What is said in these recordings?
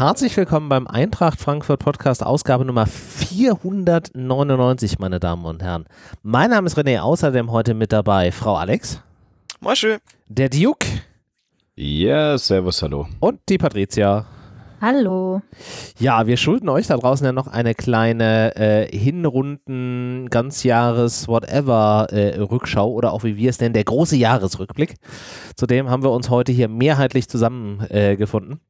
herzlich willkommen beim Eintracht Frankfurt Podcast, Ausgabe Nummer 499, meine Damen und Herren. Mein Name ist René, außerdem heute mit dabei Frau Alex. Moschö. Der Duke. Ja, servus, hallo. Und die Patricia. Hallo. Ja, wir schulden euch da draußen ja noch eine kleine äh, Hinrunden, Ganzjahres, whatever äh, Rückschau oder auch wie wir es nennen, der große Jahresrückblick. Zudem haben wir uns heute hier mehrheitlich zusammengefunden. Äh,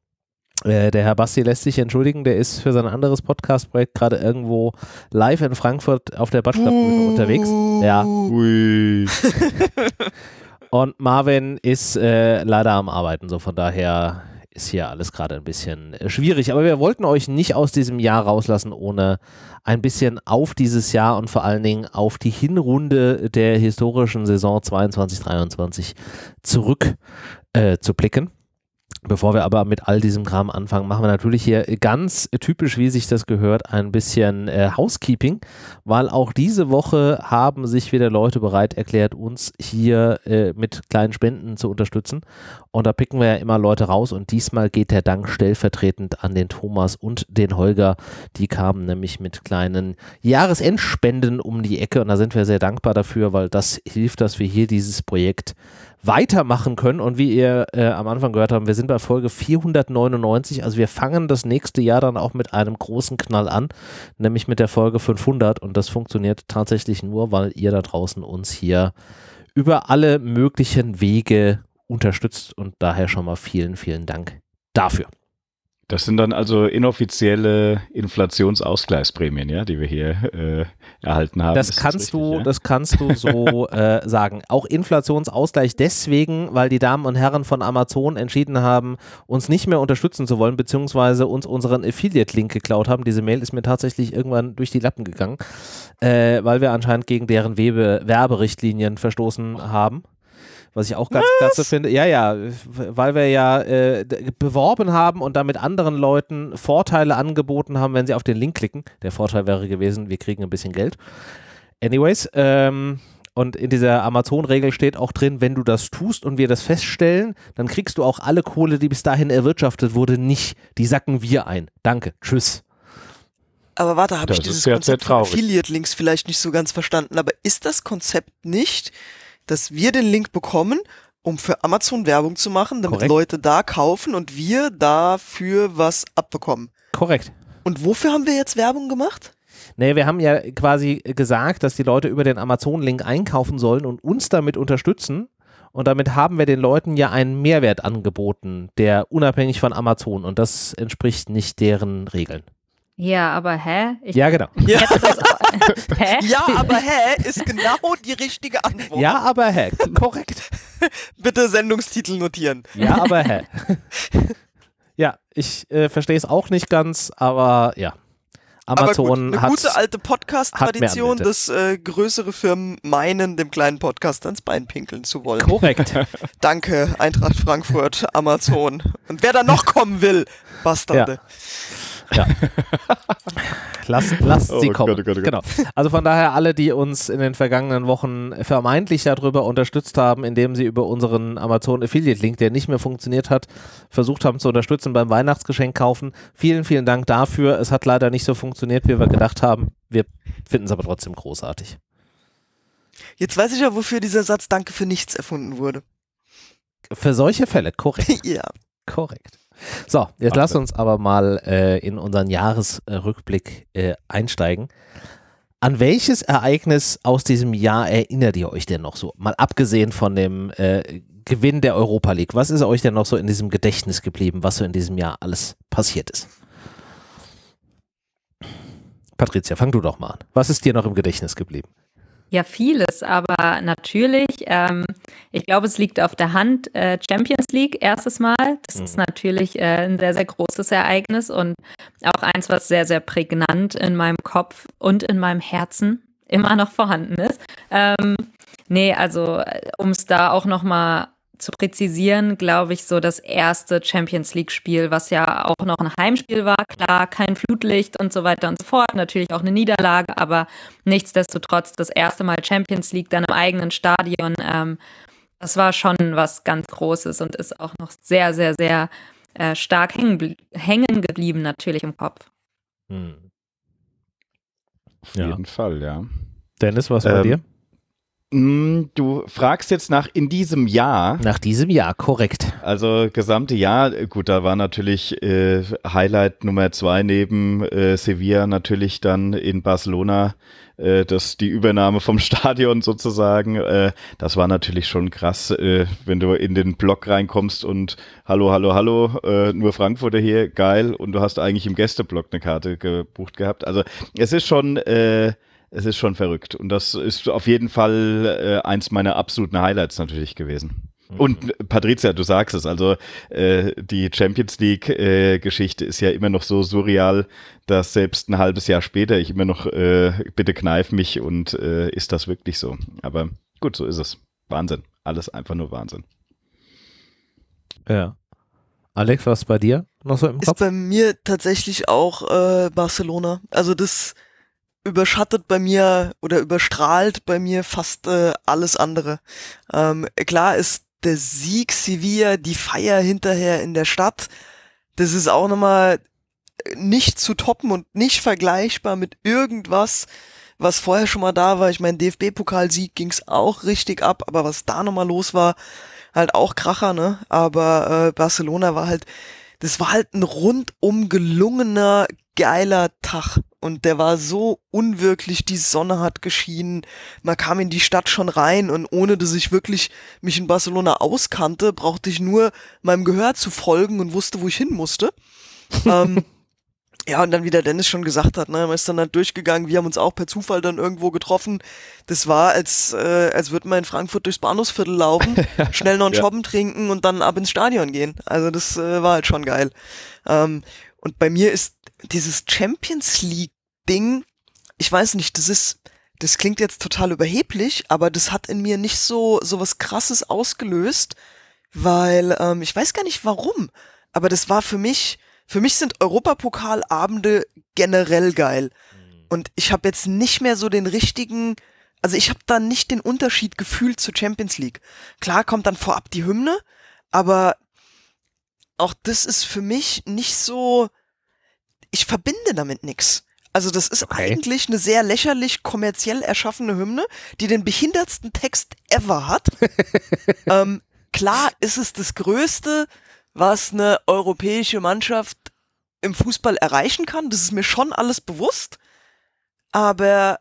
der Herr Basti lässt sich entschuldigen, der ist für sein anderes Podcast-Projekt gerade irgendwo live in Frankfurt auf der Batschklappe unterwegs. Ja. Ui. Und Marvin ist äh, leider am Arbeiten, so von daher ist hier alles gerade ein bisschen äh, schwierig. Aber wir wollten euch nicht aus diesem Jahr rauslassen, ohne ein bisschen auf dieses Jahr und vor allen Dingen auf die Hinrunde der historischen Saison 22-23 zurück äh, zu blicken. Bevor wir aber mit all diesem Kram anfangen, machen wir natürlich hier ganz typisch, wie sich das gehört, ein bisschen äh, Housekeeping, weil auch diese Woche haben sich wieder Leute bereit erklärt, uns hier äh, mit kleinen Spenden zu unterstützen. Und da picken wir ja immer Leute raus und diesmal geht der Dank stellvertretend an den Thomas und den Holger. Die kamen nämlich mit kleinen Jahresendspenden um die Ecke und da sind wir sehr dankbar dafür, weil das hilft, dass wir hier dieses Projekt weitermachen können. Und wie ihr äh, am Anfang gehört habt, wir sind bei Folge 499. Also wir fangen das nächste Jahr dann auch mit einem großen Knall an, nämlich mit der Folge 500. Und das funktioniert tatsächlich nur, weil ihr da draußen uns hier über alle möglichen Wege unterstützt. Und daher schon mal vielen, vielen Dank dafür. Das sind dann also inoffizielle Inflationsausgleichsprämien, ja, die wir hier äh, erhalten haben. Das Ist kannst das richtig, du, ja? das kannst du so äh, sagen. Auch Inflationsausgleich deswegen, weil die Damen und Herren von Amazon entschieden haben, uns nicht mehr unterstützen zu wollen, beziehungsweise uns unseren Affiliate-Link geklaut haben. Diese Mail ist mir tatsächlich irgendwann durch die Lappen gegangen, äh, weil wir anscheinend gegen deren Werberichtlinien verstoßen haben was ich auch ganz was? klasse finde. Ja, ja, weil wir ja äh, beworben haben und damit anderen Leuten Vorteile angeboten haben, wenn sie auf den Link klicken. Der Vorteil wäre gewesen, wir kriegen ein bisschen Geld. Anyways, ähm, und in dieser Amazon-Regel steht auch drin, wenn du das tust und wir das feststellen, dann kriegst du auch alle Kohle, die bis dahin erwirtschaftet wurde, nicht. Die sacken wir ein. Danke. Tschüss. Aber warte, habe ich dieses Konzept von Affiliate-Links vielleicht nicht so ganz verstanden. Aber ist das Konzept nicht, dass wir den Link bekommen, um für Amazon Werbung zu machen, damit Korrekt. Leute da kaufen und wir dafür was abbekommen. Korrekt. Und wofür haben wir jetzt Werbung gemacht? Nee, wir haben ja quasi gesagt, dass die Leute über den Amazon-Link einkaufen sollen und uns damit unterstützen. Und damit haben wir den Leuten ja einen Mehrwert angeboten, der unabhängig von Amazon und das entspricht nicht deren Regeln. Ja, aber hä? Ich ja, genau. Ja. hä? ja, aber hä ist genau die richtige Antwort. Ja, aber hä. Korrekt. Bitte Sendungstitel notieren. Ja, aber hä. ja, ich äh, verstehe es auch nicht ganz, aber ja. Amazon aber gut, eine gute alte Podcast-Tradition, dass äh, größere Firmen meinen, dem kleinen Podcast ans Bein pinkeln zu wollen. Korrekt. Danke, Eintracht Frankfurt, Amazon. Und wer da noch kommen will, Bastarde. Ja. Ja. lasst lasst sie oh kommen. Gott, oh Gott, oh Gott. Genau. Also von daher alle, die uns in den vergangenen Wochen vermeintlich darüber unterstützt haben, indem sie über unseren Amazon Affiliate Link, der nicht mehr funktioniert hat, versucht haben zu unterstützen beim Weihnachtsgeschenk kaufen. Vielen, vielen Dank dafür. Es hat leider nicht so funktioniert, wie wir gedacht haben. Wir finden es aber trotzdem großartig. Jetzt weiß ich ja, wofür dieser Satz Danke für nichts erfunden wurde. Für solche Fälle, korrekt. ja. Korrekt. So, jetzt lass uns aber mal äh, in unseren Jahresrückblick äh, einsteigen. An welches Ereignis aus diesem Jahr erinnert ihr euch denn noch so? Mal abgesehen von dem äh, Gewinn der Europa League. Was ist euch denn noch so in diesem Gedächtnis geblieben, was so in diesem Jahr alles passiert ist? Patricia, fang du doch mal an. Was ist dir noch im Gedächtnis geblieben? Ja, vieles, aber natürlich, ähm, ich glaube, es liegt auf der Hand. Äh, Champions League erstes Mal, das mhm. ist natürlich äh, ein sehr, sehr großes Ereignis und auch eins, was sehr, sehr prägnant in meinem Kopf und in meinem Herzen immer noch vorhanden ist. Ähm, nee, also äh, um es da auch nochmal zu präzisieren, glaube ich, so das erste Champions League-Spiel, was ja auch noch ein Heimspiel war. Klar, kein Flutlicht und so weiter und so fort. Natürlich auch eine Niederlage, aber nichtsdestotrotz das erste Mal Champions League dann im eigenen Stadion. Ähm, das war schon was ganz Großes und ist auch noch sehr, sehr, sehr äh, stark hängen, hängen geblieben natürlich im Kopf. Hm. Auf ja. jeden Fall, ja. Dennis, was bei ähm, dir? Mm, du fragst jetzt nach in diesem Jahr. Nach diesem Jahr, korrekt. Also gesamte Jahr, gut, da war natürlich äh, Highlight Nummer zwei neben äh, Sevilla natürlich dann in Barcelona, äh, das die Übernahme vom Stadion sozusagen. Äh, das war natürlich schon krass, äh, wenn du in den Block reinkommst und hallo, hallo, hallo, äh, nur Frankfurter hier, geil, und du hast eigentlich im Gästeblock eine Karte gebucht gehabt. Also es ist schon äh, es ist schon verrückt. Und das ist auf jeden Fall äh, eins meiner absoluten Highlights natürlich gewesen. Mhm. Und Patricia, du sagst es, also äh, die Champions League-Geschichte äh, ist ja immer noch so surreal, dass selbst ein halbes Jahr später ich immer noch, äh, bitte kneif mich und äh, ist das wirklich so. Aber gut, so ist es. Wahnsinn. Alles einfach nur Wahnsinn. Ja. Alex, was bei dir noch so im ist Kopf? Ist bei mir tatsächlich auch äh, Barcelona. Also das überschattet bei mir oder überstrahlt bei mir fast äh, alles andere. Ähm, klar ist der Sieg Sevilla, die Feier hinterher in der Stadt, das ist auch nochmal nicht zu toppen und nicht vergleichbar mit irgendwas, was vorher schon mal da war. Ich meine, DFB-Pokalsieg ging's auch richtig ab, aber was da nochmal los war, halt auch Kracher, ne? Aber äh, Barcelona war halt, das war halt ein rundum gelungener, geiler Tag und der war so unwirklich, die Sonne hat geschienen, man kam in die Stadt schon rein und ohne dass ich wirklich mich in Barcelona auskannte, brauchte ich nur meinem Gehör zu folgen und wusste, wo ich hin musste. ähm, ja, und dann wie der Dennis schon gesagt hat, ne, man ist dann halt durchgegangen, wir haben uns auch per Zufall dann irgendwo getroffen. Das war, als, äh, als würde man in Frankfurt durchs Bahnhofsviertel laufen, schnell noch einen ja. Shoppen trinken und dann ab ins Stadion gehen. Also das äh, war halt schon geil. Ähm, und bei mir ist dieses Champions League Ding, ich weiß nicht, das ist, das klingt jetzt total überheblich, aber das hat in mir nicht so, so was krasses ausgelöst, weil, ähm, ich weiß gar nicht warum, aber das war für mich, für mich sind Europapokalabende generell geil. Mhm. Und ich habe jetzt nicht mehr so den richtigen, also ich habe da nicht den Unterschied gefühlt zur Champions League. Klar kommt dann vorab die Hymne, aber auch das ist für mich nicht so, ich verbinde damit nix. Also das ist okay. eigentlich eine sehr lächerlich kommerziell erschaffene Hymne, die den behindertsten Text ever hat. ähm, klar ist es das Größte, was eine europäische Mannschaft im Fußball erreichen kann. Das ist mir schon alles bewusst. Aber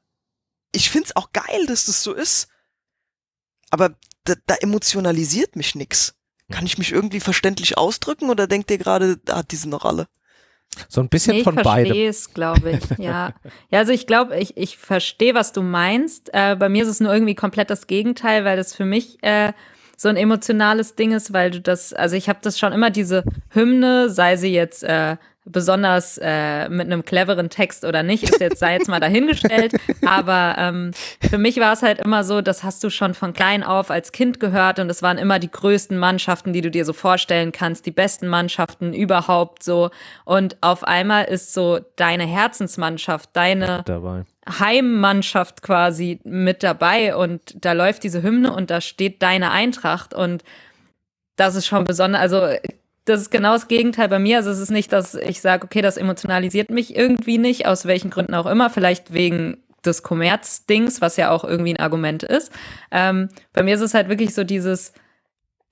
ich find's auch geil, dass das so ist. Aber da, da emotionalisiert mich nix. Kann ich mich irgendwie verständlich ausdrücken oder denkt ihr gerade, ah, die sind noch alle? So ein bisschen nee, von beidem. Ich verstehe es, glaube ich. Ja. ja, also ich glaube, ich, ich verstehe, was du meinst. Äh, bei mir ist es nur irgendwie komplett das Gegenteil, weil das für mich äh, so ein emotionales Ding ist, weil du das, also ich habe das schon immer diese Hymne, sei sie jetzt äh, besonders äh, mit einem cleveren Text oder nicht, ist jetzt, sei jetzt mal dahingestellt. Aber ähm, für mich war es halt immer so, das hast du schon von klein auf als Kind gehört und es waren immer die größten Mannschaften, die du dir so vorstellen kannst, die besten Mannschaften überhaupt so. Und auf einmal ist so deine Herzensmannschaft, deine Heimmannschaft quasi mit dabei und da läuft diese Hymne und da steht deine Eintracht und das ist schon besonders, also das ist genau das Gegenteil bei mir. Also es ist nicht, dass ich sage, okay, das emotionalisiert mich irgendwie nicht, aus welchen Gründen auch immer, vielleicht wegen des Kommerzdings, was ja auch irgendwie ein Argument ist. Ähm, bei mir ist es halt wirklich so dieses,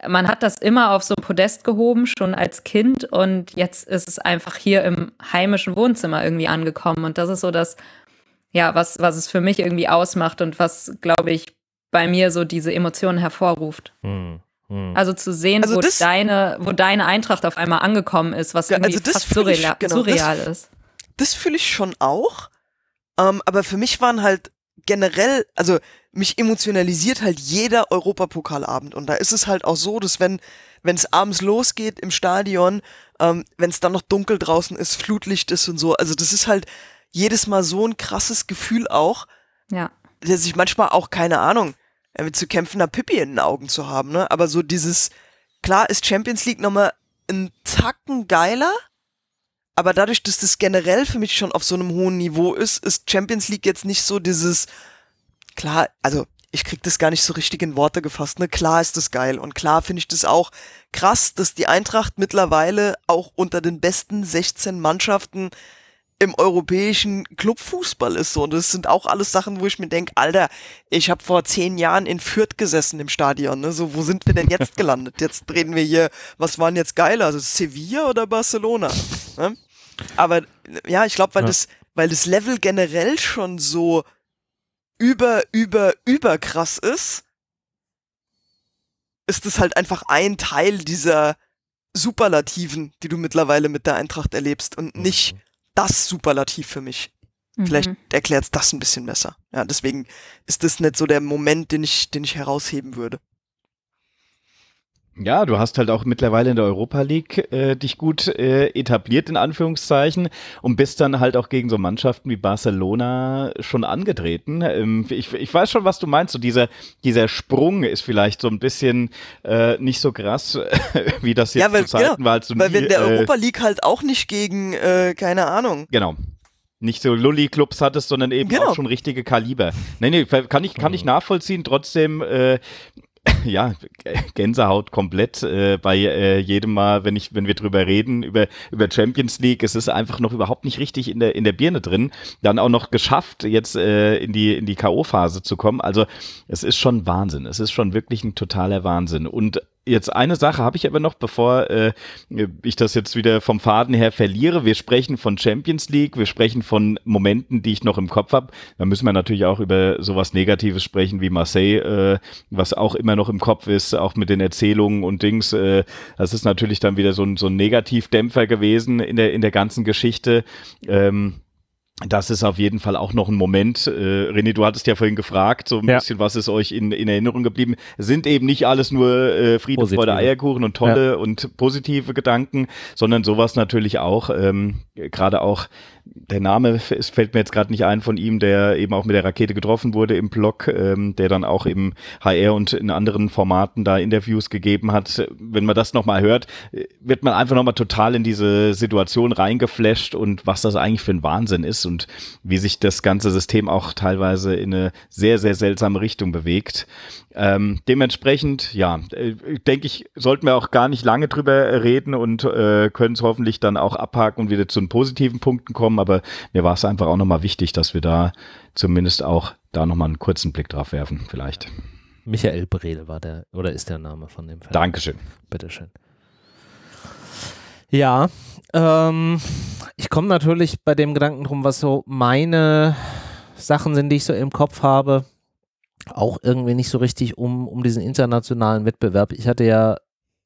man hat das immer auf so ein Podest gehoben, schon als Kind, und jetzt ist es einfach hier im heimischen Wohnzimmer irgendwie angekommen. Und das ist so das, ja, was, was es für mich irgendwie ausmacht und was, glaube ich, bei mir so diese Emotionen hervorruft. Hm. Hm. Also zu sehen, also wo, das, deine, wo deine Eintracht auf einmal angekommen ist, was irgendwie also fast surreal, ich, genau, surreal das, ist. Das fühle ich schon auch. Ähm, aber für mich waren halt generell, also mich emotionalisiert halt jeder Europapokalabend. Und da ist es halt auch so, dass wenn wenn es abends losgeht im Stadion, ähm, wenn es dann noch dunkel draußen ist, Flutlicht ist und so, also das ist halt jedes Mal so ein krasses Gefühl auch, ja. dass ich manchmal auch keine Ahnung, mit zu kämpfender Pippi in den Augen zu haben, ne? Aber so dieses, klar ist Champions League nochmal ein Tacken geiler, aber dadurch, dass das generell für mich schon auf so einem hohen Niveau ist, ist Champions League jetzt nicht so dieses, klar, also ich krieg das gar nicht so richtig in Worte gefasst. Ne? Klar ist das geil und klar finde ich das auch krass, dass die Eintracht mittlerweile auch unter den besten 16 Mannschaften im europäischen Clubfußball ist so. Und das sind auch alles Sachen, wo ich mir denke, Alter, ich habe vor zehn Jahren in Fürth gesessen im Stadion. Ne? So, wo sind wir denn jetzt gelandet? Jetzt reden wir hier, was waren jetzt geiler? Also Sevilla oder Barcelona? Ne? Aber ja, ich glaube, weil ja. das, weil das Level generell schon so über, über, über krass ist, ist es halt einfach ein Teil dieser Superlativen, die du mittlerweile mit der Eintracht erlebst und nicht mhm das Superlativ für mich. Mhm. Vielleicht erklärt es das ein bisschen besser. Ja, deswegen ist das nicht so der Moment, den ich, den ich herausheben würde. Ja, du hast halt auch mittlerweile in der Europa League äh, dich gut äh, etabliert, in Anführungszeichen, und bist dann halt auch gegen so Mannschaften wie Barcelona schon angetreten. Ähm, ich, ich weiß schon, was du meinst. So dieser, dieser Sprung ist vielleicht so ein bisschen äh, nicht so krass, wie das jetzt ja, weil, zu Zeiten genau, war. Als du weil nie, wenn der äh, Europa League halt auch nicht gegen, äh, keine Ahnung. Genau nicht so Lulli-Clubs hattest, sondern eben genau. auch schon richtige Kaliber. Nee, nee, kann ich, kann ich nachvollziehen. Trotzdem äh, ja, Gänsehaut komplett äh, bei äh, jedem Mal, wenn ich, wenn wir drüber reden, über, über Champions League. Es ist einfach noch überhaupt nicht richtig in der, in der Birne drin. Dann auch noch geschafft, jetzt äh, in die, in die K.O.-Phase zu kommen. Also, es ist schon Wahnsinn. Es ist schon wirklich ein totaler Wahnsinn. Und Jetzt eine Sache habe ich aber noch, bevor äh, ich das jetzt wieder vom Faden her verliere. Wir sprechen von Champions League, wir sprechen von Momenten, die ich noch im Kopf habe. Da müssen wir natürlich auch über sowas Negatives sprechen wie Marseille, äh, was auch immer noch im Kopf ist, auch mit den Erzählungen und Dings. Äh, das ist natürlich dann wieder so ein, so ein Negativdämpfer gewesen in der, in der ganzen Geschichte. Ähm, das ist auf jeden Fall auch noch ein Moment. Äh, René, du hattest ja vorhin gefragt, so ein ja. bisschen, was ist euch in, in Erinnerung geblieben. Es sind eben nicht alles nur äh, Friede, Positive. Freude, Eierkuchen und tolle ja. und positive Gedanken, sondern sowas natürlich auch. Ähm, Gerade auch der Name es fällt mir jetzt gerade nicht ein von ihm, der eben auch mit der Rakete getroffen wurde im Blog, ähm, der dann auch im HR und in anderen Formaten da Interviews gegeben hat. Wenn man das nochmal hört, wird man einfach nochmal total in diese Situation reingeflasht und was das eigentlich für ein Wahnsinn ist und wie sich das ganze System auch teilweise in eine sehr, sehr seltsame Richtung bewegt. Ähm, dementsprechend, ja, äh, denke ich, sollten wir auch gar nicht lange drüber reden und äh, können es hoffentlich dann auch abhaken und wieder zu den positiven Punkten kommen. Aber mir war es einfach auch nochmal wichtig, dass wir da zumindest auch da nochmal einen kurzen Blick drauf werfen, vielleicht. Michael Brede war der, oder ist der Name von dem Film. Dankeschön. Bitteschön. Ja, ähm, ich komme natürlich bei dem Gedanken drum, was so meine Sachen sind, die ich so im Kopf habe auch irgendwie nicht so richtig um, um diesen internationalen Wettbewerb. Ich hatte ja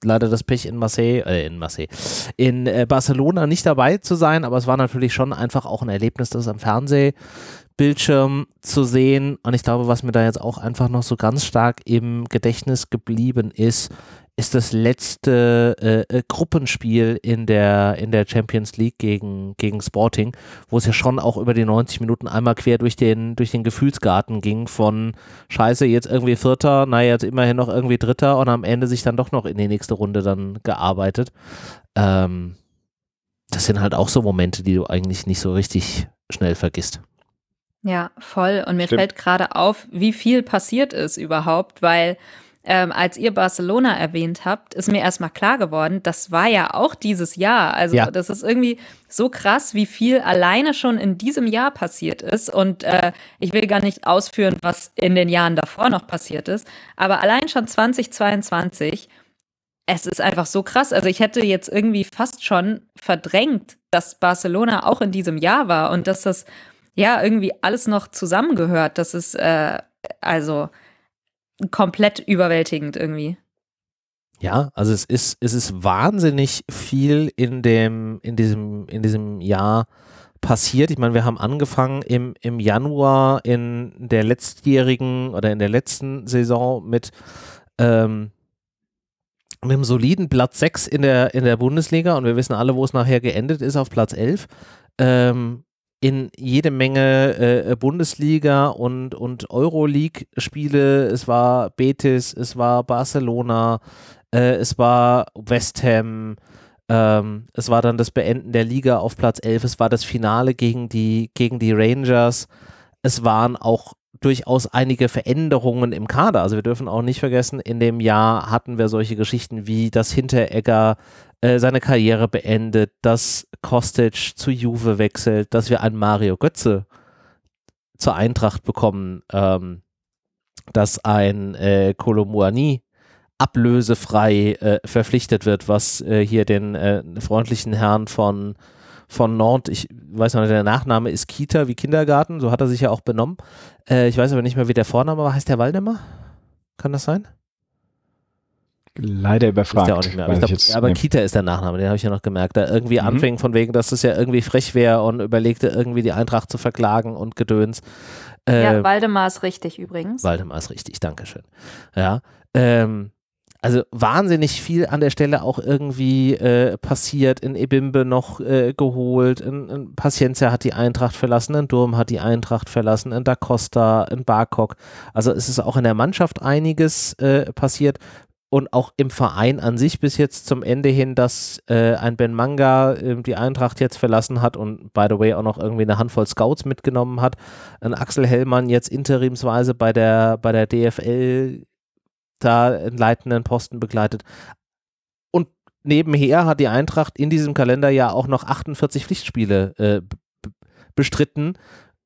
leider das Pech in Marseille, äh, in Marseille, in äh, Barcelona nicht dabei zu sein, aber es war natürlich schon einfach auch ein Erlebnis, das am Fernsehbildschirm zu sehen. Und ich glaube, was mir da jetzt auch einfach noch so ganz stark im Gedächtnis geblieben ist, ist das letzte äh, äh, Gruppenspiel in der, in der Champions League gegen, gegen Sporting, wo es ja schon auch über die 90 Minuten einmal quer durch den, durch den Gefühlsgarten ging von Scheiße, jetzt irgendwie Vierter, naja, jetzt immerhin noch irgendwie Dritter und am Ende sich dann doch noch in die nächste Runde dann gearbeitet. Ähm, das sind halt auch so Momente, die du eigentlich nicht so richtig schnell vergisst. Ja, voll. Und mir Stimmt. fällt gerade auf, wie viel passiert ist überhaupt, weil ähm, als ihr Barcelona erwähnt habt, ist mir erstmal klar geworden, das war ja auch dieses Jahr. Also ja. das ist irgendwie so krass, wie viel alleine schon in diesem Jahr passiert ist. Und äh, ich will gar nicht ausführen, was in den Jahren davor noch passiert ist. Aber allein schon 2022, es ist einfach so krass. Also ich hätte jetzt irgendwie fast schon verdrängt, dass Barcelona auch in diesem Jahr war und dass das ja irgendwie alles noch zusammengehört. Das ist äh, also komplett überwältigend irgendwie. Ja, also es ist, es ist wahnsinnig viel in dem, in diesem, in diesem Jahr passiert. Ich meine, wir haben angefangen im, im Januar in der letztjährigen oder in der letzten Saison mit, ähm, mit einem soliden Platz 6 in der, in der Bundesliga und wir wissen alle, wo es nachher geendet ist, auf Platz 11. Ähm, in jede Menge äh, Bundesliga und, und Euroleague-Spiele. Es war Betis, es war Barcelona, äh, es war West Ham, ähm, es war dann das Beenden der Liga auf Platz 11, es war das Finale gegen die, gegen die Rangers. Es waren auch durchaus einige Veränderungen im Kader. Also wir dürfen auch nicht vergessen, in dem Jahr hatten wir solche Geschichten wie, dass Hinteregger äh, seine Karriere beendet, dass Kostic zu Juve wechselt, dass wir einen Mario Götze zur Eintracht bekommen, ähm, dass ein äh, Kolomuani ablösefrei äh, verpflichtet wird, was äh, hier den äh, freundlichen Herrn von von Nantes, ich weiß noch nicht, der Nachname ist Kita wie Kindergarten, so hat er sich ja auch benommen. Äh, ich weiß aber nicht mehr, wie der Vorname war. Heißt der Waldemar? Kann das sein? Leider überfragt. Ist der auch nicht mehr. Aber, glaub, aber nee. Kita ist der Nachname, den habe ich ja noch gemerkt. Da irgendwie mhm. anfing von wegen, dass das ja irgendwie frech wäre und überlegte, irgendwie die Eintracht zu verklagen und Gedöns. Äh, ja, Waldemar ist richtig übrigens. Waldemar ist richtig, Dankeschön. Ja. Ähm, also wahnsinnig viel an der Stelle auch irgendwie äh, passiert, in Ebimbe noch äh, geholt, in, in Paciencia hat die Eintracht verlassen, in Durm hat die Eintracht verlassen, in Da Costa, in Barkok. Also es ist auch in der Mannschaft einiges äh, passiert. Und auch im Verein an sich bis jetzt zum Ende hin, dass äh, ein Ben Manga äh, die Eintracht jetzt verlassen hat und by the way auch noch irgendwie eine Handvoll Scouts mitgenommen hat. Ein Axel Hellmann jetzt interimsweise bei der, bei der DFL da einen leitenden Posten begleitet. Und nebenher hat die Eintracht in diesem Kalenderjahr auch noch 48 Pflichtspiele äh, bestritten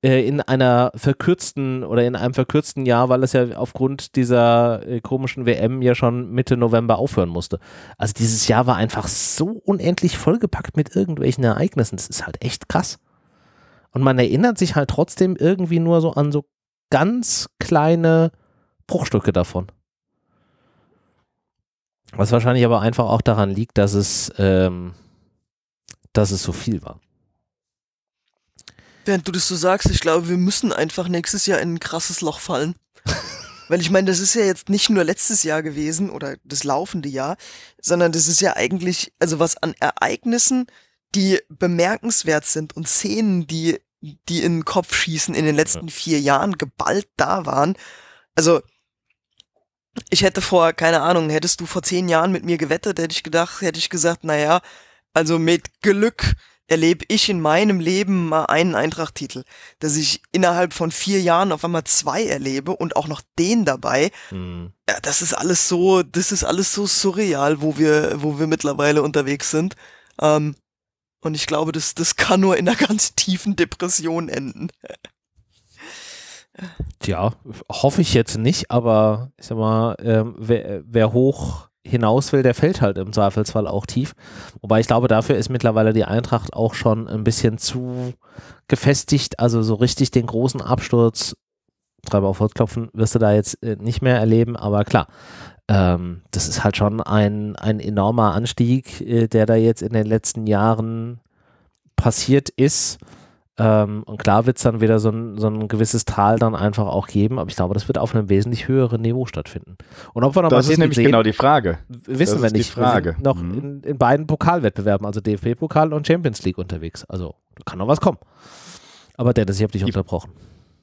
äh, in einer verkürzten oder in einem verkürzten Jahr, weil es ja aufgrund dieser äh, komischen WM ja schon Mitte November aufhören musste. Also dieses Jahr war einfach so unendlich vollgepackt mit irgendwelchen Ereignissen. Das ist halt echt krass. Und man erinnert sich halt trotzdem irgendwie nur so an so ganz kleine Bruchstücke davon. Was wahrscheinlich aber einfach auch daran liegt, dass es, ähm, dass es so viel war. Während du das so sagst, ich glaube, wir müssen einfach nächstes Jahr in ein krasses Loch fallen. Weil ich meine, das ist ja jetzt nicht nur letztes Jahr gewesen oder das laufende Jahr, sondern das ist ja eigentlich, also was an Ereignissen, die bemerkenswert sind und Szenen, die, die in den Kopf schießen in den letzten vier Jahren geballt da waren. Also, ich hätte vor, keine Ahnung, hättest du vor zehn Jahren mit mir gewettet, hätte ich gedacht, hätte ich gesagt, naja, also mit Glück erlebe ich in meinem Leben mal einen Eintracht-Titel, dass ich innerhalb von vier Jahren auf einmal zwei erlebe und auch noch den dabei. Mhm. Ja, das ist alles so, das ist alles so surreal, wo wir, wo wir mittlerweile unterwegs sind. Ähm, und ich glaube, das, das kann nur in einer ganz tiefen Depression enden. Tja, hoffe ich jetzt nicht, aber ich sag mal, ähm, wer, wer hoch hinaus will, der fällt halt im Zweifelsfall auch tief. Wobei ich glaube, dafür ist mittlerweile die Eintracht auch schon ein bisschen zu gefestigt. Also so richtig den großen Absturz, Treiber auf Holz klopfen, wirst du da jetzt äh, nicht mehr erleben. Aber klar, ähm, das ist halt schon ein, ein enormer Anstieg, äh, der da jetzt in den letzten Jahren passiert ist. Ähm, und klar wird es dann wieder so ein, so ein gewisses Tal dann einfach auch geben, aber ich glaube, das wird auf einem wesentlich höheren Niveau stattfinden. Und ob wir noch das ist nämlich sehen, genau die Frage. Wissen das wir nicht. Die Frage. Wir noch mhm. in, in, beiden Pokalwettbewerben, also DFB-Pokal und Champions League unterwegs. Also kann noch was kommen. Aber Dennis, ich habe dich ich, unterbrochen.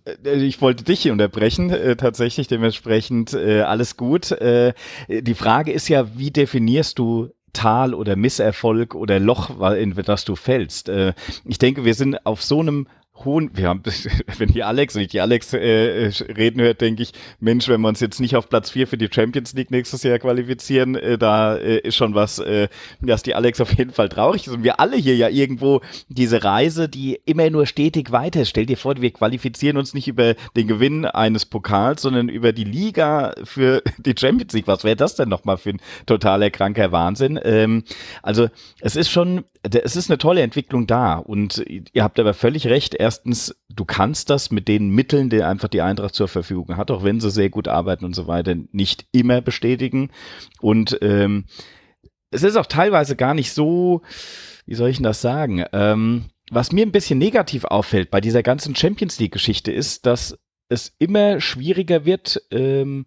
Äh, ich wollte dich hier unterbrechen, äh, tatsächlich, dementsprechend äh, alles gut. Äh, die Frage ist ja, wie definierst du Tal oder Misserfolg oder Loch, in das du fällst. Äh, ich denke, wir sind auf so einem hohen, wir haben, wenn die Alex, wenn ich die Alex äh, reden hört, denke ich, Mensch, wenn wir uns jetzt nicht auf Platz 4 für die Champions League nächstes Jahr qualifizieren, äh, da äh, ist schon was, äh, dass die Alex auf jeden Fall traurig ist. Und wir alle hier ja irgendwo diese Reise, die immer nur stetig weiter. Stell dir vor, wir qualifizieren uns nicht über den Gewinn eines Pokals, sondern über die Liga für die Champions League. Was wäre das denn nochmal für ein totaler kranker Wahnsinn? Ähm, also es ist schon es ist eine tolle Entwicklung da und ihr habt aber völlig recht. Erstens, du kannst das mit den Mitteln, die einfach die Eintracht zur Verfügung hat, auch wenn sie sehr gut arbeiten und so weiter, nicht immer bestätigen. Und ähm, es ist auch teilweise gar nicht so, wie soll ich denn das sagen? Ähm, was mir ein bisschen negativ auffällt bei dieser ganzen Champions League-Geschichte ist, dass es immer schwieriger wird, ähm,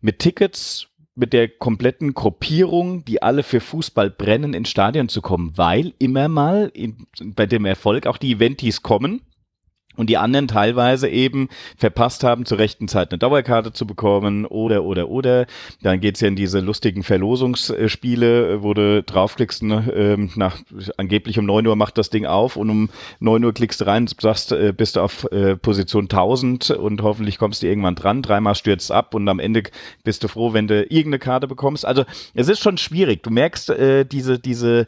mit Tickets mit der kompletten Gruppierung, die alle für Fußball brennen, ins Stadion zu kommen, weil immer mal in, bei dem Erfolg auch die Eventis kommen und die anderen teilweise eben verpasst haben, zur rechten Zeit eine Dauerkarte zu bekommen oder, oder, oder. Dann geht's ja in diese lustigen Verlosungsspiele, wo du draufklickst, ne, ähm, nach, angeblich um neun Uhr macht das Ding auf und um neun Uhr klickst du rein, sagst, äh, bist du auf äh, Position 1000 und hoffentlich kommst du irgendwann dran, dreimal stürzt ab und am Ende bist du froh, wenn du irgendeine Karte bekommst. Also es ist schon schwierig. Du merkst äh, diese, diese,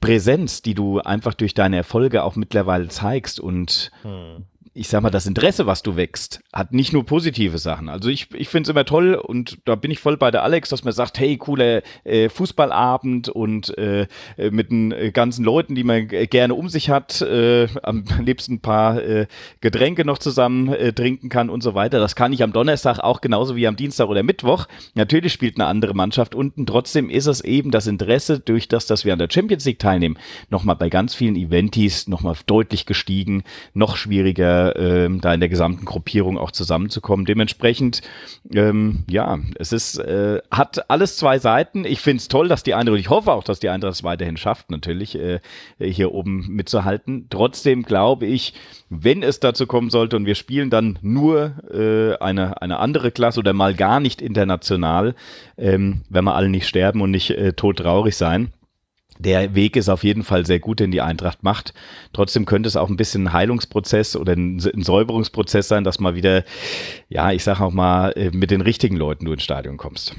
Präsenz, die du einfach durch deine Erfolge auch mittlerweile zeigst und hm ich sag mal, das Interesse, was du wächst, hat nicht nur positive Sachen. Also ich, ich finde es immer toll und da bin ich voll bei der Alex, dass man sagt, hey, cooler äh, Fußballabend und äh, mit den äh, ganzen Leuten, die man gerne um sich hat, äh, am liebsten ein paar äh, Getränke noch zusammen äh, trinken kann und so weiter. Das kann ich am Donnerstag auch genauso wie am Dienstag oder Mittwoch. Natürlich spielt eine andere Mannschaft unten. Trotzdem ist es eben das Interesse durch das, dass wir an der Champions League teilnehmen, nochmal bei ganz vielen Eventis nochmal deutlich gestiegen, noch schwieriger ähm, da in der gesamten Gruppierung auch zusammenzukommen. Dementsprechend, ähm, ja, es ist, äh, hat alles zwei Seiten. Ich finde es toll, dass die Eintracht, ich hoffe auch, dass die Eintracht es weiterhin schafft, natürlich äh, hier oben mitzuhalten. Trotzdem glaube ich, wenn es dazu kommen sollte und wir spielen dann nur äh, eine, eine andere Klasse oder mal gar nicht international, ähm, wenn wir alle nicht sterben und nicht äh, todtraurig sein, der Weg ist auf jeden Fall sehr gut, den die Eintracht macht. Trotzdem könnte es auch ein bisschen ein Heilungsprozess oder ein, Säuberungsprozess sein, dass mal wieder, ja, ich sage auch mal, äh, mit den richtigen Leuten du ins Stadion kommst.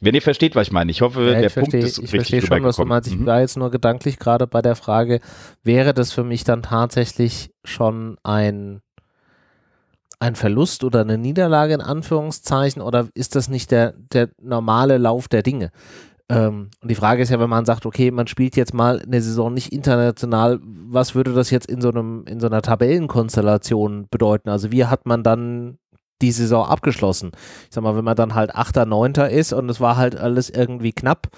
Wenn ihr versteht, was ich meine. Ich hoffe, ja, ich der versteh, Punkt ist ich richtig Ich verstehe schon, was du meinst. Ich mhm. war jetzt nur gedanklich gerade bei der Frage, wäre das für mich dann tatsächlich schon ein, ein Verlust oder eine Niederlage in Anführungszeichen oder ist das nicht der, der normale Lauf der Dinge? Ähm, und die Frage ist ja, wenn man sagt, okay, man spielt jetzt mal eine Saison nicht international, was würde das jetzt in so einem, in so einer Tabellenkonstellation bedeuten? Also wie hat man dann die Saison abgeschlossen? Ich sag mal, wenn man dann halt Achter, Neunter ist und es war halt alles irgendwie knapp,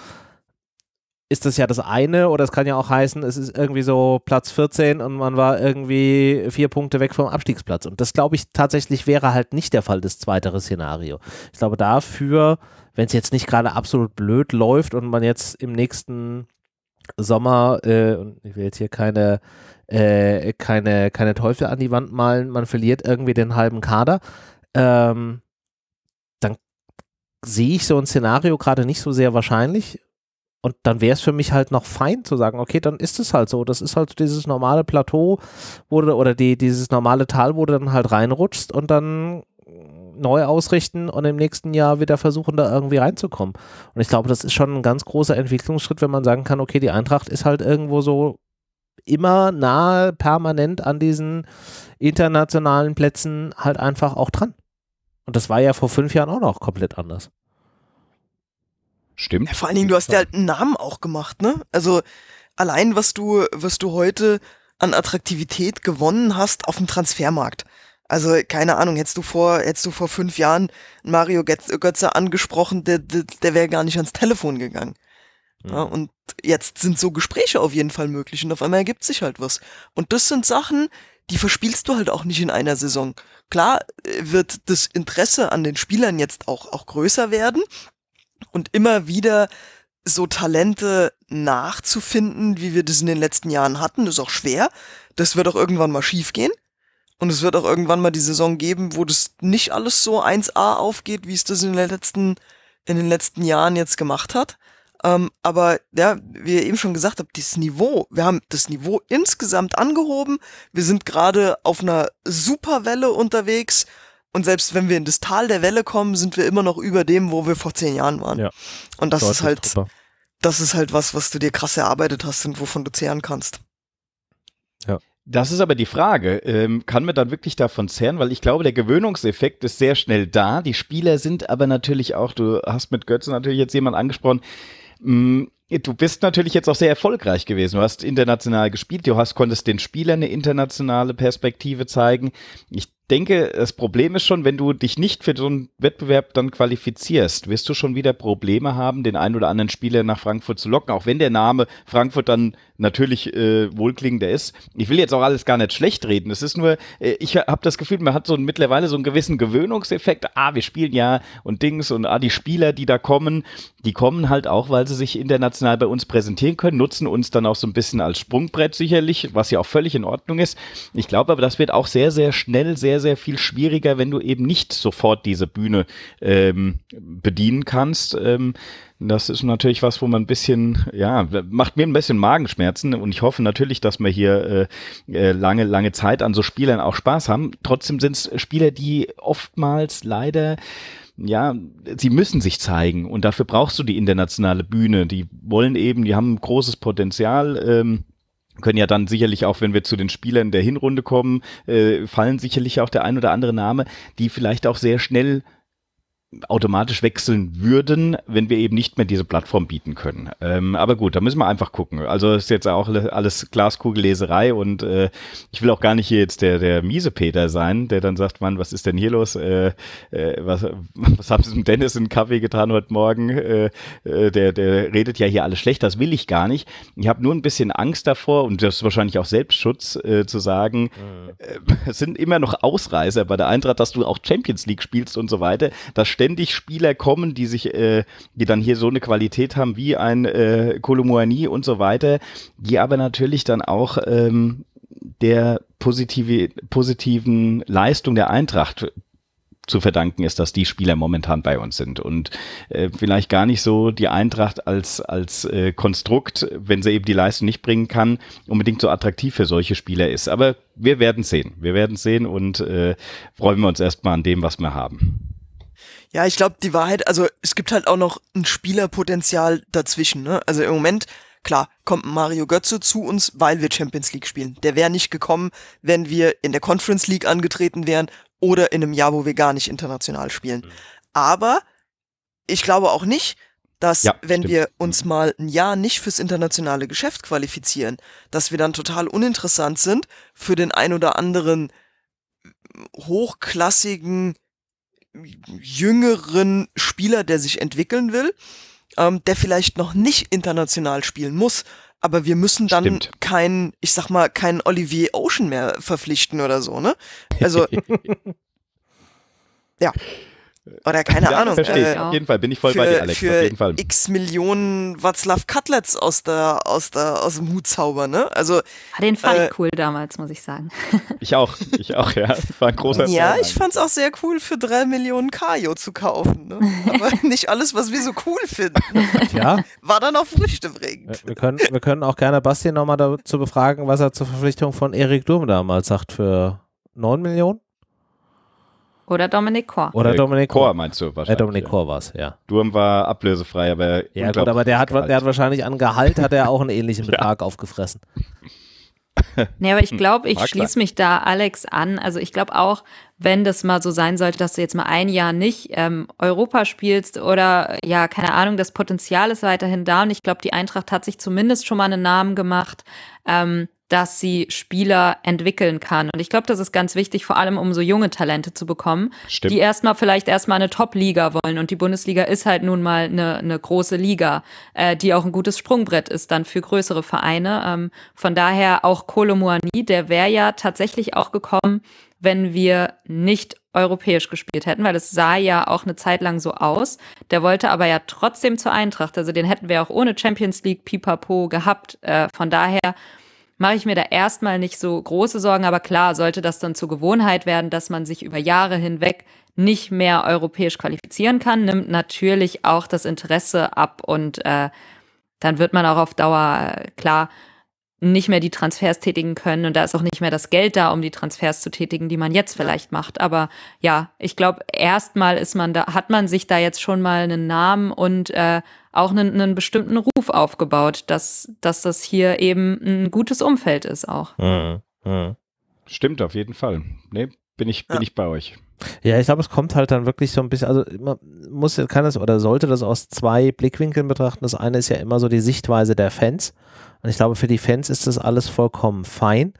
ist das ja das eine oder es kann ja auch heißen, es ist irgendwie so Platz 14 und man war irgendwie vier Punkte weg vom Abstiegsplatz. Und das glaube ich tatsächlich wäre halt nicht der Fall, das zweite Szenario. Ich glaube dafür wenn es jetzt nicht gerade absolut blöd läuft und man jetzt im nächsten Sommer, äh, und ich will jetzt hier keine, äh, keine, keine Teufel an die Wand malen, man verliert irgendwie den halben Kader, ähm, dann sehe ich so ein Szenario gerade nicht so sehr wahrscheinlich. Und dann wäre es für mich halt noch fein zu sagen, okay, dann ist es halt so. Das ist halt dieses normale Plateau, wo oder die, dieses normale Tal, wo du dann halt reinrutschst und dann neu ausrichten und im nächsten Jahr wieder versuchen, da irgendwie reinzukommen. Und ich glaube, das ist schon ein ganz großer Entwicklungsschritt, wenn man sagen kann, okay, die Eintracht ist halt irgendwo so immer nahe, permanent an diesen internationalen Plätzen halt einfach auch dran. Und das war ja vor fünf Jahren auch noch komplett anders. Stimmt. Ja, vor allen Dingen, du hast ja halt einen Namen auch gemacht, ne? Also allein, was du, was du heute an Attraktivität gewonnen hast auf dem Transfermarkt. Also, keine Ahnung, hättest du vor, hättest du vor fünf Jahren Mario Götze angesprochen, der, der, der wäre gar nicht ans Telefon gegangen. Ja, und jetzt sind so Gespräche auf jeden Fall möglich und auf einmal ergibt sich halt was. Und das sind Sachen, die verspielst du halt auch nicht in einer Saison. Klar äh, wird das Interesse an den Spielern jetzt auch, auch größer werden und immer wieder so Talente nachzufinden, wie wir das in den letzten Jahren hatten, ist auch schwer. Das wird auch irgendwann mal schief gehen. Und es wird auch irgendwann mal die Saison geben, wo das nicht alles so 1A aufgeht, wie es das in den letzten, in den letzten Jahren jetzt gemacht hat. Ähm, aber ja, wie ihr eben schon gesagt habt, dieses Niveau, wir haben das Niveau insgesamt angehoben. Wir sind gerade auf einer Superwelle unterwegs. Und selbst wenn wir in das Tal der Welle kommen, sind wir immer noch über dem, wo wir vor zehn Jahren waren. Ja, und das ist halt, drüber. das ist halt was, was du dir krass erarbeitet hast und wovon du zehren kannst. Ja. Das ist aber die Frage. Ähm, kann man dann wirklich davon zehren? Weil ich glaube, der Gewöhnungseffekt ist sehr schnell da. Die Spieler sind aber natürlich auch, du hast mit Götzen natürlich jetzt jemand angesprochen, mh, mm, Du bist natürlich jetzt auch sehr erfolgreich gewesen. Du hast international gespielt, du hast, konntest den Spielern eine internationale Perspektive zeigen. Ich denke, das Problem ist schon, wenn du dich nicht für so einen Wettbewerb dann qualifizierst, wirst du schon wieder Probleme haben, den einen oder anderen Spieler nach Frankfurt zu locken, auch wenn der Name Frankfurt dann natürlich äh, wohlklingender ist. Ich will jetzt auch alles gar nicht schlecht reden. Es ist nur, äh, ich habe das Gefühl, man hat so mittlerweile so einen gewissen Gewöhnungseffekt. Ah, wir spielen ja und Dings und ah, die Spieler, die da kommen, die kommen halt auch, weil sie sich international bei uns präsentieren können, nutzen uns dann auch so ein bisschen als Sprungbrett sicherlich, was ja auch völlig in Ordnung ist. Ich glaube aber, das wird auch sehr, sehr schnell, sehr, sehr viel schwieriger, wenn du eben nicht sofort diese Bühne ähm, bedienen kannst. Ähm, das ist natürlich was, wo man ein bisschen, ja, macht mir ein bisschen Magenschmerzen und ich hoffe natürlich, dass wir hier äh, äh lange, lange Zeit an so Spielern auch Spaß haben. Trotzdem sind es Spieler, die oftmals leider ja, sie müssen sich zeigen und dafür brauchst du die internationale Bühne. Die wollen eben, die haben großes Potenzial. Ähm, können ja dann sicherlich auch, wenn wir zu den Spielern der Hinrunde kommen, äh, fallen sicherlich auch der ein oder andere Name, die vielleicht auch sehr schnell automatisch wechseln würden, wenn wir eben nicht mehr diese Plattform bieten können. Ähm, aber gut, da müssen wir einfach gucken. Also ist jetzt auch alles Glaskugelleserei und äh, ich will auch gar nicht hier jetzt der, der miese Peter sein, der dann sagt, Mann, was ist denn hier los? Äh, äh, was, was haben Sie mit Dennis in den Kaffee getan heute Morgen? Äh, äh, der, der redet ja hier alles schlecht, das will ich gar nicht. Ich habe nur ein bisschen Angst davor und das ist wahrscheinlich auch Selbstschutz äh, zu sagen, mhm. äh, es sind immer noch Ausreißer bei der Eintracht, dass du auch Champions League spielst und so weiter. Das ständig Spieler kommen, die sich, äh, die dann hier so eine Qualität haben wie ein äh, Kolumuani und so weiter, die aber natürlich dann auch ähm, der positive, positiven Leistung der Eintracht zu verdanken ist, dass die Spieler momentan bei uns sind und äh, vielleicht gar nicht so die Eintracht als als äh, Konstrukt, wenn sie eben die Leistung nicht bringen kann, unbedingt so attraktiv für solche Spieler ist. Aber wir werden sehen, wir werden sehen und äh, freuen wir uns erstmal an dem, was wir haben. Ja, ich glaube, die Wahrheit, also es gibt halt auch noch ein Spielerpotenzial dazwischen. Ne? Also im Moment, klar, kommt Mario Götze zu uns, weil wir Champions League spielen. Der wäre nicht gekommen, wenn wir in der Conference League angetreten wären oder in einem Jahr, wo wir gar nicht international spielen. Mhm. Aber ich glaube auch nicht, dass ja, wenn stimmt. wir uns mal ein Jahr nicht fürs internationale Geschäft qualifizieren, dass wir dann total uninteressant sind für den ein oder anderen hochklassigen jüngeren Spieler, der sich entwickeln will, ähm, der vielleicht noch nicht international spielen muss, aber wir müssen dann Stimmt. keinen, ich sag mal, keinen Olivier Ocean mehr verpflichten oder so, ne? Also ja. Oder keine ja, Ahnung. Verstehe äh, Auf jeden Fall bin ich voll für, bei dir, Alex. Für auf jeden Fall. x Millionen Václav Cutlets aus der aus der aus dem Hut zaubern, ne? Also ah, den fand äh, ich cool damals, muss ich sagen. Ich auch, ich auch, ja. War ein großer Ja, Fan ich fand's auch sehr cool, für drei Millionen Kajo zu kaufen. Ne? Aber nicht alles, was wir so cool finden. Ja. War dann auch Früchte bringend. Wir können, wir können auch gerne Basti nochmal dazu befragen, was er zur Verpflichtung von Erik Durm damals sagt für 9 Millionen. Oder Dominik Kor. Oder Dominik Kor. meinst du wahrscheinlich. Äh, Dominik. Kor war es, ja. Durm war ablösefrei, aber. Ja, gut, aber der hat, der hat wahrscheinlich an Gehalt hat er auch einen ähnlichen Betrag ja. aufgefressen. Nee, aber ich glaube, ich schließe mich da Alex an. Also ich glaube auch, wenn das mal so sein sollte, dass du jetzt mal ein Jahr nicht ähm, Europa spielst oder ja, keine Ahnung, das Potenzial ist weiterhin da und ich glaube, die Eintracht hat sich zumindest schon mal einen Namen gemacht. Ähm, dass sie Spieler entwickeln kann. Und ich glaube, das ist ganz wichtig, vor allem um so junge Talente zu bekommen, Stimmt. die erstmal vielleicht erstmal eine Top-Liga wollen. Und die Bundesliga ist halt nun mal eine, eine große Liga, äh, die auch ein gutes Sprungbrett ist dann für größere Vereine. Ähm, von daher auch Kolo Muani, der wäre ja tatsächlich auch gekommen, wenn wir nicht europäisch gespielt hätten, weil es sah ja auch eine Zeit lang so aus. Der wollte aber ja trotzdem zur Eintracht. Also den hätten wir auch ohne Champions League Pipapo gehabt. Äh, von daher mache ich mir da erstmal nicht so große Sorgen. Aber klar, sollte das dann zur Gewohnheit werden, dass man sich über Jahre hinweg nicht mehr europäisch qualifizieren kann, nimmt natürlich auch das Interesse ab und äh, dann wird man auch auf Dauer äh, klar nicht mehr die Transfers tätigen können und da ist auch nicht mehr das Geld da, um die Transfers zu tätigen, die man jetzt vielleicht macht. Aber ja, ich glaube, erstmal ist man da, hat man sich da jetzt schon mal einen Namen und äh, auch einen, einen bestimmten Ruf aufgebaut, dass, dass das hier eben ein gutes Umfeld ist auch. Mhm. Mhm. Stimmt, auf jeden Fall. Nee, bin ich, bin ja. ich bei euch. Ja, ich glaube, es kommt halt dann wirklich so ein bisschen, also man muss, kann es oder sollte das aus zwei Blickwinkeln betrachten. Das eine ist ja immer so die Sichtweise der Fans. Und ich glaube, für die Fans ist das alles vollkommen fein.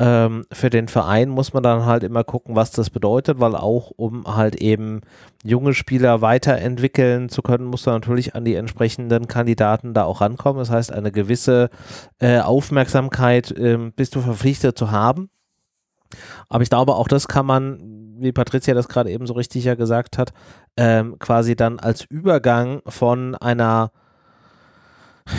Ähm, für den Verein muss man dann halt immer gucken, was das bedeutet, weil auch um halt eben junge Spieler weiterentwickeln zu können, muss man natürlich an die entsprechenden Kandidaten da auch rankommen. Das heißt, eine gewisse äh, Aufmerksamkeit äh, bist du verpflichtet zu haben. Aber ich glaube, auch das kann man, wie Patricia das gerade eben so richtig ja gesagt hat, ähm, quasi dann als Übergang von einer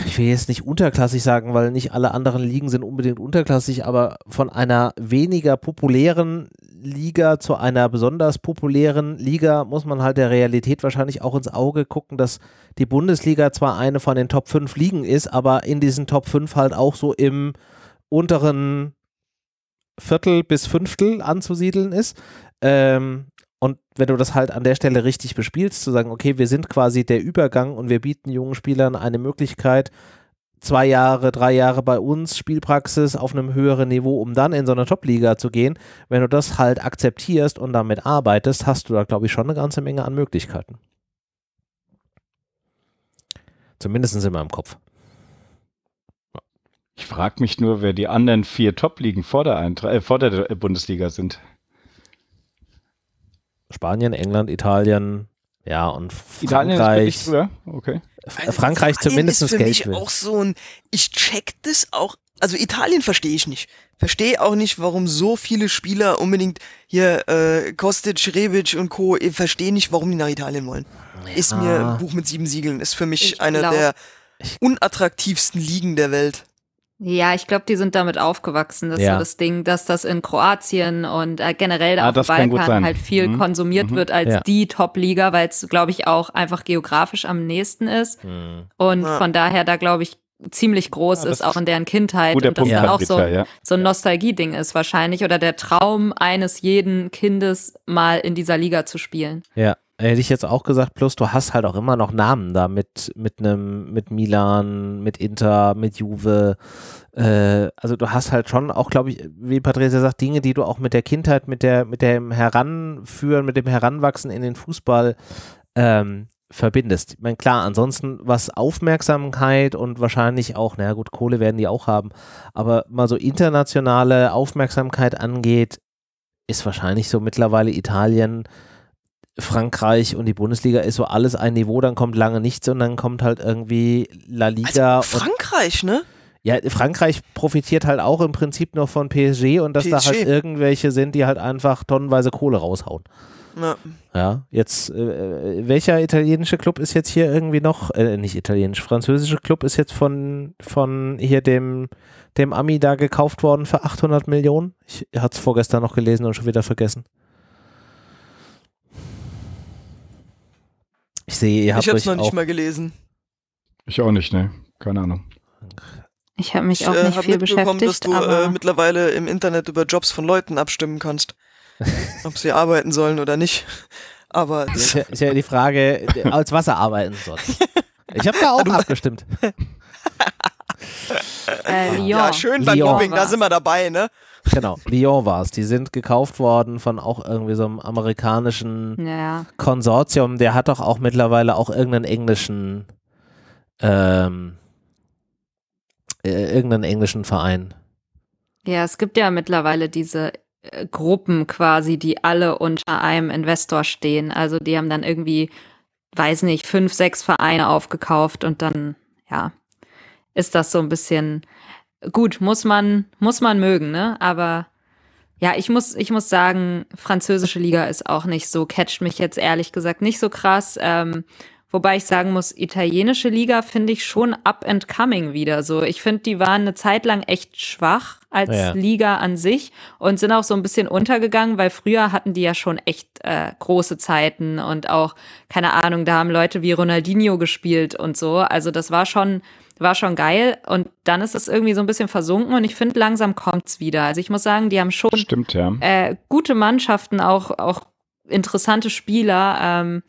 ich will jetzt nicht unterklassig sagen, weil nicht alle anderen Ligen sind unbedingt unterklassig, aber von einer weniger populären Liga zu einer besonders populären Liga muss man halt der Realität wahrscheinlich auch ins Auge gucken, dass die Bundesliga zwar eine von den Top 5 Ligen ist, aber in diesen Top 5 halt auch so im unteren Viertel bis Fünftel anzusiedeln ist. Ähm, und wenn du das halt an der Stelle richtig bespielst, zu sagen, okay, wir sind quasi der Übergang und wir bieten jungen Spielern eine Möglichkeit, zwei Jahre, drei Jahre bei uns Spielpraxis auf einem höheren Niveau, um dann in so eine Top-Liga zu gehen. Wenn du das halt akzeptierst und damit arbeitest, hast du da, glaube ich, schon eine ganze Menge an Möglichkeiten. Zumindest in meinem Kopf. Ich frage mich nur, wer die anderen vier Top-Ligen vor der, äh, vor der Bundesliga sind. Spanien, England, Italien, ja, und Frankreich. Italien okay. Also Frankreich zumindest ist für Geld mich will. auch so ein, ich check das auch, also Italien verstehe ich nicht. Verstehe auch nicht, warum so viele Spieler unbedingt hier äh, Kostic, Rebic und Co. Ich verstehe nicht, warum die nach Italien wollen. Ja. Ist mir ein Buch mit sieben Siegeln, ist für mich eine der unattraktivsten Ligen der Welt. Ja, ich glaube, die sind damit aufgewachsen. Das ja. ist so das Ding, dass das in Kroatien und äh, generell ah, auf dem Balkan halt viel mhm. konsumiert mhm. wird als ja. die Top-Liga, weil es, glaube ich, auch einfach geografisch am nächsten ist. Mhm. Und ja. von daher da, glaube ich, ziemlich groß ist, auch in deren Kindheit. Und das dann auch so, so ein Nostalgie-Ding ist wahrscheinlich oder der Traum eines jeden Kindes, mal in dieser Liga zu spielen. Ja. Hätte ich jetzt auch gesagt, plus du hast halt auch immer noch Namen da mit, mit einem, mit Milan, mit Inter, mit Juve. Äh, also du hast halt schon auch, glaube ich, wie Patricia sagt, Dinge, die du auch mit der Kindheit, mit der, mit dem Heranführen, mit dem Heranwachsen in den Fußball ähm, verbindest. Ich meine, klar, ansonsten, was Aufmerksamkeit und wahrscheinlich auch, naja gut, Kohle werden die auch haben, aber mal so internationale Aufmerksamkeit angeht, ist wahrscheinlich so mittlerweile Italien Frankreich und die Bundesliga ist so alles ein Niveau, dann kommt lange nichts und dann kommt halt irgendwie La Liga. Also Frankreich, ne? Ja, Frankreich profitiert halt auch im Prinzip noch von PSG und dass PSG. da halt irgendwelche sind, die halt einfach tonnenweise Kohle raushauen. Ja. ja jetzt, äh, welcher italienische Club ist jetzt hier irgendwie noch, äh, nicht italienisch, französische Club ist jetzt von, von hier dem, dem Ami da gekauft worden für 800 Millionen? Ich hatte es vorgestern noch gelesen und schon wieder vergessen. Ich sehe, ihr habt Ich hab's noch nicht mal gelesen. Ich auch nicht, ne? Keine Ahnung. Ich habe mich ich, auch äh, nicht viel beschäftigt. dass du äh, mittlerweile im Internet über Jobs von Leuten abstimmen kannst. ob sie arbeiten sollen oder nicht. Aber das ist ja, ist ja die Frage, als was er arbeiten soll. Ich habe da auch abgestimmt. äh, Lyon. Ja, schön beim Mobbing, da sind wir dabei, ne? Genau, Lyon war es. Die sind gekauft worden von auch irgendwie so einem amerikanischen ja. Konsortium. Der hat doch auch mittlerweile auch irgendeinen englischen, ähm, äh, irgendeinen englischen Verein. Ja, es gibt ja mittlerweile diese äh, Gruppen quasi, die alle unter einem Investor stehen. Also die haben dann irgendwie, weiß nicht, fünf, sechs Vereine aufgekauft und dann, ja, ist das so ein bisschen gut, muss man, muss man mögen, ne? Aber ja, ich muss, ich muss sagen, französische Liga ist auch nicht so, catcht mich jetzt ehrlich gesagt nicht so krass. Ähm, wobei ich sagen muss, italienische Liga finde ich schon up and coming wieder. So, ich finde, die waren eine Zeit lang echt schwach als ja. Liga an sich und sind auch so ein bisschen untergegangen, weil früher hatten die ja schon echt äh, große Zeiten und auch, keine Ahnung, da haben Leute wie Ronaldinho gespielt und so. Also das war schon, war schon geil. Und dann ist es irgendwie so ein bisschen versunken und ich finde, langsam kommt's wieder. Also ich muss sagen, die haben schon Stimmt, ja. äh, gute Mannschaften, auch, auch interessante Spieler. Ähm,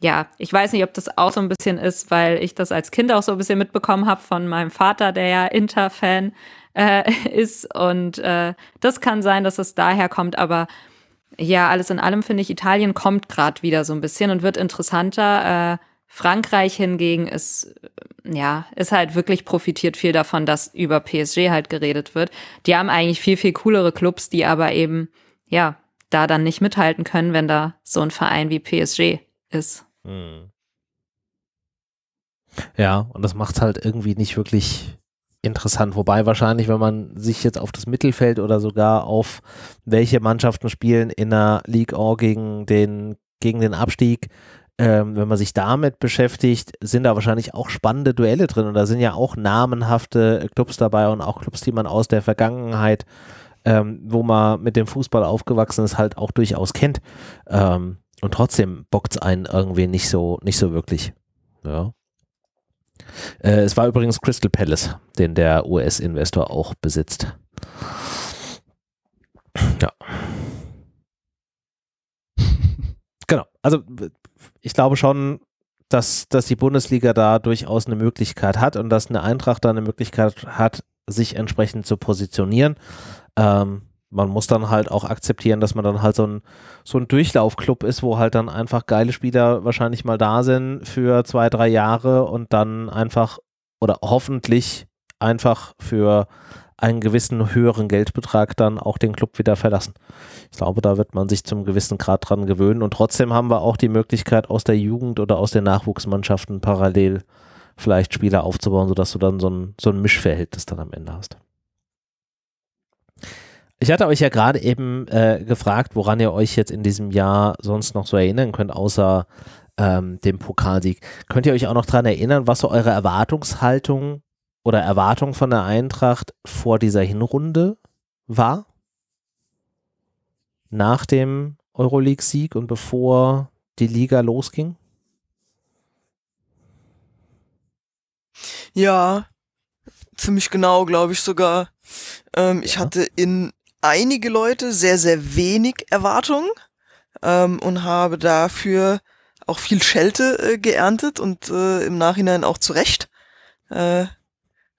ja, ich weiß nicht, ob das auch so ein bisschen ist, weil ich das als Kind auch so ein bisschen mitbekommen habe von meinem Vater, der ja Inter-Fan äh, ist. Und äh, das kann sein, dass es daher kommt, aber ja, alles in allem finde ich, Italien kommt gerade wieder so ein bisschen und wird interessanter. Äh, Frankreich hingegen ist, ja, ist halt wirklich profitiert viel davon, dass über PSG halt geredet wird. Die haben eigentlich viel, viel coolere Clubs, die aber eben, ja, da dann nicht mithalten können, wenn da so ein Verein wie PSG ist. Hm. Ja, und das macht halt irgendwie nicht wirklich interessant. Wobei wahrscheinlich, wenn man sich jetzt auf das Mittelfeld oder sogar auf welche Mannschaften spielen in der League All gegen den, gegen den Abstieg, ähm, wenn man sich damit beschäftigt, sind da wahrscheinlich auch spannende Duelle drin und da sind ja auch namenhafte Clubs dabei und auch Clubs, die man aus der Vergangenheit, ähm, wo man mit dem Fußball aufgewachsen ist, halt auch durchaus kennt. Ähm, und trotzdem bockt es einen irgendwie nicht so, nicht so wirklich. Ja. Äh, es war übrigens Crystal Palace, den der US-Investor auch besitzt. Ja. genau. Also ich glaube schon, dass, dass die Bundesliga da durchaus eine Möglichkeit hat und dass eine Eintracht da eine Möglichkeit hat, sich entsprechend zu positionieren. Ähm, man muss dann halt auch akzeptieren, dass man dann halt so ein, so ein Durchlaufclub ist, wo halt dann einfach geile Spieler wahrscheinlich mal da sind für zwei, drei Jahre und dann einfach oder hoffentlich einfach für einen gewissen höheren Geldbetrag dann auch den Club wieder verlassen. Ich glaube, da wird man sich zum gewissen Grad dran gewöhnen und trotzdem haben wir auch die Möglichkeit aus der Jugend oder aus den Nachwuchsmannschaften parallel vielleicht Spieler aufzubauen, sodass du dann so ein, so ein Mischverhältnis dann am Ende hast. Ich hatte euch ja gerade eben äh, gefragt, woran ihr euch jetzt in diesem Jahr sonst noch so erinnern könnt, außer ähm, dem Pokalsieg. Könnt ihr euch auch noch daran erinnern, was so eure Erwartungshaltung oder Erwartung von der Eintracht vor dieser Hinrunde war? Nach dem Euroleague-Sieg und bevor die Liga losging? Ja, ziemlich genau, glaube ich sogar. Ähm, ja. Ich hatte in einige Leute sehr, sehr wenig Erwartungen ähm, und habe dafür auch viel Schelte äh, geerntet und äh, im Nachhinein auch zu Recht. Äh,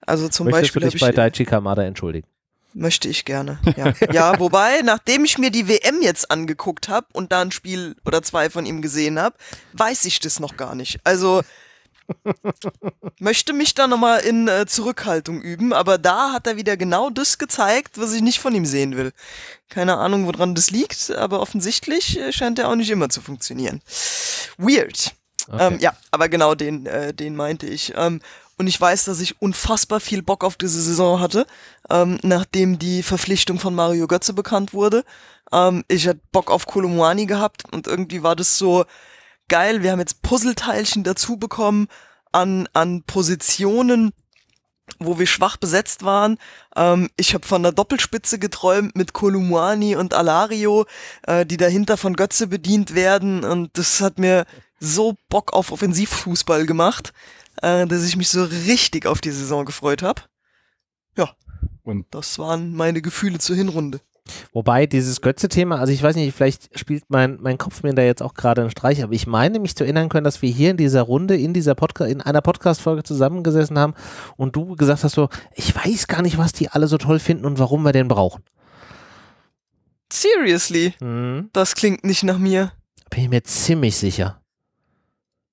also zum Möchtest Beispiel. Du dich bei Daichi Kamada entschuldigen? Möchte ich gerne. Ja. ja, wobei, nachdem ich mir die WM jetzt angeguckt habe und da ein Spiel oder zwei von ihm gesehen habe, weiß ich das noch gar nicht. Also möchte mich da nochmal in äh, Zurückhaltung üben, aber da hat er wieder genau das gezeigt, was ich nicht von ihm sehen will. Keine Ahnung, woran das liegt, aber offensichtlich äh, scheint er auch nicht immer zu funktionieren. Weird. Okay. Ähm, ja, aber genau den, äh, den meinte ich. Ähm, und ich weiß, dass ich unfassbar viel Bock auf diese Saison hatte, ähm, nachdem die Verpflichtung von Mario Götze bekannt wurde. Ähm, ich hatte Bock auf Kolumwani gehabt und irgendwie war das so, geil, wir haben jetzt Puzzleteilchen dazu bekommen an, an Positionen, wo wir schwach besetzt waren. Ähm, ich habe von der Doppelspitze geträumt mit Kolumani und Alario, äh, die dahinter von Götze bedient werden. Und das hat mir so Bock auf Offensivfußball gemacht, äh, dass ich mich so richtig auf die Saison gefreut habe. Ja. Und das waren meine Gefühle zur Hinrunde. Wobei dieses Götze-Thema, also ich weiß nicht, vielleicht spielt mein, mein Kopf mir da jetzt auch gerade einen Streich, aber ich meine mich zu erinnern können, dass wir hier in dieser Runde, in dieser Podcast, in einer Podcast-Folge zusammengesessen haben und du gesagt hast so, ich weiß gar nicht, was die alle so toll finden und warum wir den brauchen. Seriously? Mhm. Das klingt nicht nach mir. Bin ich mir ziemlich sicher.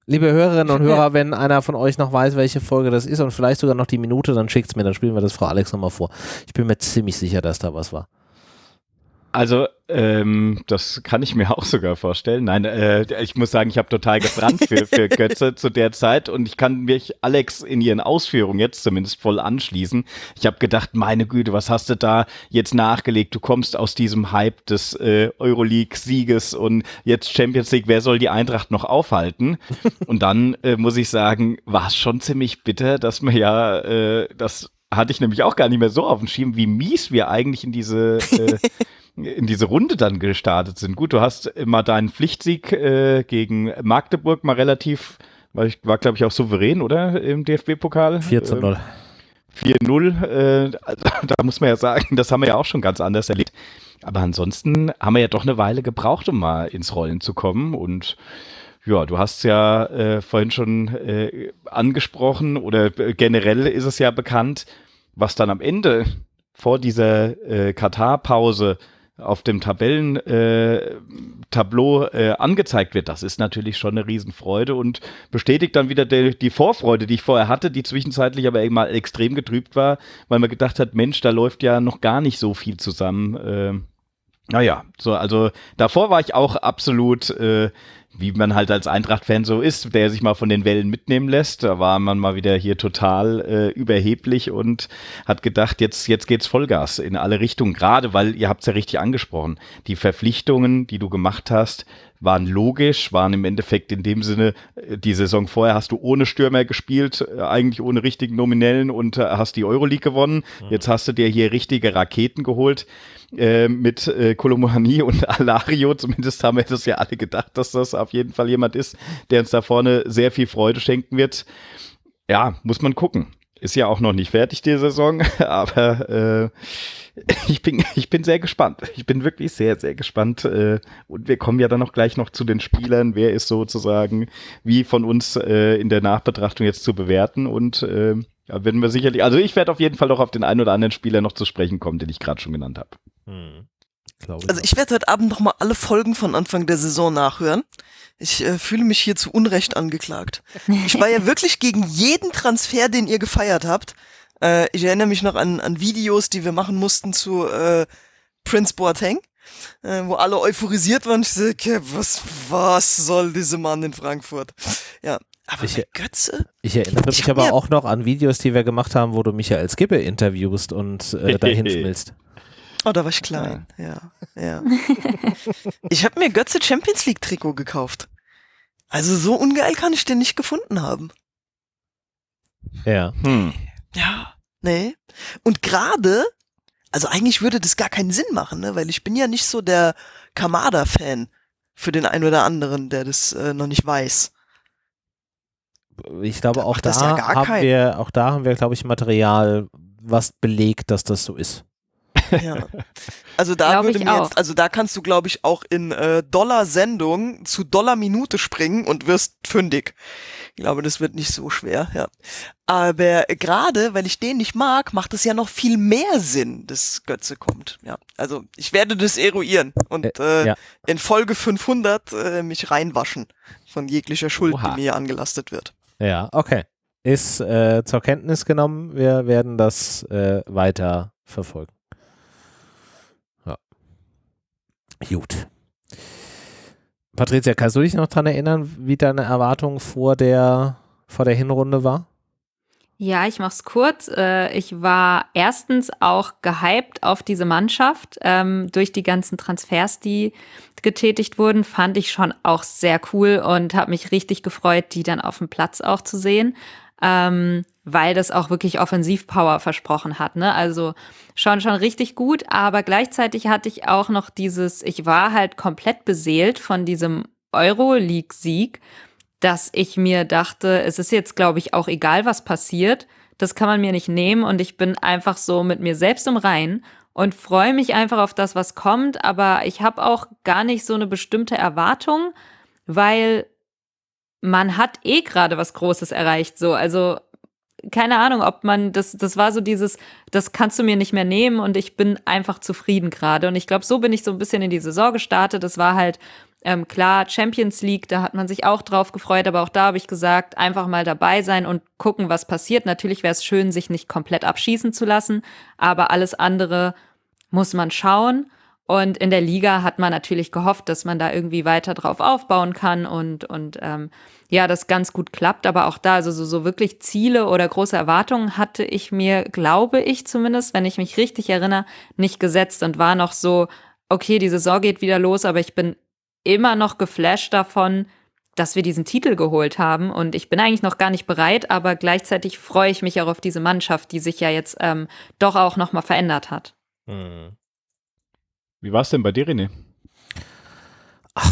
Liebe Hörerinnen und Hörer, wenn einer von euch noch weiß, welche Folge das ist und vielleicht sogar noch die Minute, dann schickt es mir, dann spielen wir das Frau Alex nochmal vor. Ich bin mir ziemlich sicher, dass da was war. Also, ähm, das kann ich mir auch sogar vorstellen. Nein, äh, ich muss sagen, ich habe total gebrannt für, für Götze zu der Zeit und ich kann mich Alex in ihren Ausführungen jetzt zumindest voll anschließen. Ich habe gedacht, meine Güte, was hast du da jetzt nachgelegt? Du kommst aus diesem Hype des äh, Euroleague-Sieges und jetzt Champions League, wer soll die Eintracht noch aufhalten? Und dann äh, muss ich sagen, war es schon ziemlich bitter, dass man ja äh, das hatte ich nämlich auch gar nicht mehr so auf dem Schirm, wie mies wir eigentlich in diese äh, in diese Runde dann gestartet sind. Gut, du hast immer deinen Pflichtsieg äh, gegen Magdeburg mal relativ, war, war glaube ich auch souverän, oder? Im DFB-Pokal. 4 zu 0. Äh, 4-0, äh, also, da muss man ja sagen, das haben wir ja auch schon ganz anders erlebt. Aber ansonsten haben wir ja doch eine Weile gebraucht, um mal ins Rollen zu kommen. Und ja, du hast ja äh, vorhin schon äh, angesprochen oder äh, generell ist es ja bekannt, was dann am Ende vor dieser äh, Katar-Pause auf dem Tabellentableau äh, äh, angezeigt wird, das ist natürlich schon eine Riesenfreude und bestätigt dann wieder die, die Vorfreude, die ich vorher hatte, die zwischenzeitlich aber mal extrem getrübt war, weil man gedacht hat, Mensch, da läuft ja noch gar nicht so viel zusammen. Äh, naja, so, also davor war ich auch absolut äh, wie man halt als Eintracht-Fan so ist, der sich mal von den Wellen mitnehmen lässt. Da war man mal wieder hier total äh, überheblich und hat gedacht, jetzt, jetzt geht's Vollgas in alle Richtungen. Gerade weil, ihr habt es ja richtig angesprochen, die Verpflichtungen, die du gemacht hast, waren logisch, waren im Endeffekt in dem Sinne, äh, die Saison vorher hast du ohne Stürmer gespielt, äh, eigentlich ohne richtigen Nominellen und äh, hast die Euroleague gewonnen. Mhm. Jetzt hast du dir hier richtige Raketen geholt äh, mit äh, Kolomohani und Alario. Zumindest haben wir das ja alle gedacht, dass das auf jeden Fall jemand ist, der uns da vorne sehr viel Freude schenken wird. Ja, muss man gucken. Ist ja auch noch nicht fertig, die Saison, aber äh, ich, bin, ich bin sehr gespannt. Ich bin wirklich sehr, sehr gespannt. Äh, und wir kommen ja dann auch gleich noch zu den Spielern. Wer ist sozusagen wie von uns äh, in der Nachbetrachtung jetzt zu bewerten? Und äh, ja, werden wir sicherlich, also ich werde auf jeden Fall doch auf den einen oder anderen Spieler noch zu sprechen kommen, den ich gerade schon genannt habe. Hm. Also ich werde heute Abend noch mal alle Folgen von Anfang der Saison nachhören. Ich äh, fühle mich hier zu Unrecht angeklagt. Ich war ja wirklich gegen jeden Transfer, den ihr gefeiert habt. Äh, ich erinnere mich noch an, an Videos, die wir machen mussten zu äh, Prince Boateng, äh, wo alle euphorisiert waren. Ich okay, was, was soll diese Mann in Frankfurt? Ja, aber ich, Götze? Ich erinnere mich aber auch noch an Videos, die wir gemacht haben, wo du Michael Skibbe interviewst und äh, dahin schmilzt. Oh, da war ich klein. Ja, ja. ich habe mir Götze Champions League Trikot gekauft. Also so ungeil kann ich den nicht gefunden haben. Ja. Hm. Ja, nee. Und gerade, also eigentlich würde das gar keinen Sinn machen, ne? weil ich bin ja nicht so der Kamada-Fan für den einen oder anderen, der das äh, noch nicht weiß. Ich glaube, auch da, ja haben keinen. wir, auch da haben wir, glaube ich, Material, was belegt, dass das so ist. Ja. Also da würde mir jetzt, also da kannst du, glaube ich, auch in äh, Dollar-Sendung zu Dollar-Minute springen und wirst fündig. Ich glaube, das wird nicht so schwer, ja. Aber gerade, weil ich den nicht mag, macht es ja noch viel mehr Sinn, dass Götze kommt. Ja, also ich werde das eruieren und äh, äh, ja. in Folge 500 äh, mich reinwaschen von jeglicher Schuld, Oha. die mir angelastet wird. Ja, okay. Ist äh, zur Kenntnis genommen. Wir werden das äh, weiter verfolgen. Ja. Gut. Patricia, kannst du dich noch daran erinnern, wie deine Erwartung vor der, vor der Hinrunde war? Ja, ich mach's kurz. Äh, ich war erstens auch gehypt auf diese Mannschaft. Ähm, durch die ganzen Transfers, die getätigt wurden, fand ich schon auch sehr cool und habe mich richtig gefreut, die dann auf dem Platz auch zu sehen. Ähm, weil das auch wirklich Offensivpower versprochen hat. Ne? Also schon, schon richtig gut, aber gleichzeitig hatte ich auch noch dieses, ich war halt komplett beseelt von diesem Euroleague-Sieg, dass ich mir dachte, es ist jetzt, glaube ich, auch egal, was passiert. Das kann man mir nicht nehmen und ich bin einfach so mit mir selbst im Reinen und freue mich einfach auf das, was kommt. Aber ich habe auch gar nicht so eine bestimmte Erwartung, weil man hat eh gerade was Großes erreicht. So, also keine Ahnung, ob man, das, das war so dieses, das kannst du mir nicht mehr nehmen und ich bin einfach zufrieden gerade. Und ich glaube, so bin ich so ein bisschen in die Saison gestartet. Es war halt ähm, klar, Champions League, da hat man sich auch drauf gefreut, aber auch da habe ich gesagt, einfach mal dabei sein und gucken, was passiert. Natürlich wäre es schön, sich nicht komplett abschießen zu lassen, aber alles andere muss man schauen. Und in der Liga hat man natürlich gehofft, dass man da irgendwie weiter drauf aufbauen kann und, und ähm, ja, das ganz gut klappt. Aber auch da, also so, so wirklich Ziele oder große Erwartungen hatte ich mir, glaube ich zumindest, wenn ich mich richtig erinnere, nicht gesetzt und war noch so, okay, die Saison geht wieder los, aber ich bin immer noch geflasht davon, dass wir diesen Titel geholt haben. Und ich bin eigentlich noch gar nicht bereit, aber gleichzeitig freue ich mich auch auf diese Mannschaft, die sich ja jetzt ähm, doch auch nochmal verändert hat. Hm. Wie war es denn bei dir, René? Ach,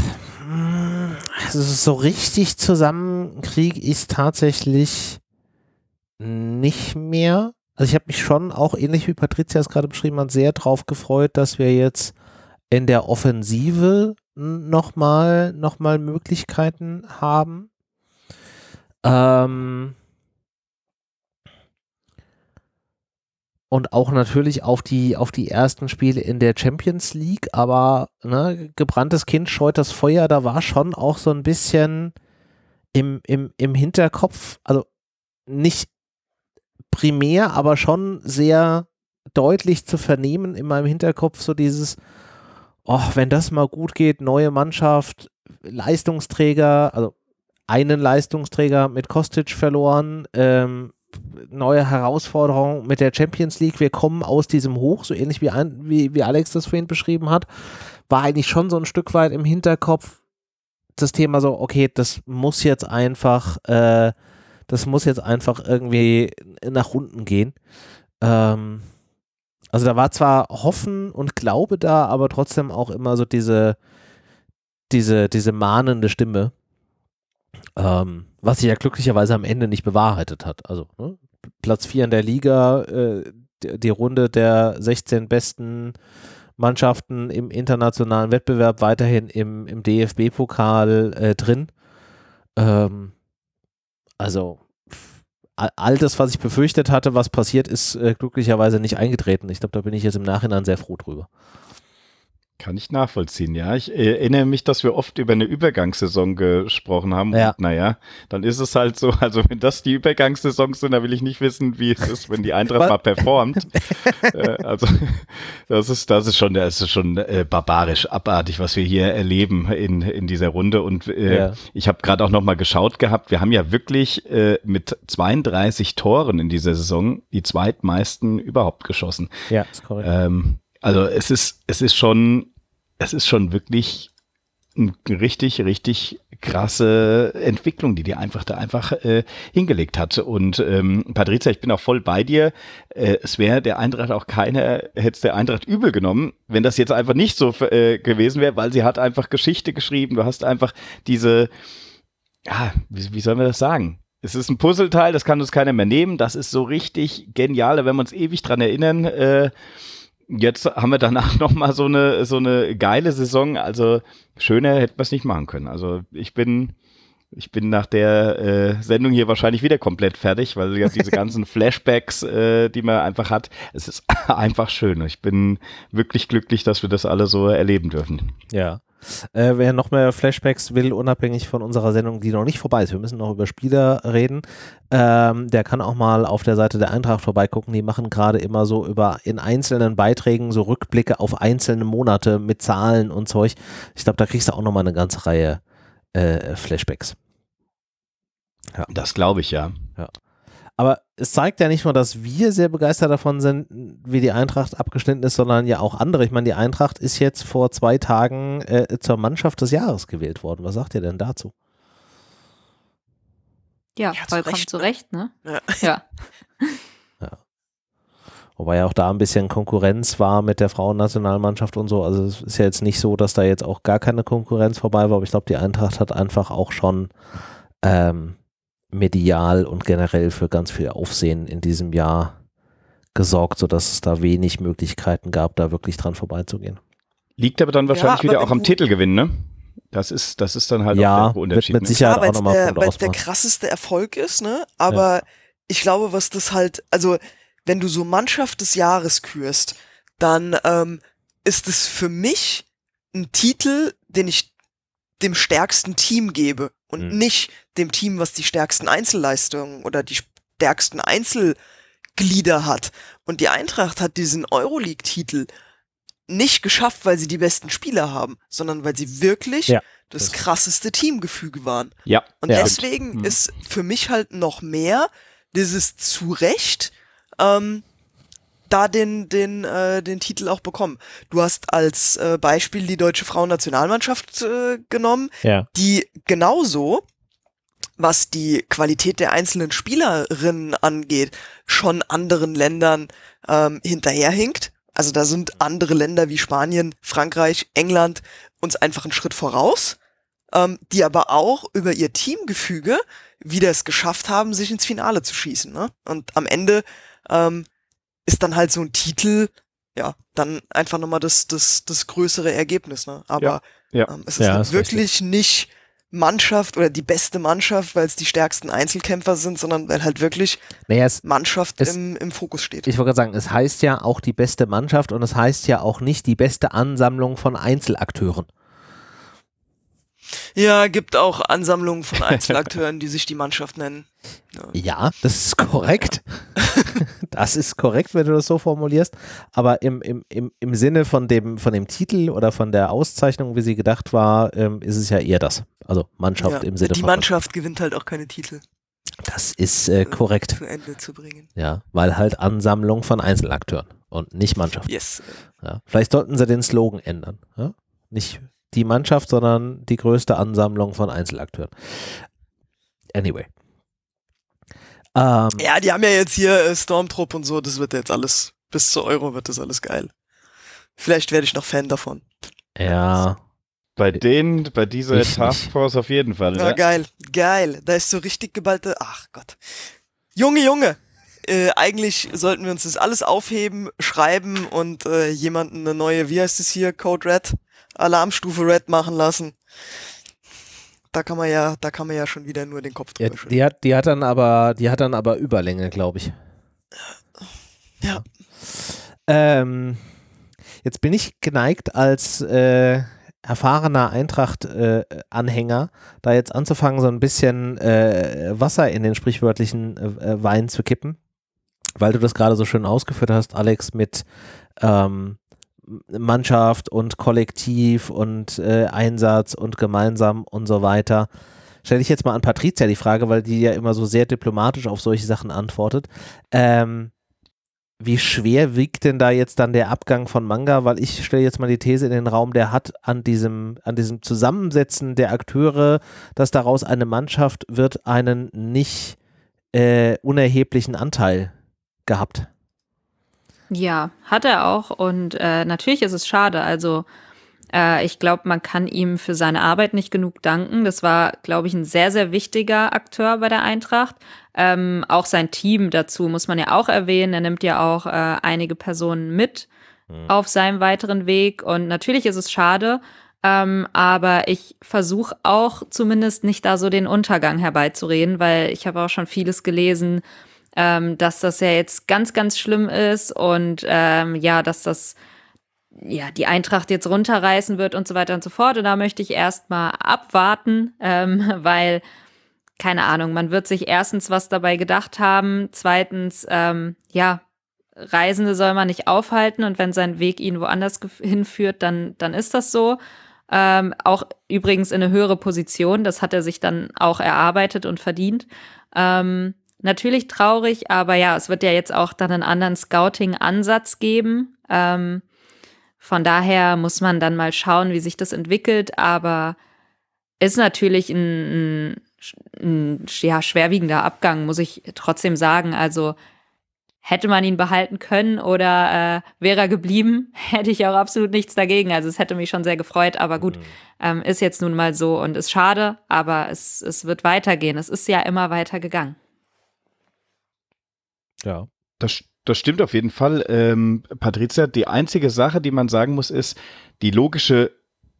also so richtig zusammenkriege ich es tatsächlich nicht mehr. Also ich habe mich schon auch ähnlich wie Patricia es gerade beschrieben hat, sehr drauf gefreut, dass wir jetzt in der Offensive nochmal noch mal Möglichkeiten haben. Ähm, und auch natürlich auf die, auf die ersten Spiele in der Champions League, aber ne, gebranntes Kind scheut das Feuer, da war schon auch so ein bisschen im, im, im Hinterkopf, also nicht primär, aber schon sehr deutlich zu vernehmen in meinem Hinterkopf, so dieses, oh, wenn das mal gut geht, neue Mannschaft, Leistungsträger, also einen Leistungsträger mit Kostic verloren, ähm, neue Herausforderung mit der Champions League. Wir kommen aus diesem Hoch, so ähnlich wie, ein, wie, wie Alex das vorhin beschrieben hat, war eigentlich schon so ein Stück weit im Hinterkopf das Thema so, okay, das muss jetzt einfach, äh, das muss jetzt einfach irgendwie nach unten gehen. Ähm, also da war zwar Hoffen und Glaube da, aber trotzdem auch immer so diese, diese, diese mahnende Stimme. Ähm, was sich ja glücklicherweise am Ende nicht bewahrheitet hat. Also ne? Platz 4 in der Liga, äh, die, Runde der 16 besten Mannschaften im internationalen Wettbewerb weiterhin im, im DFB-Pokal äh, drin. Ähm, also all das, was ich befürchtet hatte, was passiert, ist äh, glücklicherweise nicht eingetreten. Ich glaube, da bin ich jetzt im Nachhinein sehr froh drüber. Kann ich nachvollziehen, ja. Ich erinnere mich, dass wir oft über eine Übergangssaison gesprochen haben. Ja. Und naja, dann ist es halt so, also wenn das die Übergangssaisons sind, dann will ich nicht wissen, wie es ist, wenn die Eintracht mal performt. äh, also das ist, das ist schon, das ist schon äh, barbarisch, abartig, was wir hier erleben in, in dieser Runde. Und äh, ja. ich habe gerade auch nochmal geschaut gehabt, wir haben ja wirklich äh, mit 32 Toren in dieser Saison die zweitmeisten überhaupt geschossen. Ja, ist korrekt. Ähm, also es ist, es ist schon, es ist schon wirklich eine richtig, richtig krasse Entwicklung, die die einfach da einfach äh, hingelegt hat. Und ähm, Patrizia, ich bin auch voll bei dir. Äh, es wäre der Eintracht auch keiner, hätte es der Eintracht übel genommen, wenn das jetzt einfach nicht so äh, gewesen wäre, weil sie hat einfach Geschichte geschrieben. Du hast einfach diese, ja, wie, wie soll man das sagen? Es ist ein Puzzleteil, das kann uns keiner mehr nehmen. Das ist so richtig genial, werden wir uns ewig dran erinnern. Äh, jetzt haben wir danach nochmal so eine, so eine geile Saison. Also schöner hätten wir es nicht machen können. Also ich bin, ich bin nach der äh, Sendung hier wahrscheinlich wieder komplett fertig, weil ja diese ganzen Flashbacks, äh, die man einfach hat, es ist einfach schön. Ich bin wirklich glücklich, dass wir das alle so erleben dürfen. Ja. Äh, wer noch mehr Flashbacks will, unabhängig von unserer Sendung, die noch nicht vorbei ist, wir müssen noch über Spieler reden, ähm, der kann auch mal auf der Seite der Eintracht vorbeigucken. Die machen gerade immer so über in einzelnen Beiträgen so Rückblicke auf einzelne Monate mit Zahlen und Zeug. Ich glaube, da kriegst du auch nochmal eine ganze Reihe äh, Flashbacks. Ja. Das glaube ich, ja. Aber es zeigt ja nicht nur, dass wir sehr begeistert davon sind, wie die Eintracht abgeschnitten ist, sondern ja auch andere. Ich meine, die Eintracht ist jetzt vor zwei Tagen äh, zur Mannschaft des Jahres gewählt worden. Was sagt ihr denn dazu? Ja, ja vollkommen zu Recht, ne? Ja. ja. ja. Wobei ja auch da ein bisschen Konkurrenz war mit der Frauennationalmannschaft und so. Also es ist ja jetzt nicht so, dass da jetzt auch gar keine Konkurrenz vorbei war, aber ich glaube, die Eintracht hat einfach auch schon ähm, medial und generell für ganz viel Aufsehen in diesem Jahr gesorgt, sodass es da wenig Möglichkeiten gab, da wirklich dran vorbeizugehen. Liegt aber dann wahrscheinlich ja, aber wieder auch am Titelgewinn, ne? Das ist, das ist dann halt ja, auch der Unterschied. Wird mit ne? Sicherheit ja, auch nochmal der, Weil es der krasseste Erfolg ist, ne? Aber ja. ich glaube, was das halt, also wenn du so Mannschaft des Jahres kürst, dann ähm, ist es für mich ein Titel, den ich dem stärksten Team gebe und mhm. nicht dem Team, was die stärksten Einzelleistungen oder die stärksten Einzelglieder hat. Und die Eintracht hat diesen Euroleague-Titel nicht geschafft, weil sie die besten Spieler haben, sondern weil sie wirklich ja, das, das, krasseste Teamgefüge waren. Ja. Und ja. deswegen mhm. ist für mich halt noch mehr dieses Zurecht, ähm, da den, den, äh, den Titel auch bekommen. Du hast als äh, Beispiel die deutsche Frauennationalmannschaft äh, genommen, ja. die genauso, was die Qualität der einzelnen Spielerinnen angeht, schon anderen Ländern ähm, hinterherhinkt. Also da sind andere Länder wie Spanien, Frankreich, England uns einfach einen Schritt voraus, ähm, die aber auch über ihr Teamgefüge wieder es geschafft haben, sich ins Finale zu schießen. Ne? Und am Ende ähm, ist dann halt so ein Titel, ja, dann einfach nochmal das, das, das größere Ergebnis, ne? Aber ja, ja. Ähm, es ist ja, wirklich ist nicht Mannschaft oder die beste Mannschaft, weil es die stärksten Einzelkämpfer sind, sondern weil halt wirklich naja, es, Mannschaft es, im, im Fokus steht. Ich wollte gerade sagen, es heißt ja auch die beste Mannschaft und es heißt ja auch nicht die beste Ansammlung von Einzelakteuren. Ja, gibt auch Ansammlungen von Einzelakteuren, die sich die Mannschaft nennen. Ja, das ist korrekt. das ist korrekt, wenn du das so formulierst. Aber im, im, im, im Sinne von dem, von dem Titel oder von der Auszeichnung, wie sie gedacht war, ähm, ist es ja eher das. Also Mannschaft ja, im Sinne die von. Die Mannschaft gewinnt halt auch keine Titel. Das ist äh, korrekt. Zu Ende zu bringen. Ja, weil halt Ansammlung von Einzelakteuren und nicht Mannschaft. Yes. Ja, vielleicht sollten sie den Slogan ändern. Ja? Nicht die Mannschaft, sondern die größte Ansammlung von Einzelakteuren. Anyway. Ähm, ja, die haben ja jetzt hier äh, Stormtrupp und so, das wird jetzt alles, bis zu Euro wird das alles geil. Vielleicht werde ich noch Fan davon. Ja. Bei denen, bei dieser Taskforce auf jeden Fall. Ja, ja, geil, geil. Da ist so richtig geballte, ach Gott. Junge, Junge, äh, eigentlich sollten wir uns das alles aufheben, schreiben und äh, jemanden eine neue, wie heißt es hier, Code Red? Alarmstufe Red machen lassen. Da kann man ja, da kann man ja schon wieder nur den Kopf drüber ja, die hat, die hat dann aber, die hat dann aber Überlänge, glaube ich. Ja. Ähm, jetzt bin ich geneigt als äh, erfahrener Eintracht-Anhänger, äh, da jetzt anzufangen, so ein bisschen äh, Wasser in den sprichwörtlichen äh, Wein zu kippen, weil du das gerade so schön ausgeführt hast, Alex, mit ähm, Mannschaft und Kollektiv und äh, Einsatz und gemeinsam und so weiter. Stelle ich jetzt mal an Patricia die Frage, weil die ja immer so sehr diplomatisch auf solche Sachen antwortet. Ähm, wie schwer wiegt denn da jetzt dann der Abgang von Manga? Weil ich stelle jetzt mal die These in den Raum, der hat an diesem, an diesem Zusammensetzen der Akteure, dass daraus eine Mannschaft wird, einen nicht äh, unerheblichen Anteil gehabt. Ja, hat er auch. Und äh, natürlich ist es schade. Also äh, ich glaube, man kann ihm für seine Arbeit nicht genug danken. Das war, glaube ich, ein sehr, sehr wichtiger Akteur bei der Eintracht. Ähm, auch sein Team dazu muss man ja auch erwähnen. Er nimmt ja auch äh, einige Personen mit mhm. auf seinem weiteren Weg. Und natürlich ist es schade. Ähm, aber ich versuche auch zumindest nicht da so den Untergang herbeizureden, weil ich habe auch schon vieles gelesen, ähm, dass das ja jetzt ganz, ganz schlimm ist und ähm, ja, dass das ja die Eintracht jetzt runterreißen wird und so weiter und so fort. Und da möchte ich erstmal abwarten, ähm, weil keine Ahnung, man wird sich erstens was dabei gedacht haben, zweitens ähm, ja Reisende soll man nicht aufhalten und wenn sein Weg ihn woanders hinführt, dann, dann ist das so. Ähm, auch übrigens in eine höhere Position, das hat er sich dann auch erarbeitet und verdient. Ähm, natürlich traurig, aber ja, es wird ja jetzt auch dann einen anderen Scouting-Ansatz geben. Ähm, von daher muss man dann mal schauen, wie sich das entwickelt, aber ist natürlich ein, ein, ein ja, schwerwiegender Abgang, muss ich trotzdem sagen. Also hätte man ihn behalten können oder äh, wäre er geblieben, hätte ich auch absolut nichts dagegen. Also es hätte mich schon sehr gefreut, aber gut, mhm. ähm, ist jetzt nun mal so und ist schade, aber es, es wird weitergehen. Es ist ja immer weiter gegangen. Ja. Das, das stimmt auf jeden Fall. Ähm, Patricia, die einzige Sache, die man sagen muss, ist, die logische,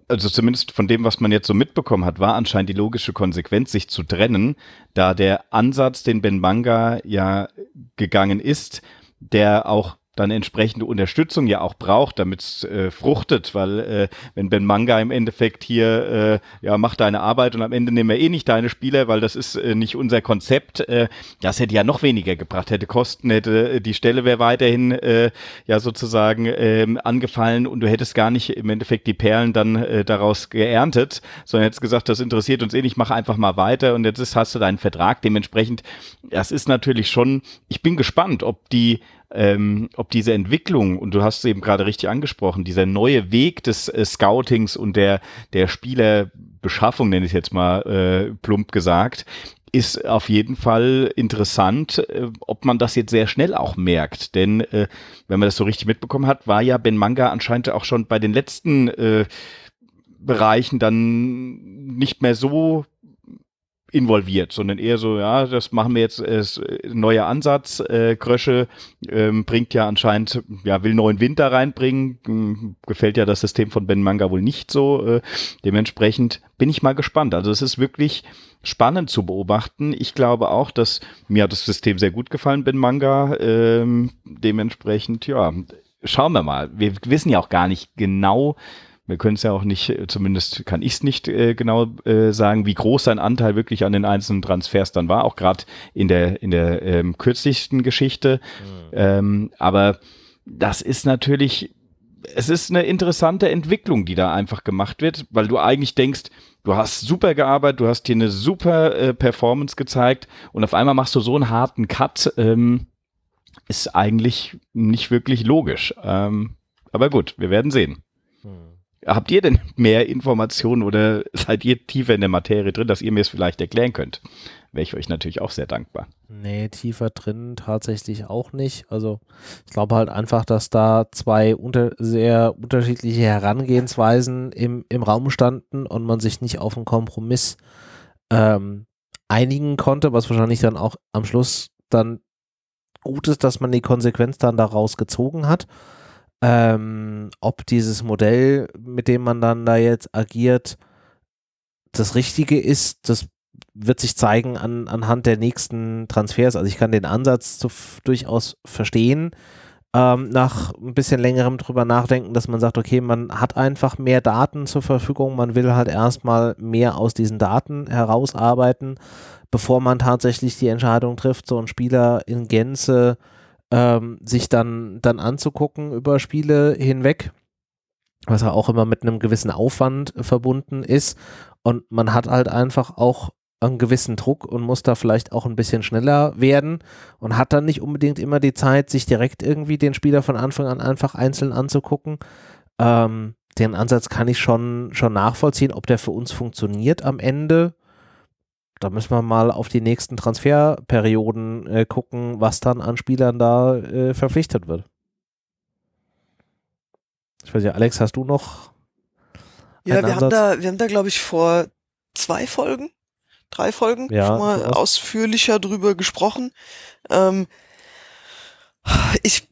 also zumindest von dem, was man jetzt so mitbekommen hat, war anscheinend die logische Konsequenz, sich zu trennen, da der Ansatz, den Ben Manga ja gegangen ist, der auch dann entsprechende Unterstützung ja auch braucht, damit es äh, fruchtet, weil äh, wenn Ben Manga im Endeffekt hier, äh, ja, mach deine Arbeit und am Ende nehmen wir eh nicht deine Spieler, weil das ist äh, nicht unser Konzept, äh, das hätte ja noch weniger gebracht, hätte Kosten, hätte äh, die Stelle wäre weiterhin äh, ja sozusagen äh, angefallen und du hättest gar nicht im Endeffekt die Perlen dann äh, daraus geerntet, sondern hättest gesagt, das interessiert uns eh nicht, mach einfach mal weiter und jetzt ist, hast du deinen Vertrag, dementsprechend, das ist natürlich schon, ich bin gespannt, ob die ähm, ob diese Entwicklung, und du hast es eben gerade richtig angesprochen, dieser neue Weg des äh, Scoutings und der, der Spielerbeschaffung, nenne ich jetzt mal äh, plump gesagt, ist auf jeden Fall interessant, äh, ob man das jetzt sehr schnell auch merkt. Denn äh, wenn man das so richtig mitbekommen hat, war ja Ben Manga anscheinend auch schon bei den letzten äh, Bereichen dann nicht mehr so involviert, sondern eher so, ja, das machen wir jetzt, ist äh, neuer Ansatz. Äh, Krösche ähm, bringt ja anscheinend, ja, will neuen Wind da reinbringen. Hm, gefällt ja das System von Ben Manga wohl nicht so. Äh, dementsprechend bin ich mal gespannt. Also es ist wirklich spannend zu beobachten. Ich glaube auch, dass mir hat das System sehr gut gefallen, Ben Manga. Ähm, dementsprechend, ja, schauen wir mal. Wir wissen ja auch gar nicht genau, wir können es ja auch nicht, zumindest kann ich es nicht äh, genau äh, sagen, wie groß sein Anteil wirklich an den einzelnen Transfers dann war, auch gerade in der, in der ähm, kürzlichsten Geschichte. Mhm. Ähm, aber das ist natürlich, es ist eine interessante Entwicklung, die da einfach gemacht wird, weil du eigentlich denkst, du hast super gearbeitet, du hast hier eine super äh, Performance gezeigt und auf einmal machst du so einen harten Cut, ähm, ist eigentlich nicht wirklich logisch. Ähm, aber gut, wir werden sehen. Habt ihr denn mehr Informationen oder seid ihr tiefer in der Materie drin, dass ihr mir es vielleicht erklären könnt? Wäre ich euch natürlich auch sehr dankbar. Nee, tiefer drin tatsächlich auch nicht. Also ich glaube halt einfach, dass da zwei unter, sehr unterschiedliche Herangehensweisen im, im Raum standen und man sich nicht auf einen Kompromiss ähm, einigen konnte, was wahrscheinlich dann auch am Schluss dann gut ist, dass man die Konsequenz dann daraus gezogen hat. Ähm, ob dieses Modell, mit dem man dann da jetzt agiert, das Richtige ist, das wird sich zeigen an, anhand der nächsten Transfers. Also ich kann den Ansatz zu, durchaus verstehen, ähm, nach ein bisschen längerem drüber nachdenken, dass man sagt, okay, man hat einfach mehr Daten zur Verfügung, man will halt erstmal mehr aus diesen Daten herausarbeiten, bevor man tatsächlich die Entscheidung trifft, so einen Spieler in Gänze äh, ähm, sich dann, dann anzugucken über Spiele hinweg, was ja auch immer mit einem gewissen Aufwand verbunden ist. Und man hat halt einfach auch einen gewissen Druck und muss da vielleicht auch ein bisschen schneller werden und hat dann nicht unbedingt immer die Zeit, sich direkt irgendwie den Spieler von Anfang an einfach einzeln anzugucken. Ähm, den Ansatz kann ich schon, schon nachvollziehen, ob der für uns funktioniert am Ende da müssen wir mal auf die nächsten Transferperioden äh, gucken, was dann an Spielern da äh, verpflichtet wird. Ich weiß ja, Alex, hast du noch? Ja, wir haben da, wir haben da, glaube ich, vor zwei Folgen, drei Folgen ja, schon mal ausführlicher drüber gesprochen. Ähm, ich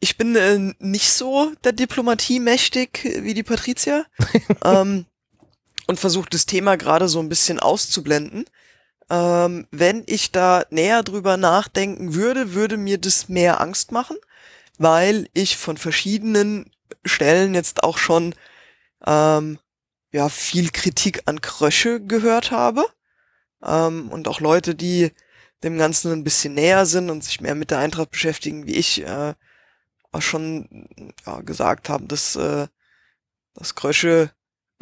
ich bin äh, nicht so der Diplomatie mächtig wie die Patrizier. ähm, und versucht das Thema gerade so ein bisschen auszublenden. Ähm, wenn ich da näher drüber nachdenken würde, würde mir das mehr Angst machen, weil ich von verschiedenen Stellen jetzt auch schon ähm, ja viel Kritik an Krösche gehört habe ähm, und auch Leute, die dem Ganzen ein bisschen näher sind und sich mehr mit der Eintracht beschäftigen, wie ich, äh, auch schon ja, gesagt haben, dass äh, dass Krösche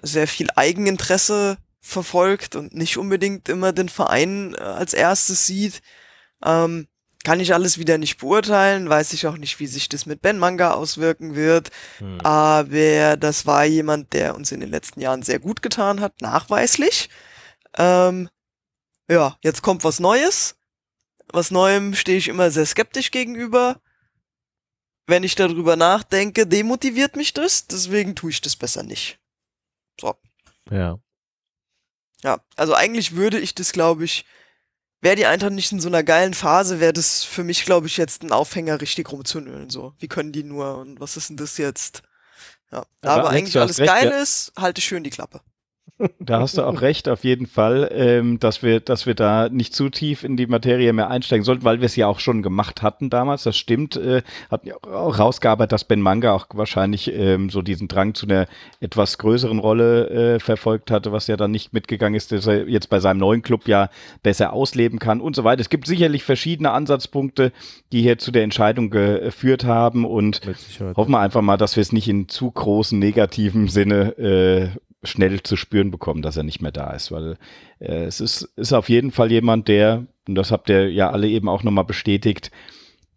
sehr viel Eigeninteresse verfolgt und nicht unbedingt immer den Verein äh, als erstes sieht. Ähm, kann ich alles wieder nicht beurteilen, weiß ich auch nicht, wie sich das mit Ben Manga auswirken wird. Hm. Aber das war jemand, der uns in den letzten Jahren sehr gut getan hat, nachweislich. Ähm, ja, jetzt kommt was Neues. Was Neuem stehe ich immer sehr skeptisch gegenüber. Wenn ich darüber nachdenke, demotiviert mich das, deswegen tue ich das besser nicht. So. Ja. Ja, also eigentlich würde ich das, glaube ich, wäre die Eintracht nicht in so einer geilen Phase, wäre das für mich, glaube ich, jetzt ein Aufhänger, richtig rumzunölen. So, wie können die nur und was ist denn das jetzt? Ja, aber, aber eigentlich alles recht, geil ja. ist, halte schön die Klappe. Da hast du auch recht, auf jeden Fall, ähm, dass wir, dass wir da nicht zu tief in die Materie mehr einsteigen sollten, weil wir es ja auch schon gemacht hatten damals. Das stimmt, äh, hatten ja auch rausgearbeitet, dass Ben Manga auch wahrscheinlich ähm, so diesen Drang zu einer etwas größeren Rolle äh, verfolgt hatte, was ja dann nicht mitgegangen ist, dass er jetzt bei seinem neuen Club ja besser ausleben kann und so weiter. Es gibt sicherlich verschiedene Ansatzpunkte, die hier zu der Entscheidung geführt haben und hoffen wir einfach mal, dass wir es nicht in zu großen negativen Sinne äh, schnell zu spüren bekommen, dass er nicht mehr da ist, weil äh, es ist, ist auf jeden Fall jemand, der, und das habt ihr ja alle eben auch nochmal bestätigt,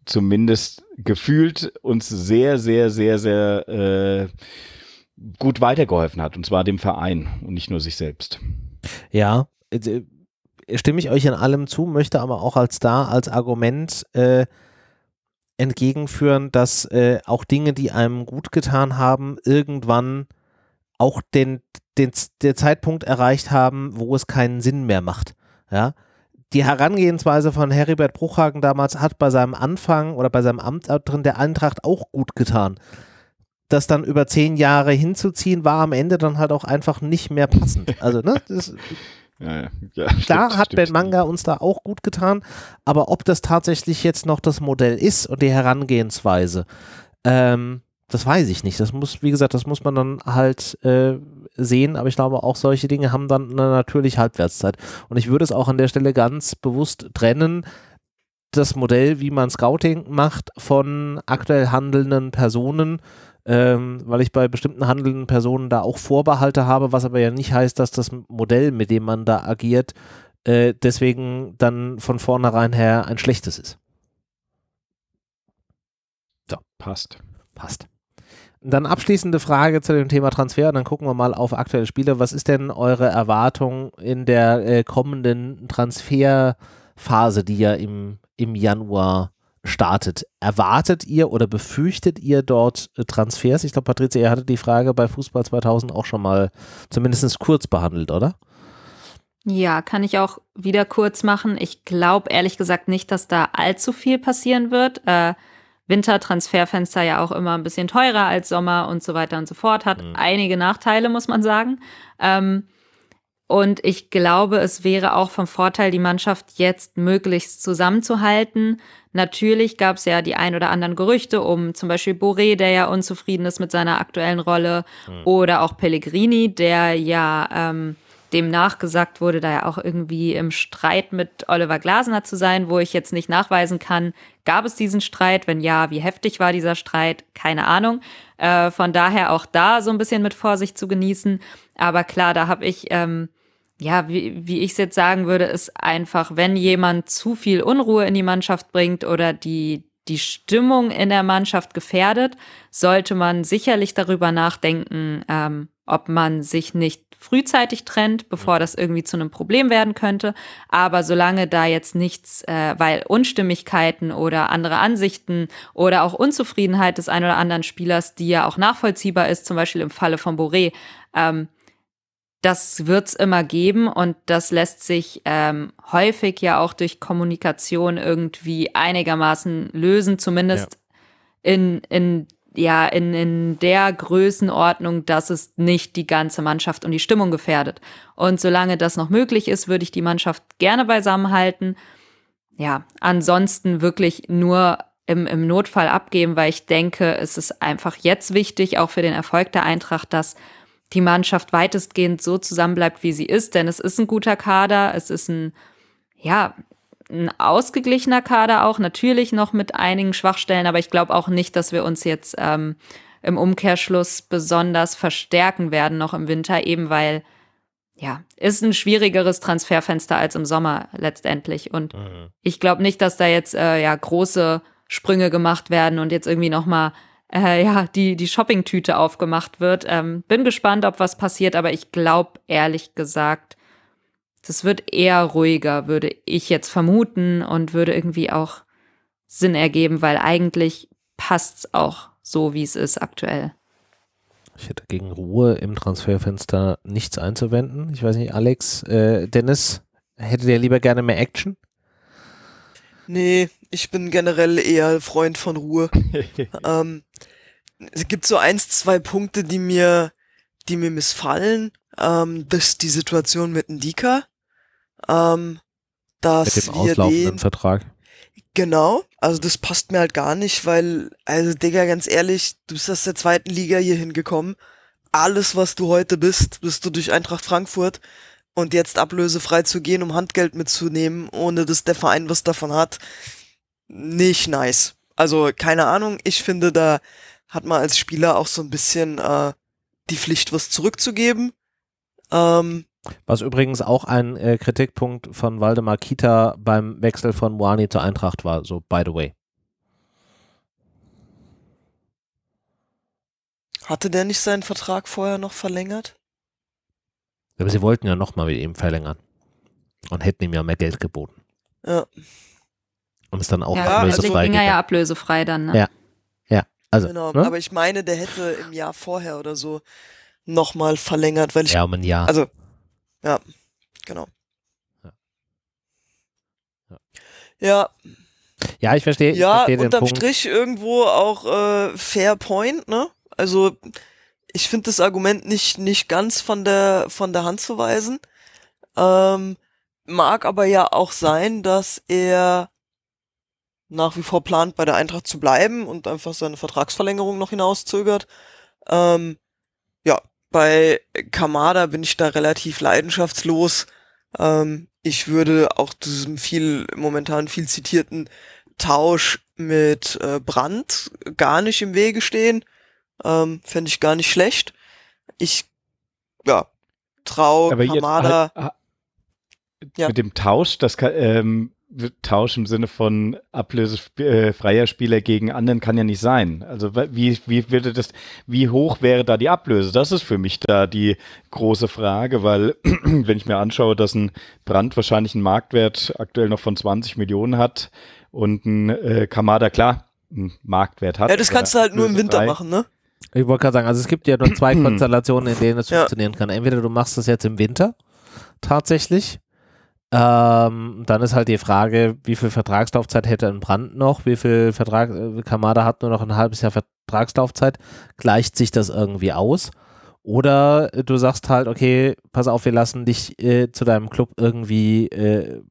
zumindest gefühlt uns sehr, sehr, sehr, sehr äh, gut weitergeholfen hat, und zwar dem Verein und nicht nur sich selbst. Ja, äh, stimme ich euch in allem zu, möchte aber auch als da als Argument äh, entgegenführen, dass äh, auch Dinge, die einem gut getan haben, irgendwann auch den, den, den Zeitpunkt erreicht haben, wo es keinen Sinn mehr macht. Ja, die Herangehensweise von Heribert Bruchhagen damals hat bei seinem Anfang oder bei seinem Amt drin der Eintracht auch gut getan. Das dann über zehn Jahre hinzuziehen, war am Ende dann halt auch einfach nicht mehr passend. Also, ne, das, ja, ja. Ja, Klar stimmt, hat Ben Manga uns da auch gut getan, aber ob das tatsächlich jetzt noch das Modell ist und die Herangehensweise, ähm, das weiß ich nicht. Das muss, wie gesagt, das muss man dann halt äh, sehen, aber ich glaube, auch solche Dinge haben dann eine natürliche Halbwertszeit. Und ich würde es auch an der Stelle ganz bewusst trennen, das Modell, wie man Scouting macht, von aktuell handelnden Personen, ähm, weil ich bei bestimmten handelnden Personen da auch Vorbehalte habe, was aber ja nicht heißt, dass das Modell, mit dem man da agiert, äh, deswegen dann von vornherein her ein schlechtes ist. So. Passt. Passt. Dann abschließende Frage zu dem Thema Transfer und dann gucken wir mal auf aktuelle Spiele. Was ist denn eure Erwartung in der äh, kommenden Transferphase, die ja im, im Januar startet? Erwartet ihr oder befürchtet ihr dort äh, Transfers? Ich glaube, Patricia, ihr hattet die Frage bei Fußball 2000 auch schon mal zumindest kurz behandelt, oder? Ja, kann ich auch wieder kurz machen. Ich glaube ehrlich gesagt nicht, dass da allzu viel passieren wird. Äh, Wintertransferfenster ja auch immer ein bisschen teurer als Sommer und so weiter und so fort. Hat mhm. einige Nachteile, muss man sagen. Ähm, und ich glaube, es wäre auch vom Vorteil, die Mannschaft jetzt möglichst zusammenzuhalten. Natürlich gab es ja die ein oder anderen Gerüchte um zum Beispiel Boré, der ja unzufrieden ist mit seiner aktuellen Rolle, mhm. oder auch Pellegrini, der ja ähm, dem nachgesagt wurde, da ja auch irgendwie im Streit mit Oliver Glasner zu sein, wo ich jetzt nicht nachweisen kann, gab es diesen Streit? Wenn ja, wie heftig war dieser Streit? Keine Ahnung. Äh, von daher auch da so ein bisschen mit Vorsicht zu genießen. Aber klar, da habe ich, ähm, ja, wie, wie ich es jetzt sagen würde, ist einfach, wenn jemand zu viel Unruhe in die Mannschaft bringt oder die, die Stimmung in der Mannschaft gefährdet, sollte man sicherlich darüber nachdenken, ähm, ob man sich nicht frühzeitig trennt, bevor das irgendwie zu einem Problem werden könnte. Aber solange da jetzt nichts, äh, weil Unstimmigkeiten oder andere Ansichten oder auch Unzufriedenheit des einen oder anderen Spielers, die ja auch nachvollziehbar ist, zum Beispiel im Falle von Boré, ähm, das wird's immer geben und das lässt sich ähm, häufig ja auch durch Kommunikation irgendwie einigermaßen lösen, zumindest ja. in, in ja in, in der Größenordnung, dass es nicht die ganze Mannschaft und die Stimmung gefährdet. Und solange das noch möglich ist, würde ich die Mannschaft gerne beisammenhalten. Ja, ansonsten wirklich nur im, im Notfall abgeben, weil ich denke, es ist einfach jetzt wichtig, auch für den Erfolg der Eintracht, dass die Mannschaft weitestgehend so zusammenbleibt, wie sie ist, denn es ist ein guter Kader, es ist ein, ja, ein ausgeglichener Kader auch, natürlich noch mit einigen Schwachstellen, aber ich glaube auch nicht, dass wir uns jetzt ähm, im Umkehrschluss besonders verstärken werden noch im Winter, eben weil ja, ist ein schwierigeres Transferfenster als im Sommer letztendlich. Und mhm. ich glaube nicht, dass da jetzt äh, ja große Sprünge gemacht werden und jetzt irgendwie nochmal äh, ja, die, die Shoppingtüte aufgemacht wird. Ähm, bin gespannt, ob was passiert, aber ich glaube ehrlich gesagt, das wird eher ruhiger, würde ich jetzt vermuten und würde irgendwie auch Sinn ergeben, weil eigentlich passt es auch so, wie es ist aktuell. Ich hätte gegen Ruhe im Transferfenster nichts einzuwenden. Ich weiß nicht, Alex, äh, Dennis, hättet ihr lieber gerne mehr Action? Nee, ich bin generell eher Freund von Ruhe. ähm, es gibt so eins, zwei Punkte, die mir, die mir missfallen. Ähm, das ist die Situation mit Ndika. Ähm, dass Mit dem auslaufenden den, Vertrag. Genau, also das passt mir halt gar nicht, weil, also Digga, ganz ehrlich, du bist aus der zweiten Liga hier hingekommen. Alles, was du heute bist, bist du durch Eintracht Frankfurt und jetzt ablösefrei zu gehen, um Handgeld mitzunehmen, ohne dass der Verein was davon hat, nicht nice. Also keine Ahnung, ich finde, da hat man als Spieler auch so ein bisschen äh, die Pflicht, was zurückzugeben. Ähm, was übrigens auch ein äh, Kritikpunkt von Waldemar Kita beim Wechsel von Moani zur Eintracht war, so by the way. Hatte der nicht seinen Vertrag vorher noch verlängert? Aber sie wollten ja nochmal mit ihm verlängern. Und hätten ihm ja mehr Geld geboten. Ja. Und es dann auch ja, ablösefrei. Also ging er ja ablösefrei dann, ne? Ja. Ja. Also, genau, ne? aber ich meine, der hätte im Jahr vorher oder so nochmal verlängert, weil ich. Ja, um ein Jahr. Also, ja, genau. Ja. Ja. ja. Ja, ich verstehe. Ja, ich versteh unterm Strich irgendwo auch äh, Fair Point, ne? Also ich finde das Argument nicht nicht ganz von der von der Hand zu weisen. Ähm, mag aber ja auch sein, dass er nach wie vor plant, bei der Eintracht zu bleiben und einfach seine Vertragsverlängerung noch hinauszögert. Ähm, bei Kamada bin ich da relativ leidenschaftslos. Ähm, ich würde auch diesem viel, momentan viel zitierten Tausch mit äh, Brand gar nicht im Wege stehen. Ähm, Fände ich gar nicht schlecht. Ich, ja, trau Kamada. Halt, ja. Mit dem Tausch, das kann, ähm, Tausch im Sinne von ablösefreier äh, Spieler gegen anderen kann ja nicht sein. Also wie, wie würde das, wie hoch wäre da die Ablöse? Das ist für mich da die große Frage, weil wenn ich mir anschaue, dass ein Brand wahrscheinlich einen Marktwert aktuell noch von 20 Millionen hat und ein äh, Kamada klar einen Marktwert hat. Ja, das kannst du halt nur im Winter machen, ne? Ich wollte gerade sagen, also es gibt ja nur zwei Konstellationen, in denen es ja. funktionieren kann. Entweder du machst das jetzt im Winter tatsächlich ähm, dann ist halt die Frage, wie viel Vertragslaufzeit hätte ein Brand noch, wie viel Vertrag, äh, Kamada hat nur noch ein halbes Jahr Vertragslaufzeit, gleicht sich das irgendwie aus? Oder du sagst halt, okay, pass auf, wir lassen dich äh, zu deinem Club irgendwie äh,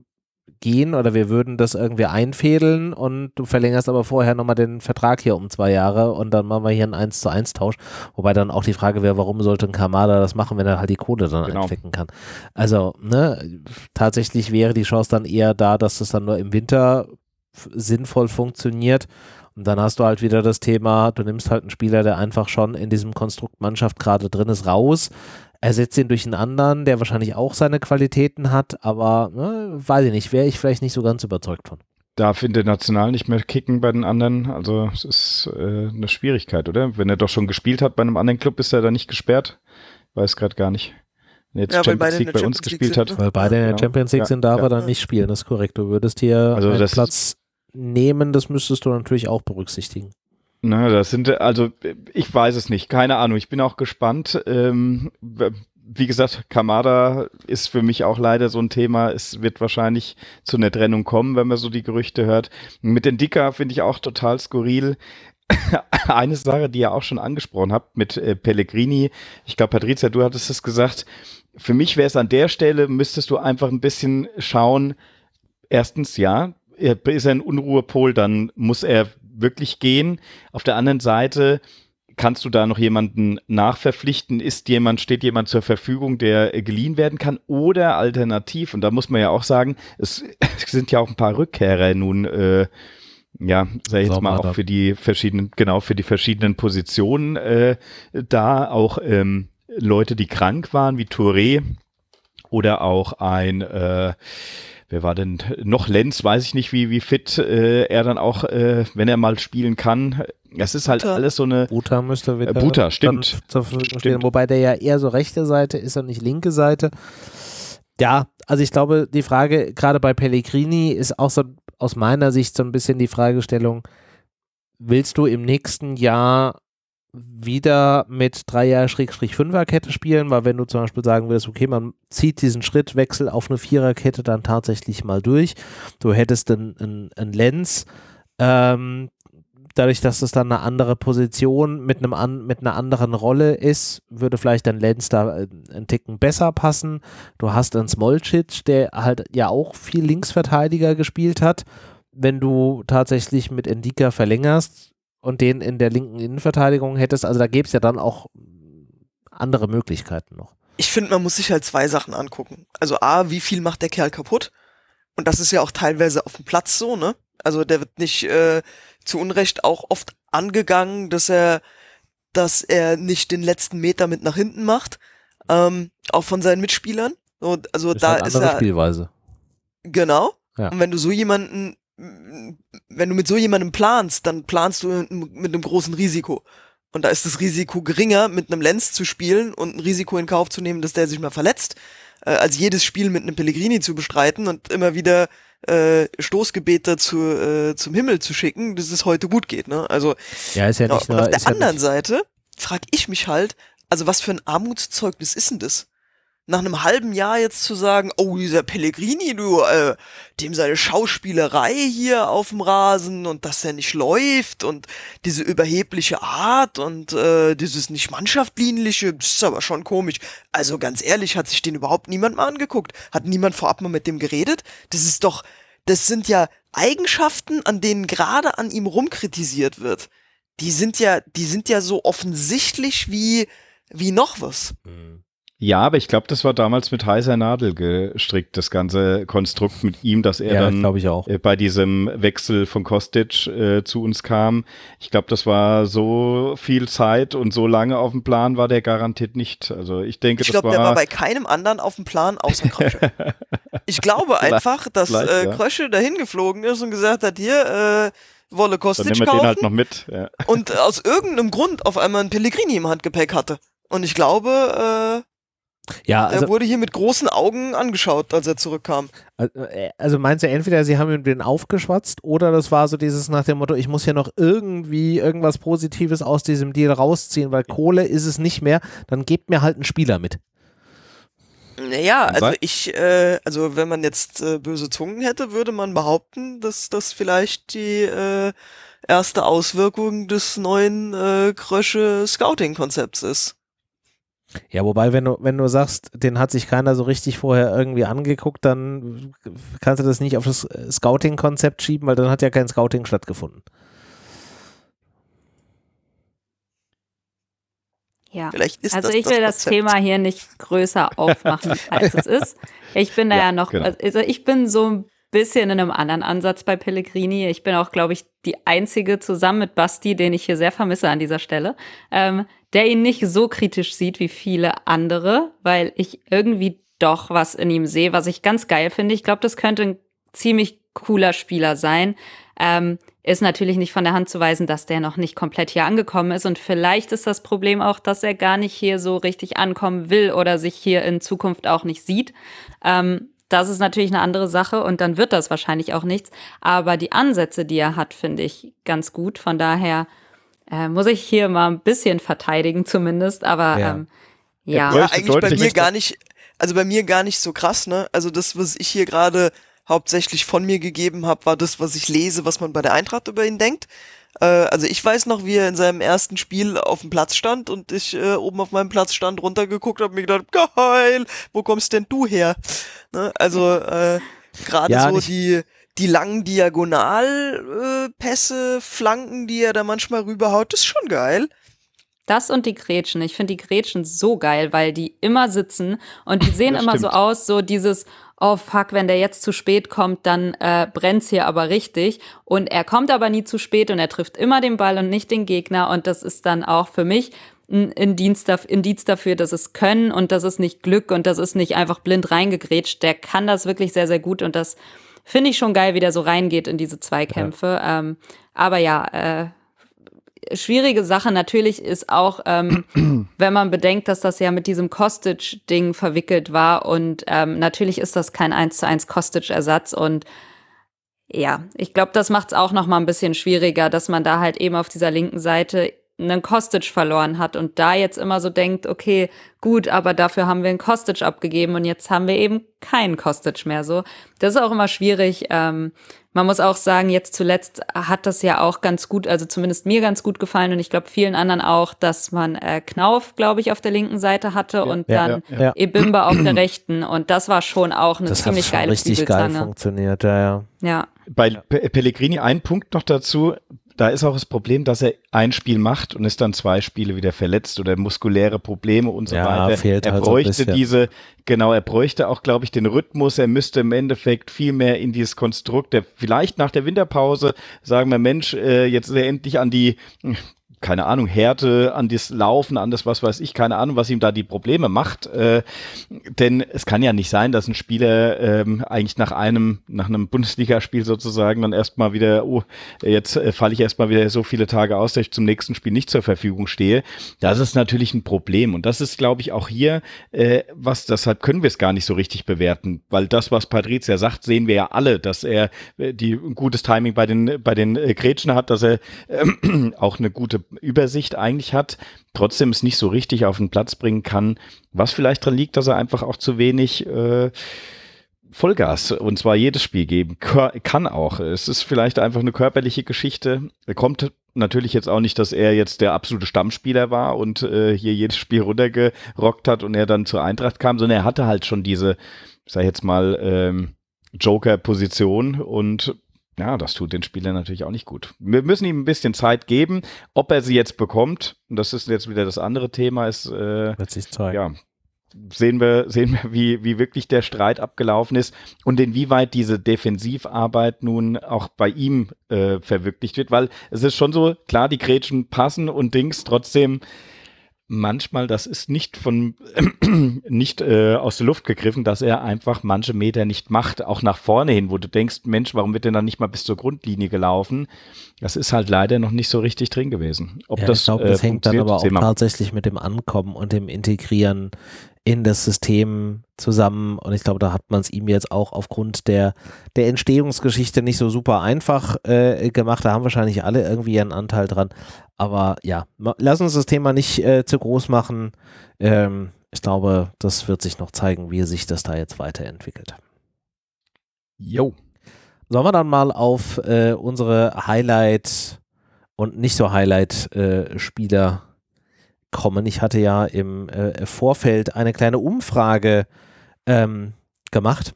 gehen oder wir würden das irgendwie einfädeln und du verlängerst aber vorher nochmal den Vertrag hier um zwei Jahre und dann machen wir hier einen 1 zu 1 Tausch. Wobei dann auch die Frage wäre, warum sollte ein Kamada das machen, wenn er halt die Kohle dann genau. einstecken kann. Also, ne, tatsächlich wäre die Chance dann eher da, dass das dann nur im Winter sinnvoll funktioniert. Und dann hast du halt wieder das Thema, du nimmst halt einen Spieler, der einfach schon in diesem Konstrukt Mannschaft gerade drin ist, raus, ersetzt ihn durch einen anderen, der wahrscheinlich auch seine Qualitäten hat, aber ne, weiß ich nicht, wäre ich vielleicht nicht so ganz überzeugt von. Darf international nicht mehr kicken bei den anderen? Also es ist äh, eine Schwierigkeit, oder? Wenn er doch schon gespielt hat bei einem anderen Club, ist er da nicht gesperrt? Weiß gerade gar nicht. Wenn er jetzt ja, Champions League bei uns gespielt sind, hat. Weil beide in der Champions League ja, sind, darf ja. er dann nicht spielen, das ist korrekt. Du würdest hier also einen Platz nehmen, das müsstest du natürlich auch berücksichtigen. Na, das sind, also ich weiß es nicht, keine Ahnung. Ich bin auch gespannt. Ähm, wie gesagt, Kamada ist für mich auch leider so ein Thema. Es wird wahrscheinlich zu einer Trennung kommen, wenn man so die Gerüchte hört. Mit den Dicker finde ich auch total skurril. Eine Sache, die ihr auch schon angesprochen habt mit äh, Pellegrini. Ich glaube, Patricia, du hattest es gesagt. Für mich wäre es an der Stelle, müsstest du einfach ein bisschen schauen. Erstens, ja, ist er ein Unruhepol, dann muss er wirklich gehen. Auf der anderen Seite kannst du da noch jemanden nachverpflichten? Ist jemand, steht jemand zur Verfügung, der geliehen werden kann? Oder alternativ, und da muss man ja auch sagen, es, sind ja auch ein paar Rückkehrer nun, äh, ja, sag ich jetzt mal auch für die verschiedenen, genau, für die verschiedenen Positionen äh, da, auch ähm, Leute, die krank waren, wie Touré oder auch ein äh, wer war denn noch Lenz, weiß ich nicht, wie, wie fit äh, er dann auch, äh, wenn er mal spielen kann. Es ist halt Buta. alles so eine. Buta müsste wieder. Äh, Buta, stimmt. stimmt. Wobei der ja eher so rechte Seite ist und nicht linke Seite. Ja, also ich glaube, die Frage, gerade bei Pellegrini, ist auch so aus meiner Sicht so ein bisschen die Fragestellung, willst du im nächsten Jahr wieder mit 3er-5er-Kette spielen, weil wenn du zum Beispiel sagen würdest, okay, man zieht diesen Schrittwechsel auf eine Viererkette dann tatsächlich mal durch, du hättest einen, einen, Lenz, ähm, dadurch, dass es dann eine andere Position mit, einem an, mit einer anderen Rolle ist, würde vielleicht ein Lenz da äh, einen Ticken besser passen. Du hast einen Smolcic, der halt ja auch viel Linksverteidiger gespielt hat. Wenn du tatsächlich mit Endika verlängerst, und den in der linken Innenverteidigung hättest. Also da gäbe es ja dann auch andere Möglichkeiten noch. Ich finde, man muss sich halt zwei Sachen angucken. Also A, wie viel macht der Kerl kaputt? Und das ist ja auch teilweise auf dem Platz so, ne? Also der wird nicht äh, zu Unrecht auch oft angegangen, dass er, dass er nicht den letzten Meter mit nach hinten macht, ähm, auch von seinen Mitspielern. Und also ist da halt ist er Spielweise. Genau. Ja. Und wenn du so jemanden wenn du mit so jemandem planst, dann planst du mit einem großen Risiko. Und da ist das Risiko geringer, mit einem Lenz zu spielen und ein Risiko in Kauf zu nehmen, dass der sich mal verletzt, äh, als jedes Spiel mit einem Pellegrini zu bestreiten und immer wieder äh, Stoßgebete zu, äh, zum Himmel zu schicken, dass es heute gut geht. Ne? Also ja, ist ja nicht nur, auf der anderen ja Seite frage ich mich halt, Also was für ein Armutszeugnis ist denn das? Nach einem halben Jahr jetzt zu sagen, oh, dieser Pellegrini, du, äh, dem seine Schauspielerei hier auf dem Rasen und dass er nicht läuft und diese überhebliche Art und äh, dieses nicht mannschaftsdienliche, das ist aber schon komisch. Also ganz ehrlich, hat sich den überhaupt niemand mal angeguckt? Hat niemand vorab mal mit dem geredet? Das ist doch, das sind ja Eigenschaften, an denen gerade an ihm rumkritisiert wird. Die sind ja, die sind ja so offensichtlich wie, wie noch was. Mhm. Ja, aber ich glaube, das war damals mit heißer Nadel gestrickt, das ganze Konstrukt mit ihm, dass er ja, dann äh, bei diesem Wechsel von Kostic äh, zu uns kam. Ich glaube, das war so viel Zeit und so lange auf dem Plan war der garantiert nicht. Also ich denke, ich glaube, der war bei keinem anderen auf dem Plan außer Krösche. ich glaube einfach, dass äh, Krösche dahin geflogen ist und gesagt hat, hier, äh, wolle Kostic dann kaufen. Den halt noch mit. Ja. Und aus irgendeinem Grund auf einmal ein Pellegrini im Handgepäck hatte. Und ich glaube, äh, ja, also, er wurde hier mit großen Augen angeschaut, als er zurückkam. Äh, also meinst du entweder, sie haben ihm den aufgeschwatzt oder das war so dieses nach dem Motto, ich muss ja noch irgendwie irgendwas Positives aus diesem Deal rausziehen, weil Kohle ist es nicht mehr, dann gebt mir halt einen Spieler mit. Naja, also ich, äh, also wenn man jetzt äh, böse Zungen hätte, würde man behaupten, dass das vielleicht die äh, erste Auswirkung des neuen äh, Krösche Scouting-Konzepts ist. Ja, wobei, wenn du, wenn du sagst, den hat sich keiner so richtig vorher irgendwie angeguckt, dann kannst du das nicht auf das äh, Scouting-Konzept schieben, weil dann hat ja kein Scouting stattgefunden. Ja, also ich will das, das Thema hier nicht größer aufmachen, als es ist. Ich bin da ja, ja noch, genau. also ich bin so ein bisschen in einem anderen Ansatz bei Pellegrini. Ich bin auch, glaube ich, die einzige zusammen mit Basti, den ich hier sehr vermisse an dieser Stelle, ähm, der ihn nicht so kritisch sieht wie viele andere, weil ich irgendwie doch was in ihm sehe, was ich ganz geil finde. Ich glaube, das könnte ein ziemlich cooler Spieler sein. Ähm, ist natürlich nicht von der Hand zu weisen, dass der noch nicht komplett hier angekommen ist. Und vielleicht ist das Problem auch, dass er gar nicht hier so richtig ankommen will oder sich hier in Zukunft auch nicht sieht. Ähm, das ist natürlich eine andere Sache und dann wird das wahrscheinlich auch nichts. Aber die Ansätze, die er hat, finde ich ganz gut. Von daher äh, muss ich hier mal ein bisschen verteidigen zumindest, aber ja, ähm, ja. ja eigentlich bei mir gar nicht, also bei mir gar nicht so krass, ne? Also das, was ich hier gerade hauptsächlich von mir gegeben habe, war das, was ich lese, was man bei der Eintracht über ihn denkt. Äh, also ich weiß noch, wie er in seinem ersten Spiel auf dem Platz stand und ich äh, oben auf meinem Platz stand, runtergeguckt habe, mir gedacht, geil, wo kommst denn du her? Ne? Also äh, gerade ja, so die die langen Diagonalpässe, äh, Flanken, die er da manchmal rüberhaut, ist schon geil. Das und die Gretchen. Ich finde die Gretchen so geil, weil die immer sitzen und die sehen immer so aus, so dieses, oh fuck, wenn der jetzt zu spät kommt, dann äh, brennt's hier aber richtig. Und er kommt aber nie zu spät und er trifft immer den Ball und nicht den Gegner. Und das ist dann auch für mich ein Indiz dafür, dass es können und das ist nicht Glück und das ist nicht einfach blind reingegrätscht. Der kann das wirklich sehr, sehr gut und das finde ich schon geil, wie der so reingeht in diese Zweikämpfe. Ja. Ähm, aber ja, äh, schwierige Sache. Natürlich ist auch, ähm, wenn man bedenkt, dass das ja mit diesem Kostic-Ding verwickelt war und ähm, natürlich ist das kein 1 zu 1 Kostic-Ersatz und ja, ich glaube, das macht es auch noch mal ein bisschen schwieriger, dass man da halt eben auf dieser linken Seite einen Kostic verloren hat und da jetzt immer so denkt, okay, gut, aber dafür haben wir einen Kostic abgegeben und jetzt haben wir eben keinen Kostic mehr so. Das ist auch immer schwierig. Ähm, man muss auch sagen, jetzt zuletzt hat das ja auch ganz gut, also zumindest mir ganz gut gefallen und ich glaube vielen anderen auch, dass man äh, Knauf, glaube ich, auf der linken Seite hatte ja, und ja, dann ja, Ebimba auf der rechten und das war schon auch eine das ziemlich geile richtig geil funktioniert, ja, ja. Ja. Bei Pellegrini ein Punkt noch dazu, da ist auch das Problem, dass er ein Spiel macht und ist dann zwei Spiele wieder verletzt oder muskuläre Probleme und so ja, weiter. Fehlt er halt bräuchte so diese, genau, er bräuchte auch, glaube ich, den Rhythmus. Er müsste im Endeffekt viel mehr in dieses Konstrukt, der vielleicht nach der Winterpause sagen wir, Mensch, äh, jetzt ist er endlich an die keine Ahnung, Härte an das Laufen, an das was weiß ich, keine Ahnung, was ihm da die Probleme macht. Äh, denn es kann ja nicht sein, dass ein Spieler ähm, eigentlich nach einem, nach einem Bundesligaspiel sozusagen dann erstmal wieder, oh, jetzt äh, falle ich erstmal wieder so viele Tage aus, dass ich zum nächsten Spiel nicht zur Verfügung stehe. Das ist natürlich ein Problem. Und das ist, glaube ich, auch hier, äh, was, deshalb können wir es gar nicht so richtig bewerten, weil das, was Patrizia sagt, sehen wir ja alle, dass er äh, die ein gutes Timing bei den, bei den äh, Gretchen hat, dass er äh, auch eine gute Übersicht eigentlich hat, trotzdem es nicht so richtig auf den Platz bringen kann, was vielleicht daran liegt, dass er einfach auch zu wenig äh, Vollgas und zwar jedes Spiel geben kann auch. Es ist vielleicht einfach eine körperliche Geschichte. Er kommt natürlich jetzt auch nicht, dass er jetzt der absolute Stammspieler war und äh, hier jedes Spiel runtergerockt hat und er dann zur Eintracht kam, sondern er hatte halt schon diese, sag ich jetzt mal, ähm, Joker-Position und ja, das tut den Spielern natürlich auch nicht gut. Wir müssen ihm ein bisschen Zeit geben. Ob er sie jetzt bekommt, und das ist jetzt wieder das andere Thema, ist äh, wird sich zeigen. Ja, sehen wir, sehen wir, wie, wie wirklich der Streit abgelaufen ist und inwieweit diese Defensivarbeit nun auch bei ihm äh, verwirklicht wird, weil es ist schon so, klar, die Grätschen passen und Dings, trotzdem manchmal, das ist nicht von nicht äh, aus der Luft gegriffen, dass er einfach manche Meter nicht macht, auch nach vorne hin, wo du denkst, Mensch, warum wird denn dann nicht mal bis zur Grundlinie gelaufen? Das ist halt leider noch nicht so richtig drin gewesen. Ob ja, das, ich glaube, das äh, hängt dann aber auch tatsächlich mit dem Ankommen und dem Integrieren in das System zusammen. Und ich glaube, da hat man es ihm jetzt auch aufgrund der, der Entstehungsgeschichte nicht so super einfach äh, gemacht. Da haben wahrscheinlich alle irgendwie einen Anteil dran. Aber ja, lass uns das Thema nicht äh, zu groß machen. Ähm, ich glaube, das wird sich noch zeigen, wie sich das da jetzt weiterentwickelt. Jo. Sollen wir dann mal auf äh, unsere Highlight und nicht so Highlight-Spieler äh, kommen. Ich hatte ja im äh, Vorfeld eine kleine Umfrage ähm, gemacht.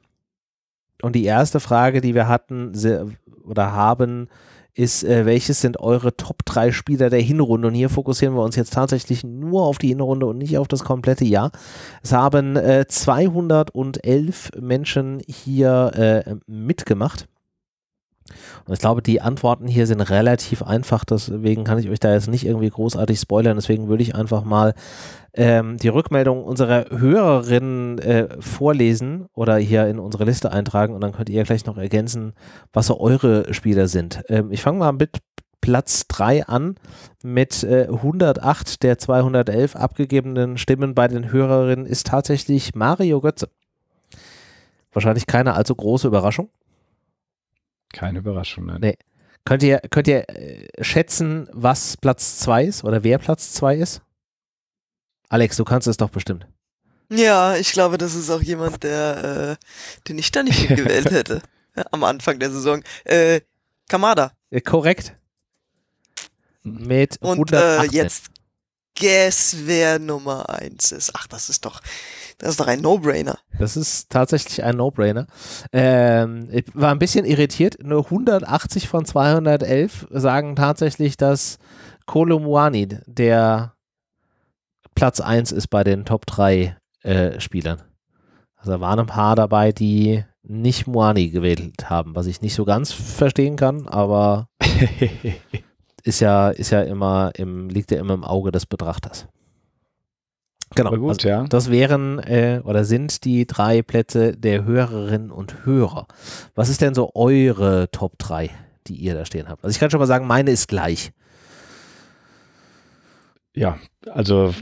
Und die erste Frage, die wir hatten oder haben, ist, äh, welches sind eure Top 3 Spieler der Hinrunde? Und hier fokussieren wir uns jetzt tatsächlich nur auf die Hinrunde und nicht auf das komplette Jahr. Es haben äh, 211 Menschen hier äh, mitgemacht. Und ich glaube, die Antworten hier sind relativ einfach, deswegen kann ich euch da jetzt nicht irgendwie großartig spoilern. Deswegen würde ich einfach mal ähm, die Rückmeldung unserer Hörerinnen äh, vorlesen oder hier in unsere Liste eintragen und dann könnt ihr gleich noch ergänzen, was so eure Spieler sind. Ähm, ich fange mal mit Platz 3 an mit äh, 108 der 211 abgegebenen Stimmen bei den Hörerinnen ist tatsächlich Mario Götze. Wahrscheinlich keine allzu große Überraschung. Keine Überraschung, nein. Nee. Könnt ihr, könnt ihr äh, schätzen, was Platz 2 ist oder wer Platz 2 ist? Alex, du kannst es doch bestimmt. Ja, ich glaube, das ist auch jemand, der, äh, den ich da nicht gewählt hätte. Am Anfang der Saison. Äh, Kamada. Ja, korrekt. Mit Und äh, jetzt guess, wer Nummer 1 ist. Ach, das ist doch, das ist doch ein No-Brainer. Das ist tatsächlich ein No-Brainer. Ähm, ich war ein bisschen irritiert. Nur 180 von 211 sagen tatsächlich, dass Kolo Muani der Platz 1 ist bei den Top 3 äh, Spielern. Also da waren ein paar dabei, die nicht Muani gewählt haben, was ich nicht so ganz verstehen kann, aber ist ja, ist ja immer im, liegt ja immer im Auge des Betrachters. Genau. Gut, also ja. Das wären äh, oder sind die drei Plätze der Hörerinnen und Hörer. Was ist denn so eure Top 3, die ihr da stehen habt? Also ich kann schon mal sagen, meine ist gleich. Ja, also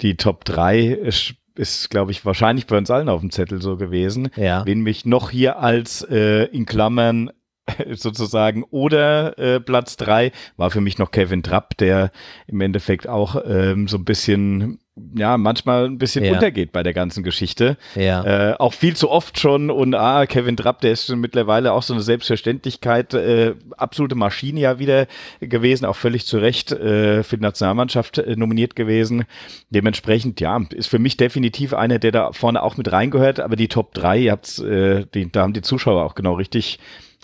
die Top 3 ist, ist glaube ich, wahrscheinlich bei uns allen auf dem Zettel so gewesen. Ja. Wen mich noch hier als äh, in Klammern sozusagen oder äh, Platz 3 war für mich noch Kevin Trapp, der im Endeffekt auch ähm, so ein bisschen ja, manchmal ein bisschen ja. untergeht bei der ganzen Geschichte. Ja. Äh, auch viel zu oft schon und ah, Kevin Trapp, der ist schon mittlerweile auch so eine Selbstverständlichkeit, äh, absolute Maschine ja wieder gewesen, auch völlig zu Recht äh, für die Nationalmannschaft äh, nominiert gewesen. Dementsprechend, ja, ist für mich definitiv einer, der da vorne auch mit reingehört, aber die Top 3, ihr habt's, äh, die, da haben die Zuschauer auch genau richtig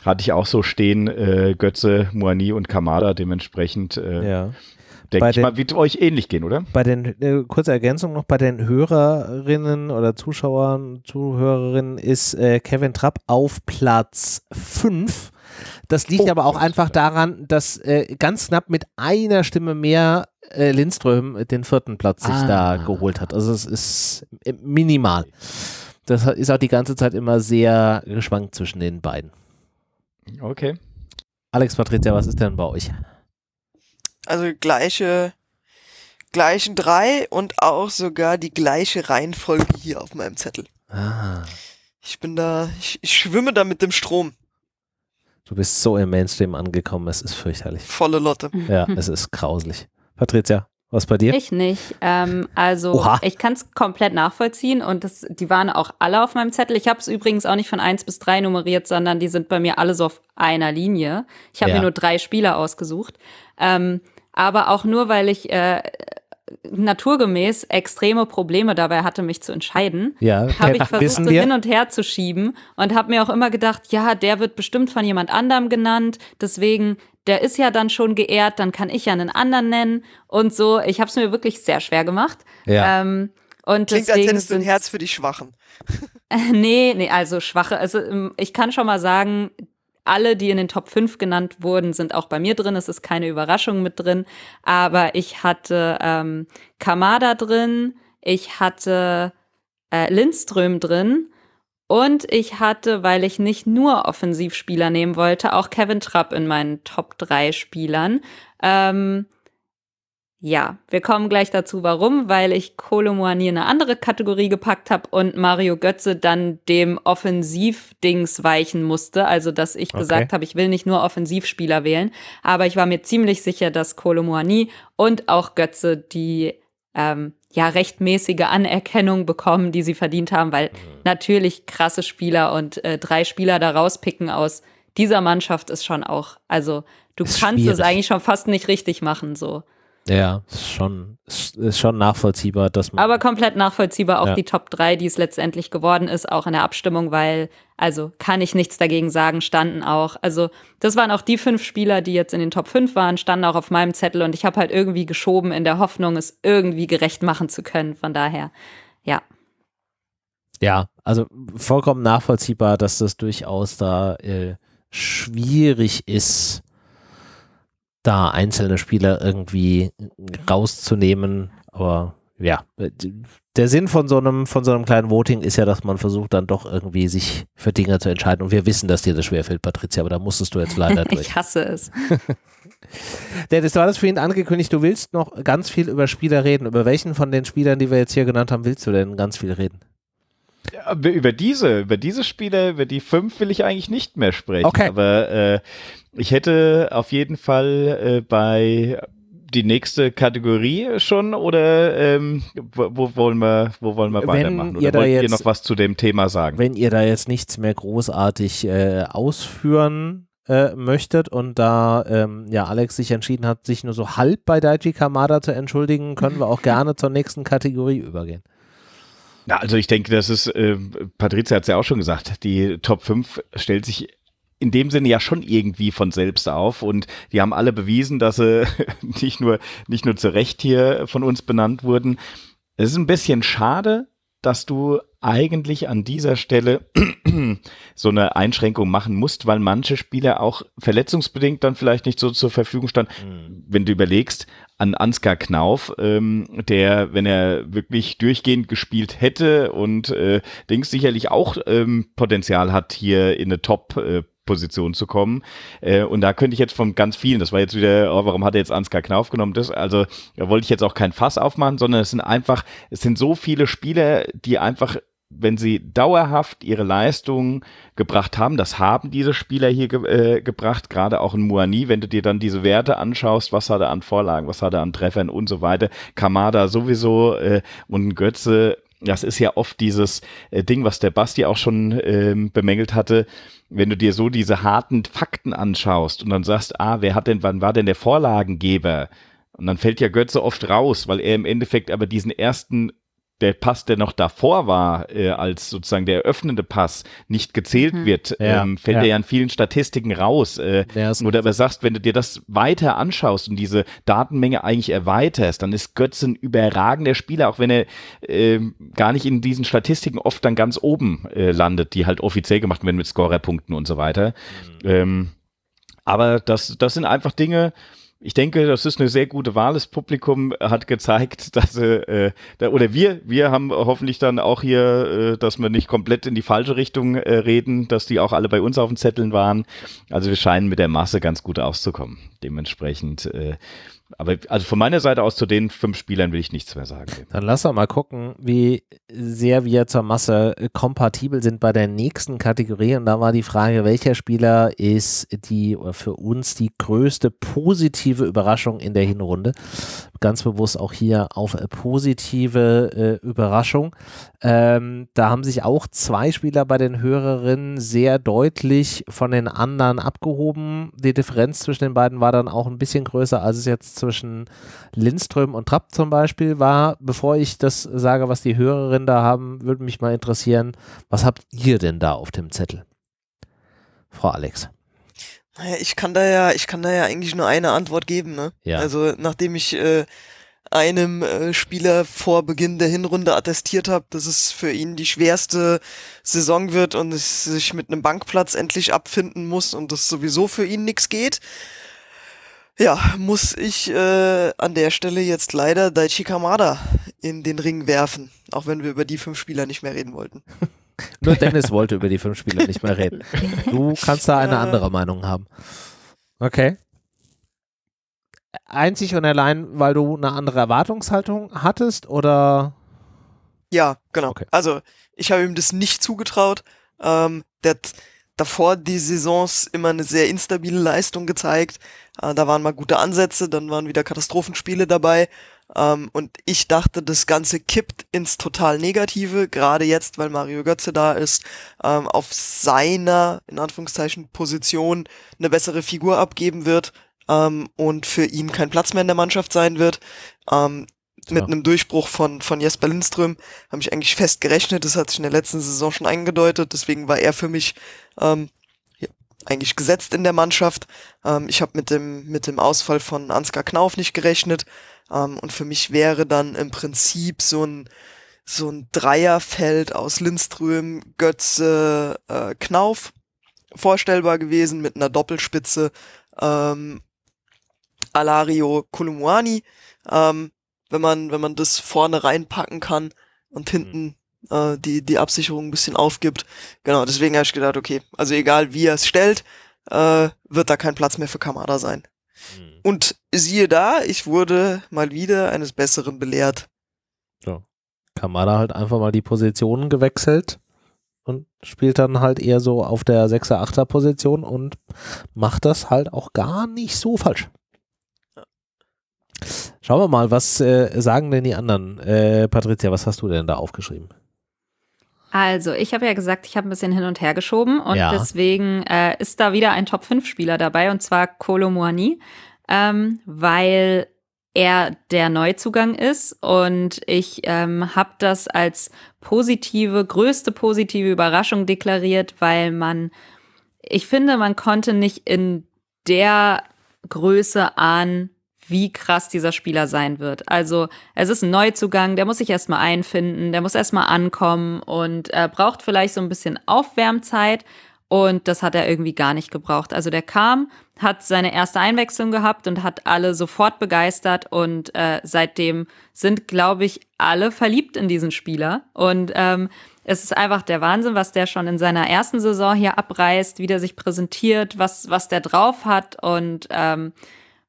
hatte ich auch so stehen, äh, Götze, Moani und Kamada dementsprechend. Äh, ja denke ich den, mal, wird euch ähnlich gehen, oder? Bei den, äh, kurze Ergänzung noch, bei den Hörerinnen oder Zuschauern, Zuhörerinnen ist äh, Kevin Trapp auf Platz 5. Das liegt oh, aber auch einfach daran, dass äh, ganz knapp mit einer Stimme mehr äh, Lindström den vierten Platz sich ah. da geholt hat. Also es ist äh, minimal. Das ist auch die ganze Zeit immer sehr geschwankt zwischen den beiden. Okay. Alex Patricia, was ist denn bei euch? Also gleiche, gleichen drei und auch sogar die gleiche Reihenfolge hier auf meinem Zettel. Ah. Ich bin da, ich, ich schwimme da mit dem Strom. Du bist so im Mainstream angekommen, es ist fürchterlich. Volle Lotte. Ja, es ist grauslich. Patricia? Was bei dir? Ich nicht. Ähm, also Oha. ich kann es komplett nachvollziehen und das, die waren auch alle auf meinem Zettel. Ich habe es übrigens auch nicht von 1 bis 3 nummeriert, sondern die sind bei mir alle so auf einer Linie. Ich habe ja. mir nur drei Spieler ausgesucht. Ähm, aber auch nur, weil ich äh, naturgemäß extreme Probleme dabei hatte, mich zu entscheiden, ja, habe ich versucht, so hin und her zu schieben und habe mir auch immer gedacht, ja, der wird bestimmt von jemand anderem genannt, deswegen, der ist ja dann schon geehrt, dann kann ich ja einen anderen nennen und so. Ich habe es mir wirklich sehr schwer gemacht. Ja. Ähm, und Klingt, als hättest du ein Herz für die Schwachen. nee, nee, also Schwache. Also ähm, ich kann schon mal sagen, alle, die in den Top 5 genannt wurden, sind auch bei mir drin. Es ist keine Überraschung mit drin. Aber ich hatte ähm, Kamada drin, ich hatte äh, Lindström drin und ich hatte, weil ich nicht nur Offensivspieler nehmen wollte, auch Kevin Trapp in meinen Top 3 Spielern. Ähm, ja, wir kommen gleich dazu, warum, weil ich Kolomoani in eine andere Kategorie gepackt habe und Mario Götze dann dem Offensivdings weichen musste. Also, dass ich okay. gesagt habe, ich will nicht nur Offensivspieler wählen, aber ich war mir ziemlich sicher, dass Kolomoani und auch Götze die ähm, ja rechtmäßige Anerkennung bekommen, die sie verdient haben, weil mhm. natürlich krasse Spieler und äh, drei Spieler da rauspicken aus dieser Mannschaft ist schon auch, also du ist kannst schwierig. es eigentlich schon fast nicht richtig machen so. Ja, ist schon, ist schon nachvollziehbar, dass man. Aber komplett nachvollziehbar auch ja. die Top 3, die es letztendlich geworden ist, auch in der Abstimmung, weil, also kann ich nichts dagegen sagen, standen auch. Also, das waren auch die fünf Spieler, die jetzt in den Top 5 waren, standen auch auf meinem Zettel und ich habe halt irgendwie geschoben in der Hoffnung, es irgendwie gerecht machen zu können. Von daher, ja. Ja, also vollkommen nachvollziehbar, dass das durchaus da äh, schwierig ist da einzelne Spieler irgendwie rauszunehmen. Aber ja, der Sinn von so einem, von so einem kleinen Voting ist ja, dass man versucht, dann doch irgendwie sich für Dinge zu entscheiden. Und wir wissen, dass dir das schwerfällt, Patricia, aber da musstest du jetzt leider durch. ich hasse es. Dennis, du hattest vorhin angekündigt, du willst noch ganz viel über Spieler reden. Über welchen von den Spielern, die wir jetzt hier genannt haben, willst du denn ganz viel reden? Ja, über diese, über diese Spiele, über die fünf will ich eigentlich nicht mehr sprechen. Okay. Aber äh, ich hätte auf jeden Fall äh, bei die nächste Kategorie schon oder ähm, wo, wo, wollen wir, wo wollen wir wenn weitermachen? Oder wollt jetzt, ihr noch was zu dem Thema sagen? Wenn ihr da jetzt nichts mehr großartig äh, ausführen äh, möchtet und da ähm, ja Alex sich entschieden hat, sich nur so halb bei Daichi Kamada zu entschuldigen, können wir auch gerne zur nächsten Kategorie übergehen. Na, also ich denke, das ist, äh, Patrizia hat es ja auch schon gesagt, die Top 5 stellt sich in dem Sinne ja schon irgendwie von selbst auf und die haben alle bewiesen, dass sie nicht nur, nicht nur zu Recht hier von uns benannt wurden. Es ist ein bisschen schade, dass du eigentlich an dieser Stelle so eine Einschränkung machen musst, weil manche Spieler auch verletzungsbedingt dann vielleicht nicht so zur Verfügung standen. Mhm. Wenn du überlegst, an Ansgar Knauf, ähm, der, wenn er wirklich durchgehend gespielt hätte und äh, Dings sicherlich auch ähm, Potenzial hat, hier in eine Top- äh, Position zu kommen. Äh, und da könnte ich jetzt von ganz vielen, das war jetzt wieder, oh, warum hat er jetzt Ansgar Knauf genommen? Das, also da wollte ich jetzt auch kein Fass aufmachen, sondern es sind einfach, es sind so viele Spieler, die einfach wenn sie dauerhaft ihre Leistungen gebracht haben, das haben diese Spieler hier ge äh, gebracht, gerade auch in Muani, wenn du dir dann diese Werte anschaust, was hat er an Vorlagen, was hat er an Treffern und so weiter, Kamada sowieso äh, und Götze, das ist ja oft dieses äh, Ding, was der Basti auch schon ähm, bemängelt hatte, wenn du dir so diese harten Fakten anschaust und dann sagst, ah, wer hat denn, wann war denn der Vorlagengeber? Und dann fällt ja Götze oft raus, weil er im Endeffekt aber diesen ersten der Pass, der noch davor war, äh, als sozusagen der eröffnende Pass, nicht gezählt mhm. wird, ja, ähm, fällt ja. er ja in vielen Statistiken raus. Äh, oder aber sagst, wenn du dir das weiter anschaust und diese Datenmenge eigentlich erweiterst, dann ist Götz ein überragender Spieler, auch wenn er äh, gar nicht in diesen Statistiken oft dann ganz oben äh, landet, die halt offiziell gemacht werden mit Scorerpunkten und so weiter. Mhm. Ähm, aber das, das sind einfach Dinge, ich denke, das ist eine sehr gute Wahl. Das Publikum hat gezeigt, dass äh, da, oder wir, wir haben hoffentlich dann auch hier, äh, dass wir nicht komplett in die falsche Richtung äh, reden, dass die auch alle bei uns auf den Zetteln waren. Also wir scheinen mit der Masse ganz gut auszukommen. Dementsprechend äh, aber also von meiner Seite aus zu den fünf Spielern will ich nichts mehr sagen. Dann lass doch mal gucken, wie sehr wir zur Masse kompatibel sind bei der nächsten Kategorie. Und da war die Frage, welcher Spieler ist die für uns die größte positive Überraschung in der Hinrunde? Ganz bewusst auch hier auf positive äh, Überraschung. Ähm, da haben sich auch zwei Spieler bei den Hörerinnen sehr deutlich von den anderen abgehoben. Die Differenz zwischen den beiden war dann auch ein bisschen größer, als es jetzt zwischen Lindström und Trapp zum Beispiel war. Bevor ich das sage, was die Hörerinnen da haben, würde mich mal interessieren, was habt ihr denn da auf dem Zettel? Frau Alex. Naja, ich kann da ja, ich kann da ja eigentlich nur eine Antwort geben, ne? Ja. Also nachdem ich äh, einem äh, Spieler vor Beginn der Hinrunde attestiert habe, dass es für ihn die schwerste Saison wird und es sich mit einem Bankplatz endlich abfinden muss und das sowieso für ihn nichts geht. Ja, muss ich äh, an der Stelle jetzt leider Daichi Kamada in den Ring werfen, auch wenn wir über die fünf Spieler nicht mehr reden wollten. Nur Dennis wollte über die fünf Spieler nicht mehr reden. Du kannst da eine andere Meinung haben. Okay einzig und allein, weil du eine andere Erwartungshaltung hattest oder? Ja, genau. Okay. Also ich habe ihm das nicht zugetraut. Ähm, der hat davor die Saisons immer eine sehr instabile Leistung gezeigt. Äh, da waren mal gute Ansätze, dann waren wieder Katastrophenspiele dabei. Ähm, und ich dachte, das Ganze kippt ins total Negative, gerade jetzt, weil Mario Götze da ist, ähm, auf seiner, in Anführungszeichen, Position eine bessere Figur abgeben wird ähm, und für ihn kein Platz mehr in der Mannschaft sein wird. Ähm, mit ja. einem Durchbruch von, von Jesper Lindström habe ich eigentlich fest gerechnet. Das hat sich in der letzten Saison schon eingedeutet. Deswegen war er für mich ähm, ja, eigentlich gesetzt in der Mannschaft. Ähm, ich habe mit dem, mit dem Ausfall von Ansgar Knauf nicht gerechnet. Ähm, und für mich wäre dann im Prinzip so ein, so ein Dreierfeld aus Lindström, Götze, äh, Knauf vorstellbar gewesen mit einer Doppelspitze ähm, Alario Kolumuani, ähm, wenn man, wenn man das vorne reinpacken kann und hinten mhm. äh, die, die Absicherung ein bisschen aufgibt. Genau, deswegen habe ich gedacht, okay, also egal wie er es stellt, äh, wird da kein Platz mehr für Kamada sein. Mhm. Und siehe da, ich wurde mal wieder eines Besseren belehrt. Ja. Kamada halt einfach mal die Positionen gewechselt und spielt dann halt eher so auf der 6er, 8er Position und macht das halt auch gar nicht so falsch. Schauen wir mal, was äh, sagen denn die anderen? Äh, Patricia, was hast du denn da aufgeschrieben? Also, ich habe ja gesagt, ich habe ein bisschen hin und her geschoben und ja. deswegen äh, ist da wieder ein Top-5-Spieler dabei und zwar Kolo Muani, ähm, weil er der Neuzugang ist und ich ähm, habe das als positive, größte positive Überraschung deklariert, weil man, ich finde, man konnte nicht in der Größe ahnen, wie krass dieser Spieler sein wird. Also es ist ein Neuzugang, der muss sich erstmal einfinden, der muss erstmal ankommen und äh, braucht vielleicht so ein bisschen Aufwärmzeit. Und das hat er irgendwie gar nicht gebraucht. Also der kam, hat seine erste Einwechslung gehabt und hat alle sofort begeistert. Und äh, seitdem sind, glaube ich, alle verliebt in diesen Spieler. Und ähm, es ist einfach der Wahnsinn, was der schon in seiner ersten Saison hier abreißt, wie der sich präsentiert, was, was der drauf hat. Und ähm,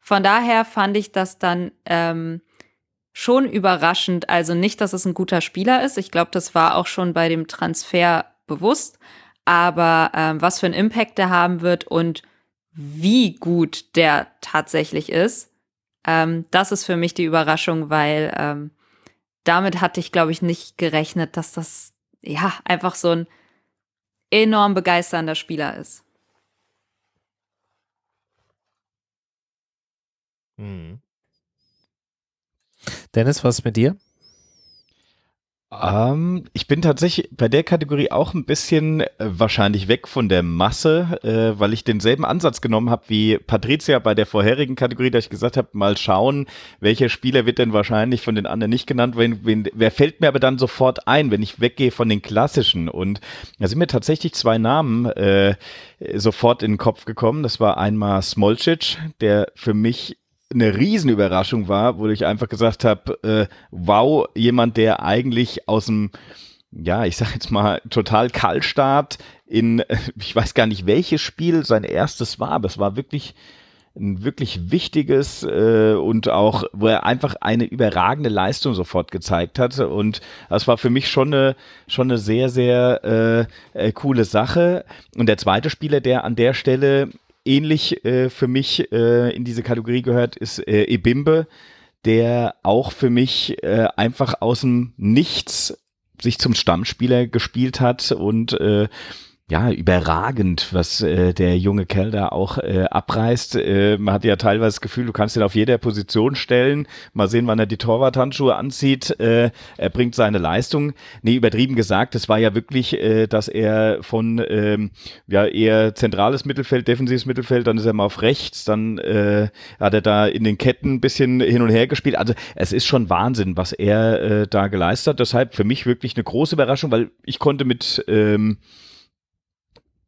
von daher fand ich das dann ähm, schon überraschend. Also nicht, dass es ein guter Spieler ist. Ich glaube, das war auch schon bei dem Transfer bewusst. Aber ähm, was für einen Impact der haben wird und wie gut der tatsächlich ist, ähm, das ist für mich die Überraschung, weil ähm, damit hatte ich, glaube ich, nicht gerechnet, dass das ja einfach so ein enorm begeisternder Spieler ist. Mhm. Dennis, was ist mit dir? Ähm, ich bin tatsächlich bei der Kategorie auch ein bisschen äh, wahrscheinlich weg von der Masse, äh, weil ich denselben Ansatz genommen habe wie Patricia bei der vorherigen Kategorie, da ich gesagt habe, mal schauen, welcher Spieler wird denn wahrscheinlich von den anderen nicht genannt, wen, wen, wer fällt mir aber dann sofort ein, wenn ich weggehe von den klassischen und da sind mir tatsächlich zwei Namen äh, sofort in den Kopf gekommen. Das war einmal Smolcic, der für mich eine Riesenüberraschung war, wo ich einfach gesagt habe, äh, wow, jemand, der eigentlich aus dem, ja, ich sag jetzt mal, total Kaltstart in, ich weiß gar nicht, welches Spiel sein erstes war, aber es war wirklich ein wirklich wichtiges äh, und auch, wo er einfach eine überragende Leistung sofort gezeigt hat. Und das war für mich schon eine, schon eine sehr, sehr äh, äh, coole Sache. Und der zweite Spieler, der an der Stelle ähnlich äh, für mich äh, in diese Kategorie gehört, ist äh, Ebimbe, der auch für mich äh, einfach aus dem Nichts sich zum Stammspieler gespielt hat und äh, ja, überragend, was äh, der junge Kerl da auch äh, abreißt. Äh, man hat ja teilweise das Gefühl, du kannst ihn auf jeder Position stellen. Mal sehen, wann er die Torwarthandschuhe anzieht. Äh, er bringt seine Leistung. Nee, übertrieben gesagt, es war ja wirklich, äh, dass er von ähm, ja eher zentrales Mittelfeld, defensives Mittelfeld, dann ist er mal auf rechts, dann äh, hat er da in den Ketten ein bisschen hin und her gespielt. Also es ist schon Wahnsinn, was er äh, da geleistet hat. Deshalb für mich wirklich eine große Überraschung, weil ich konnte mit ähm,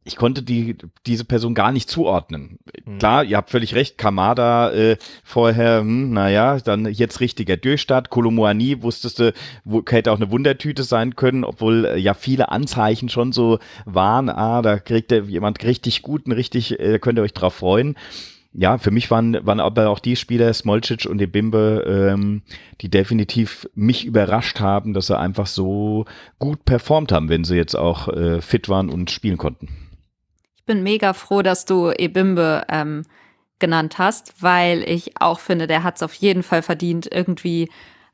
ich konnte die, diese Person gar nicht zuordnen. Mhm. Klar, ihr habt völlig recht, Kamada äh, vorher, hm, naja, dann jetzt richtiger Durchstart. Kolomoani wusstest du, wo, hätte auch eine Wundertüte sein können, obwohl äh, ja viele Anzeichen schon so waren, ah, da kriegt er jemand richtig guten, richtig, äh, könnt ihr euch drauf freuen. Ja, für mich waren, waren aber auch die Spieler, Smolcic und Ebimbe, ähm, die definitiv mich überrascht haben, dass sie einfach so gut performt haben, wenn sie jetzt auch äh, fit waren und spielen konnten bin mega froh, dass du Ebimbe ähm, genannt hast, weil ich auch finde, der hat es auf jeden Fall verdient, irgendwie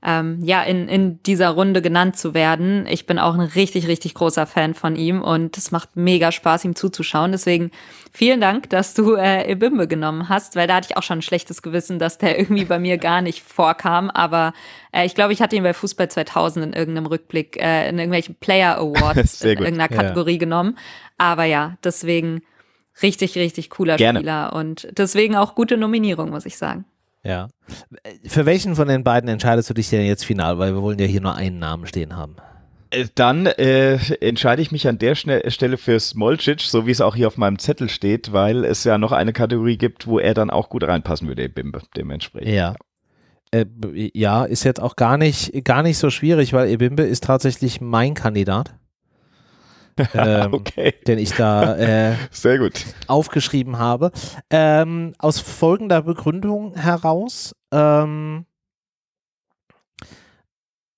ähm, ja in, in dieser Runde genannt zu werden. Ich bin auch ein richtig, richtig großer Fan von ihm und es macht mega Spaß, ihm zuzuschauen. Deswegen vielen Dank, dass du äh, Ebimbe genommen hast, weil da hatte ich auch schon ein schlechtes Gewissen, dass der irgendwie bei mir gar nicht vorkam. Aber äh, ich glaube, ich hatte ihn bei Fußball 2000 in irgendeinem Rückblick, äh, in irgendwelchen Player Awards in irgendeiner Kategorie ja. genommen. Aber ja, deswegen richtig, richtig cooler Gerne. Spieler und deswegen auch gute Nominierung, muss ich sagen. Ja. Für welchen von den beiden entscheidest du dich denn jetzt final? Weil wir wollen ja hier nur einen Namen stehen haben. Äh, dann äh, entscheide ich mich an der Stelle für Smolcic, so wie es auch hier auf meinem Zettel steht, weil es ja noch eine Kategorie gibt, wo er dann auch gut reinpassen würde, Bimbe, dementsprechend. Ja. Äh, ja, ist jetzt auch gar nicht, gar nicht so schwierig, weil Ebimbe ist tatsächlich mein Kandidat. ähm, okay. den ich da äh, Sehr gut. aufgeschrieben habe. Ähm, aus folgender Begründung heraus. Ähm,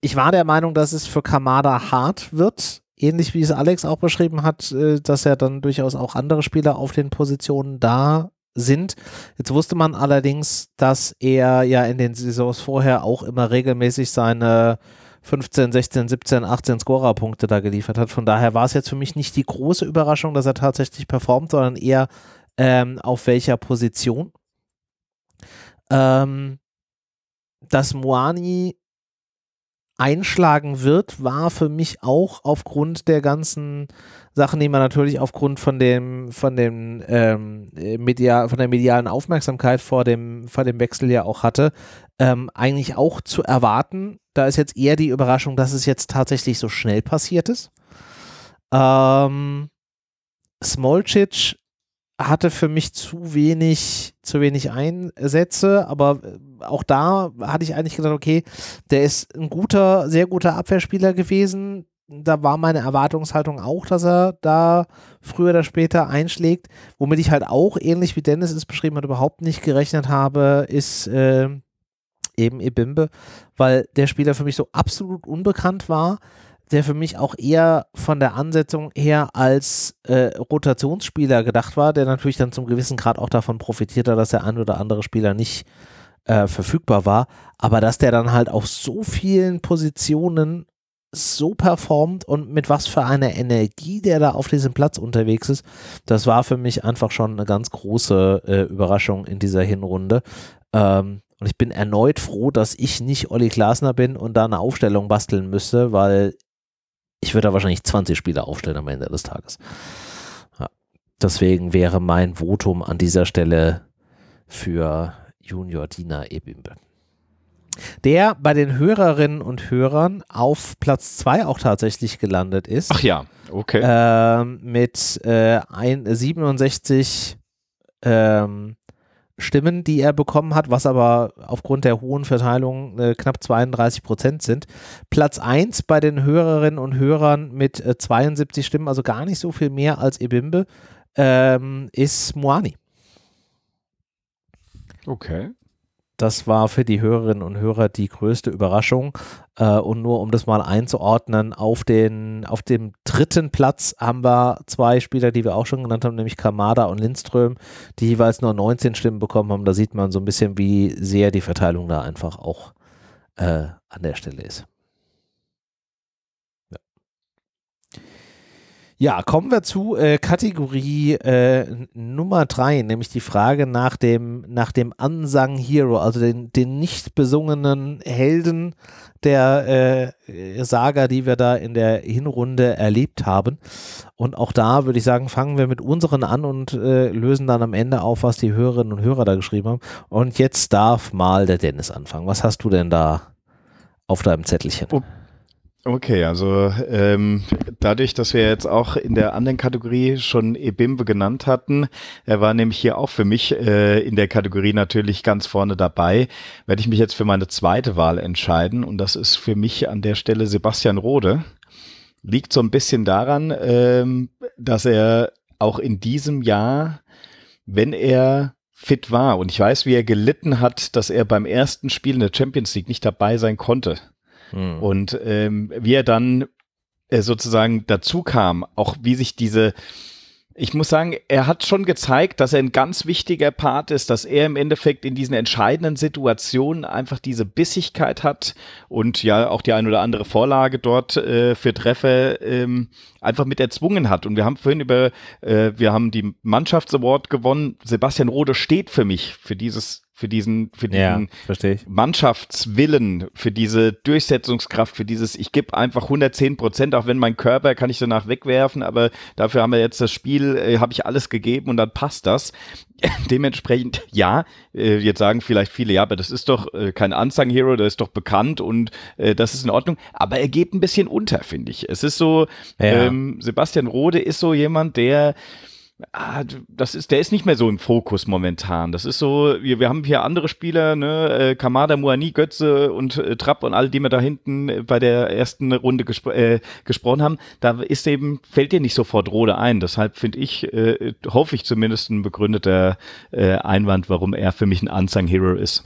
ich war der Meinung, dass es für Kamada hart wird, ähnlich wie es Alex auch beschrieben hat, äh, dass er dann durchaus auch andere Spieler auf den Positionen da sind. Jetzt wusste man allerdings, dass er ja in den Saisons vorher auch immer regelmäßig seine 15, 16, 17, 18 Scorerpunkte da geliefert hat. Von daher war es jetzt für mich nicht die große Überraschung, dass er tatsächlich performt, sondern eher ähm, auf welcher Position. Ähm, dass Moani einschlagen wird, war für mich auch aufgrund der ganzen Sachen, die man natürlich aufgrund von dem, von dem ähm, Media, von der medialen Aufmerksamkeit vor dem, vor dem Wechsel ja auch hatte, ähm, eigentlich auch zu erwarten. Da ist jetzt eher die Überraschung, dass es jetzt tatsächlich so schnell passiert ist. Ähm, Smolcic hatte für mich zu wenig, zu wenig Einsätze, aber äh, auch da hatte ich eigentlich gedacht, okay, der ist ein guter, sehr guter Abwehrspieler gewesen. Da war meine Erwartungshaltung auch, dass er da früher oder später einschlägt. Womit ich halt auch, ähnlich wie Dennis es beschrieben hat, überhaupt nicht gerechnet habe, ist äh, eben Ebimbe, weil der Spieler für mich so absolut unbekannt war, der für mich auch eher von der Ansetzung her als äh, Rotationsspieler gedacht war, der natürlich dann zum gewissen Grad auch davon profitiert hat, dass der ein oder andere Spieler nicht äh, verfügbar war, aber dass der dann halt auf so vielen Positionen so performt und mit was für einer Energie der da auf diesem Platz unterwegs ist, das war für mich einfach schon eine ganz große äh, Überraschung in dieser Hinrunde. Ähm, und ich bin erneut froh, dass ich nicht Olli Glasner bin und da eine Aufstellung basteln müsste, weil ich würde da wahrscheinlich 20 Spieler aufstellen am Ende des Tages. Ja. Deswegen wäre mein Votum an dieser Stelle für Junior Dina Ebimbe. Der bei den Hörerinnen und Hörern auf Platz 2 auch tatsächlich gelandet ist. Ach ja, okay. Ähm, mit äh, ein, 67 ähm, Stimmen, die er bekommen hat, was aber aufgrund der hohen Verteilung äh, knapp 32 Prozent sind. Platz 1 bei den Hörerinnen und Hörern mit äh, 72 Stimmen, also gar nicht so viel mehr als Ebimbe, ähm, ist Moani. Okay. Das war für die Hörerinnen und Hörer die größte Überraschung. Äh, und nur um das mal einzuordnen, auf, den, auf dem dritten Platz haben wir zwei Spieler, die wir auch schon genannt haben, nämlich Kamada und Lindström, die jeweils nur 19 Stimmen bekommen haben. Da sieht man so ein bisschen, wie sehr die Verteilung da einfach auch äh, an der Stelle ist. Ja, kommen wir zu äh, Kategorie äh, Nummer drei, nämlich die Frage nach dem, nach dem Unsung Hero, also den, den nicht besungenen Helden der äh, Saga, die wir da in der Hinrunde erlebt haben. Und auch da würde ich sagen, fangen wir mit unseren an und äh, lösen dann am Ende auf, was die Hörerinnen und Hörer da geschrieben haben. Und jetzt darf mal der Dennis anfangen. Was hast du denn da auf deinem Zettelchen? Oh. Okay, also ähm, dadurch, dass wir jetzt auch in der anderen Kategorie schon Ebimbe genannt hatten, er war nämlich hier auch für mich äh, in der Kategorie natürlich ganz vorne dabei, werde ich mich jetzt für meine zweite Wahl entscheiden und das ist für mich an der Stelle Sebastian Rode. Liegt so ein bisschen daran, ähm, dass er auch in diesem Jahr, wenn er fit war und ich weiß, wie er gelitten hat, dass er beim ersten Spiel in der Champions League nicht dabei sein konnte Mhm. Und ähm, wie er dann äh, sozusagen dazu kam, auch wie sich diese ich muss sagen, er hat schon gezeigt, dass er ein ganz wichtiger Part ist, dass er im Endeffekt in diesen entscheidenden Situationen einfach diese Bissigkeit hat und ja auch die ein oder andere Vorlage dort äh, für Treffer ähm, einfach mit erzwungen hat. Und wir haben vorhin über, äh, wir haben die Mannschaftsaward gewonnen. Sebastian Rode steht für mich für dieses für diesen, für diesen ja, Mannschaftswillen, für diese Durchsetzungskraft, für dieses, ich gebe einfach 110 Prozent, auch wenn mein Körper kann ich danach wegwerfen, aber dafür haben wir jetzt das Spiel, äh, habe ich alles gegeben und dann passt das. Dementsprechend, ja, äh, jetzt sagen vielleicht viele, ja, aber das ist doch äh, kein Unsung Hero, der ist doch bekannt und äh, das ist in Ordnung, aber er geht ein bisschen unter, finde ich. Es ist so, ja. ähm, Sebastian Rode ist so jemand, der ah, das ist, der ist nicht mehr so im Fokus momentan. Das ist so, wir, wir haben hier andere Spieler, ne, äh, Kamada, Muani, Götze und äh, Trapp und all die wir da hinten äh, bei der ersten Runde gespro äh, gesprochen haben. Da ist eben, fällt dir nicht sofort Rode ein. Deshalb finde ich, äh, hoffe ich zumindest ein begründeter äh, Einwand, warum er für mich ein Unsung Hero ist.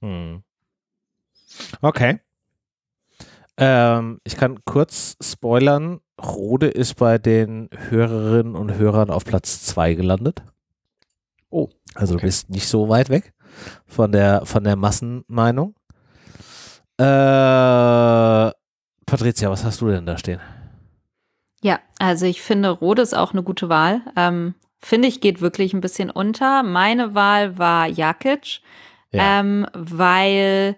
Hm. Okay. Ähm, ich kann kurz spoilern. Rode ist bei den Hörerinnen und Hörern auf Platz 2 gelandet. Oh. Also okay. du bist nicht so weit weg von der, von der Massenmeinung. Äh, Patricia, was hast du denn da stehen? Ja, also ich finde, Rode ist auch eine gute Wahl. Ähm, finde ich, geht wirklich ein bisschen unter. Meine Wahl war Jakic, ja. ähm, weil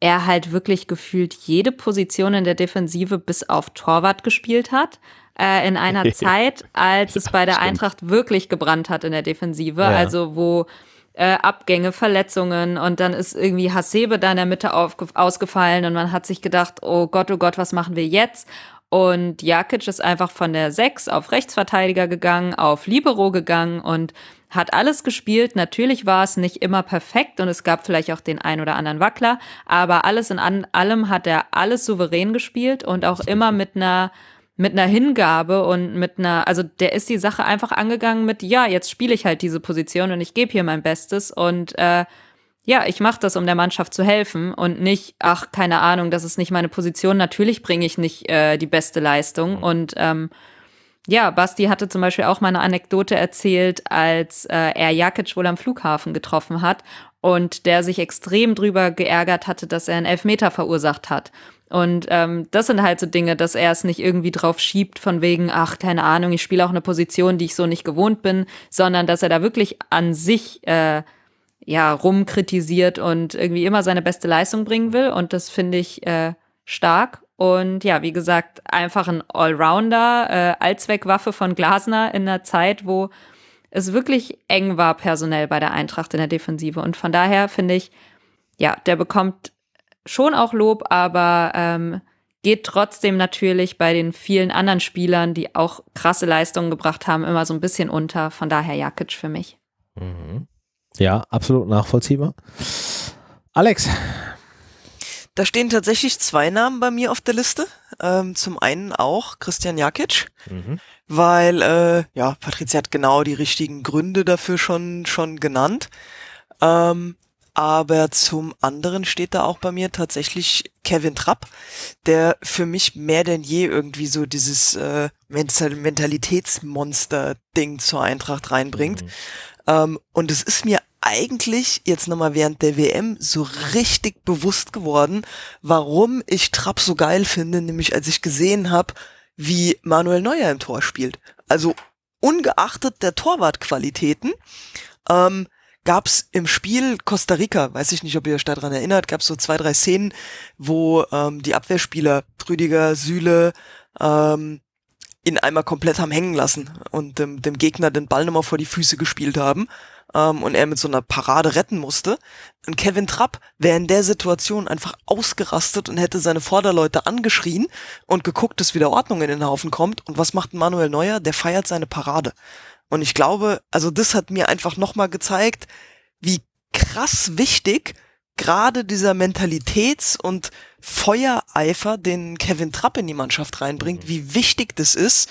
er halt wirklich gefühlt jede Position in der Defensive bis auf Torwart gespielt hat. Äh, in einer Zeit, als es bei der Stimmt. Eintracht wirklich gebrannt hat in der Defensive. Ja. Also wo äh, Abgänge, Verletzungen und dann ist irgendwie Hasebe da in der Mitte ausgefallen und man hat sich gedacht, oh Gott, oh Gott, was machen wir jetzt? Und Jakic ist einfach von der 6 auf Rechtsverteidiger gegangen, auf Libero gegangen und hat alles gespielt. Natürlich war es nicht immer perfekt und es gab vielleicht auch den ein oder anderen Wackler, aber alles in allem hat er alles souverän gespielt und auch immer mit einer mit einer Hingabe und mit einer, also der ist die Sache einfach angegangen mit, ja, jetzt spiele ich halt diese Position und ich gebe hier mein Bestes und äh, ja, ich mache das, um der Mannschaft zu helfen und nicht, ach, keine Ahnung, das ist nicht meine Position. Natürlich bringe ich nicht äh, die beste Leistung und ähm, ja, Basti hatte zum Beispiel auch mal eine Anekdote erzählt, als äh, er Jakic wohl am Flughafen getroffen hat und der sich extrem drüber geärgert hatte, dass er einen Elfmeter verursacht hat. Und ähm, das sind halt so Dinge, dass er es nicht irgendwie drauf schiebt, von wegen, ach, keine Ahnung, ich spiele auch eine Position, die ich so nicht gewohnt bin, sondern dass er da wirklich an sich äh, ja rumkritisiert und irgendwie immer seine beste Leistung bringen will. Und das finde ich äh, stark und ja, wie gesagt, einfach ein Allrounder, äh, Allzweckwaffe von Glasner in einer Zeit, wo es wirklich eng war personell bei der Eintracht in der Defensive. Und von daher finde ich, ja, der bekommt schon auch Lob, aber ähm, geht trotzdem natürlich bei den vielen anderen Spielern, die auch krasse Leistungen gebracht haben, immer so ein bisschen unter. Von daher Jakic für mich. Mhm. Ja, absolut nachvollziehbar. Alex, Da stehen tatsächlich zwei Namen bei mir auf der Liste. Ähm, zum einen auch Christian Jakic, mhm. weil äh, ja Patricia hat genau die richtigen Gründe dafür schon schon genannt. Ähm, aber zum anderen steht da auch bei mir tatsächlich Kevin Trapp, der für mich mehr denn je irgendwie so dieses äh, Mentalitätsmonster-Ding zur Eintracht reinbringt. Mhm. Ähm, und es ist mir eigentlich jetzt nochmal während der WM so richtig bewusst geworden, warum ich Trapp so geil finde, nämlich als ich gesehen habe, wie Manuel Neuer im Tor spielt. Also ungeachtet der Torwartqualitäten, ähm, gab es im Spiel Costa Rica, weiß ich nicht, ob ihr euch daran erinnert, gab es so zwei, drei Szenen, wo ähm, die Abwehrspieler Trüdiger, Süle, ähm, ihn einmal komplett haben hängen lassen und ähm, dem Gegner den Ball nochmal vor die Füße gespielt haben ähm, und er mit so einer Parade retten musste. Und Kevin Trapp wäre in der Situation einfach ausgerastet und hätte seine Vorderleute angeschrien und geguckt, dass wieder Ordnung in den Haufen kommt. Und was macht Manuel Neuer? Der feiert seine Parade. Und ich glaube, also das hat mir einfach nochmal gezeigt, wie krass wichtig gerade dieser Mentalitäts- und Feuereifer, den Kevin Trapp in die Mannschaft reinbringt, mhm. wie wichtig das ist,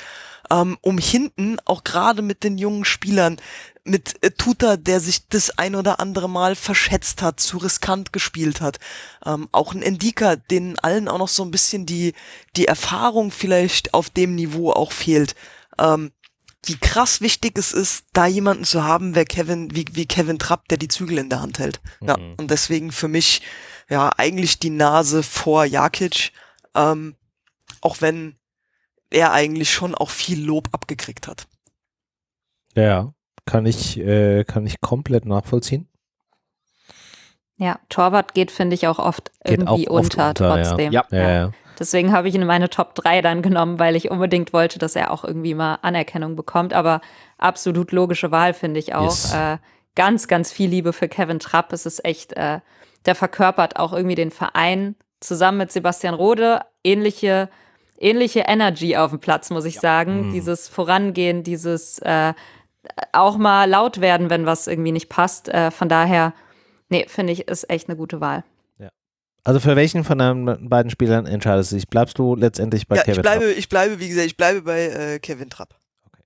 ähm, um hinten auch gerade mit den jungen Spielern, mit äh, Tuta, der sich das ein oder andere Mal verschätzt hat, zu riskant gespielt hat, ähm, auch ein Endika, denen allen auch noch so ein bisschen die, die Erfahrung vielleicht auf dem Niveau auch fehlt. Ähm, wie krass wichtig es ist, da jemanden zu haben, wer Kevin, wie, wie Kevin Trapp, der die Zügel in der Hand hält. Mhm. Ja, und deswegen für mich, ja, eigentlich die Nase vor Jakic, ähm, auch wenn er eigentlich schon auch viel Lob abgekriegt hat. Ja, kann ich, äh, kann ich komplett nachvollziehen. Ja, Torwart geht, finde ich, auch oft geht irgendwie auch unter, unter, trotzdem. Ja. Ja. Ja. Deswegen habe ich ihn in meine Top 3 dann genommen, weil ich unbedingt wollte, dass er auch irgendwie mal Anerkennung bekommt. Aber absolut logische Wahl, finde ich auch. Yes. Äh, ganz, ganz viel Liebe für Kevin Trapp. Es ist echt, äh, der verkörpert auch irgendwie den Verein zusammen mit Sebastian Rode. Ähnliche, ähnliche Energy auf dem Platz, muss ich ja. sagen. Mhm. Dieses Vorangehen, dieses äh, auch mal laut werden, wenn was irgendwie nicht passt. Äh, von daher, nee, finde ich, ist echt eine gute Wahl. Also für welchen von deinen beiden Spielern entscheidest du dich? Bleibst du letztendlich bei ja, Kevin ich bleibe, Trapp? Ich bleibe, wie gesagt, ich bleibe bei äh, Kevin Trapp. Okay.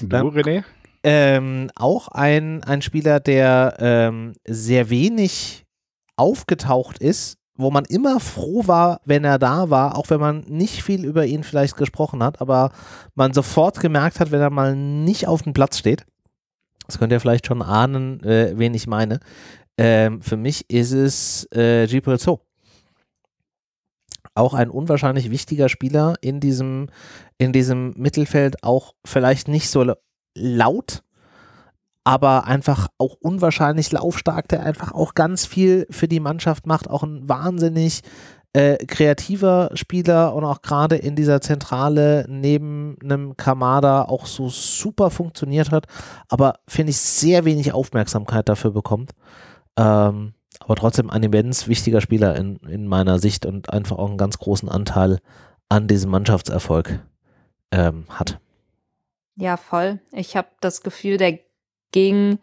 Du, René? Ähm, auch ein, ein Spieler, der ähm, sehr wenig aufgetaucht ist, wo man immer froh war, wenn er da war, auch wenn man nicht viel über ihn vielleicht gesprochen hat, aber man sofort gemerkt hat, wenn er mal nicht auf dem Platz steht. Das könnt ihr vielleicht schon ahnen, äh, wen ich meine. Ähm, für mich ist es äh, Gipel So. Auch ein unwahrscheinlich wichtiger Spieler in diesem, in diesem Mittelfeld, auch vielleicht nicht so laut, aber einfach auch unwahrscheinlich laufstark, der einfach auch ganz viel für die Mannschaft macht, auch ein wahnsinnig äh, kreativer Spieler und auch gerade in dieser Zentrale neben einem Kamada auch so super funktioniert hat, aber finde ich sehr wenig Aufmerksamkeit dafür bekommt. Ähm, aber trotzdem ein immens wichtiger Spieler in, in meiner Sicht und einfach auch einen ganz großen Anteil an diesem Mannschaftserfolg ähm, hat. Ja, voll. Ich habe das Gefühl, der ging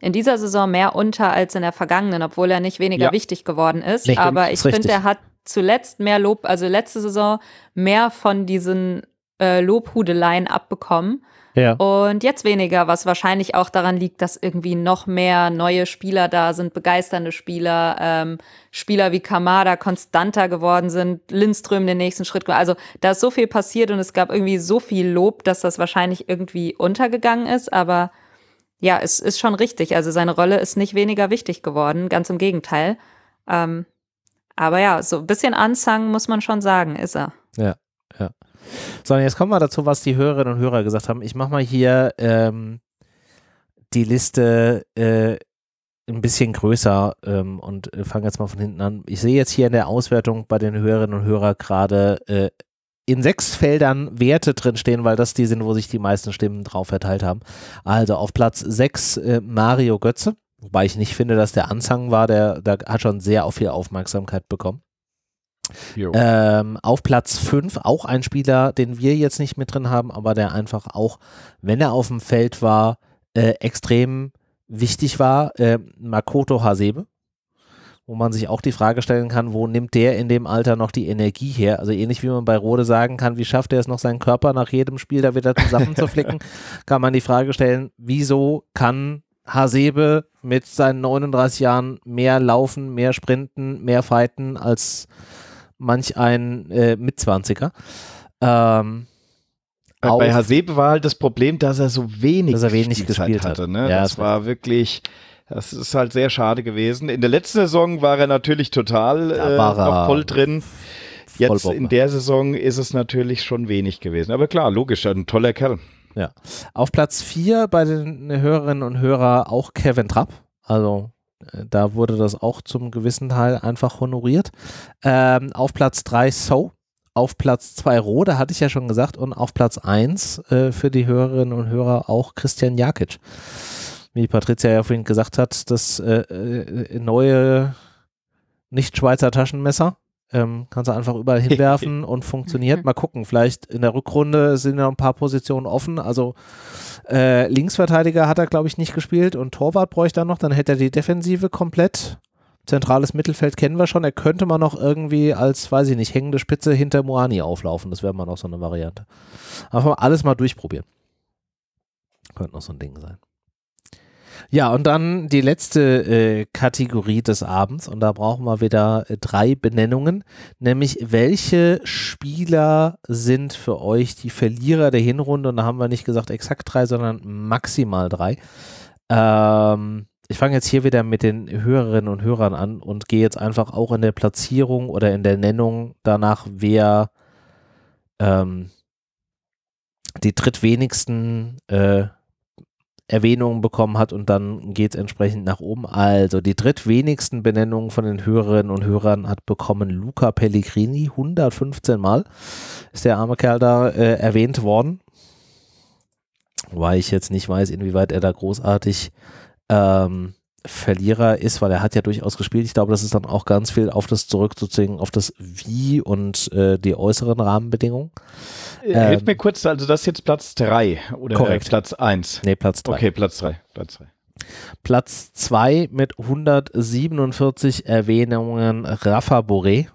in dieser Saison mehr unter als in der vergangenen, obwohl er nicht weniger ja. wichtig geworden ist. Nee, aber ich finde, er hat zuletzt mehr Lob, also letzte Saison mehr von diesen äh, Lobhudeleien abbekommen. Ja. Und jetzt weniger, was wahrscheinlich auch daran liegt, dass irgendwie noch mehr neue Spieler da sind, begeisternde Spieler, ähm, Spieler wie Kamada konstanter geworden sind, Lindström den nächsten Schritt. Also da ist so viel passiert und es gab irgendwie so viel Lob, dass das wahrscheinlich irgendwie untergegangen ist. Aber ja, es ist schon richtig. Also seine Rolle ist nicht weniger wichtig geworden, ganz im Gegenteil. Ähm, aber ja, so ein bisschen Anzang muss man schon sagen, ist er. Ja, ja. So, jetzt kommen wir dazu, was die Hörerinnen und Hörer gesagt haben. Ich mache mal hier ähm, die Liste äh, ein bisschen größer ähm, und äh, fange jetzt mal von hinten an. Ich sehe jetzt hier in der Auswertung bei den Hörerinnen und Hörern gerade äh, in sechs Feldern Werte drinstehen, weil das die sind, wo sich die meisten Stimmen drauf verteilt haben. Also auf Platz sechs äh, Mario Götze, wobei ich nicht finde, dass der Anzang war, der, der hat schon sehr viel Aufmerksamkeit bekommen. Ähm, auf Platz 5 auch ein Spieler, den wir jetzt nicht mit drin haben, aber der einfach auch, wenn er auf dem Feld war, äh, extrem wichtig war, äh, Makoto Hasebe. Wo man sich auch die Frage stellen kann, wo nimmt der in dem Alter noch die Energie her? Also ähnlich wie man bei Rode sagen kann, wie schafft er es noch, seinen Körper nach jedem Spiel da wieder zusammenzuflicken, kann man die Frage stellen, wieso kann Hasebe mit seinen 39 Jahren mehr laufen, mehr sprinten, mehr fighten als manch ein äh, Mitzwanziger? Ähm, bei Hasebe war halt das Problem, dass er so wenig, dass er wenig gespielt hatte. Ne? Ja, das, das war wirklich, das ist halt sehr schade gewesen. In der letzten Saison war er natürlich total äh, noch voll drin. Jetzt in der Saison ist es natürlich schon wenig gewesen. Aber klar, logisch, ein toller Kerl. Ja. Auf Platz 4 bei den Hörerinnen und Hörern auch Kevin Trapp. Also äh, da wurde das auch zum gewissen Teil einfach honoriert. Ähm, auf Platz 3 So auf Platz 2 Rode, hatte ich ja schon gesagt, und auf Platz 1 äh, für die Hörerinnen und Hörer auch Christian Jakic. Wie Patricia ja vorhin gesagt hat, das äh, äh, neue Nicht-Schweizer Taschenmesser. Ähm, kannst du einfach überall hinwerfen und funktioniert. Mal gucken, vielleicht in der Rückrunde sind ja ein paar Positionen offen. Also äh, Linksverteidiger hat er, glaube ich, nicht gespielt und Torwart bräuchte er noch. Dann hätte er die Defensive komplett zentrales Mittelfeld kennen wir schon. Er könnte man noch irgendwie als, weiß ich nicht, hängende Spitze hinter Moani auflaufen. Das wäre mal noch so eine Variante. Einfach alles mal durchprobieren. Könnte noch so ein Ding sein. Ja, und dann die letzte äh, Kategorie des Abends. Und da brauchen wir wieder äh, drei Benennungen. Nämlich, welche Spieler sind für euch die Verlierer der Hinrunde? Und da haben wir nicht gesagt exakt drei, sondern maximal drei. Ähm, ich fange jetzt hier wieder mit den Hörerinnen und Hörern an und gehe jetzt einfach auch in der Platzierung oder in der Nennung danach, wer ähm, die drittwenigsten äh, Erwähnungen bekommen hat und dann geht es entsprechend nach oben. Also die drittwenigsten Benennungen von den Hörerinnen und Hörern hat bekommen Luca Pellegrini, 115 Mal ist der arme Kerl da äh, erwähnt worden. Weil ich jetzt nicht weiß, inwieweit er da großartig ähm, Verlierer ist, weil er hat ja durchaus gespielt. Ich glaube, das ist dann auch ganz viel auf das zurückzuziehen, auf das Wie und äh, die äußeren Rahmenbedingungen. Äh, Hilf ähm, mir kurz, also das ist jetzt Platz 3 oder korrekt. Platz 1? Nee, Platz 3. Okay, Platz 3. Platz 3. Platz 2 mit 147 Erwähnungen Rafa Boré.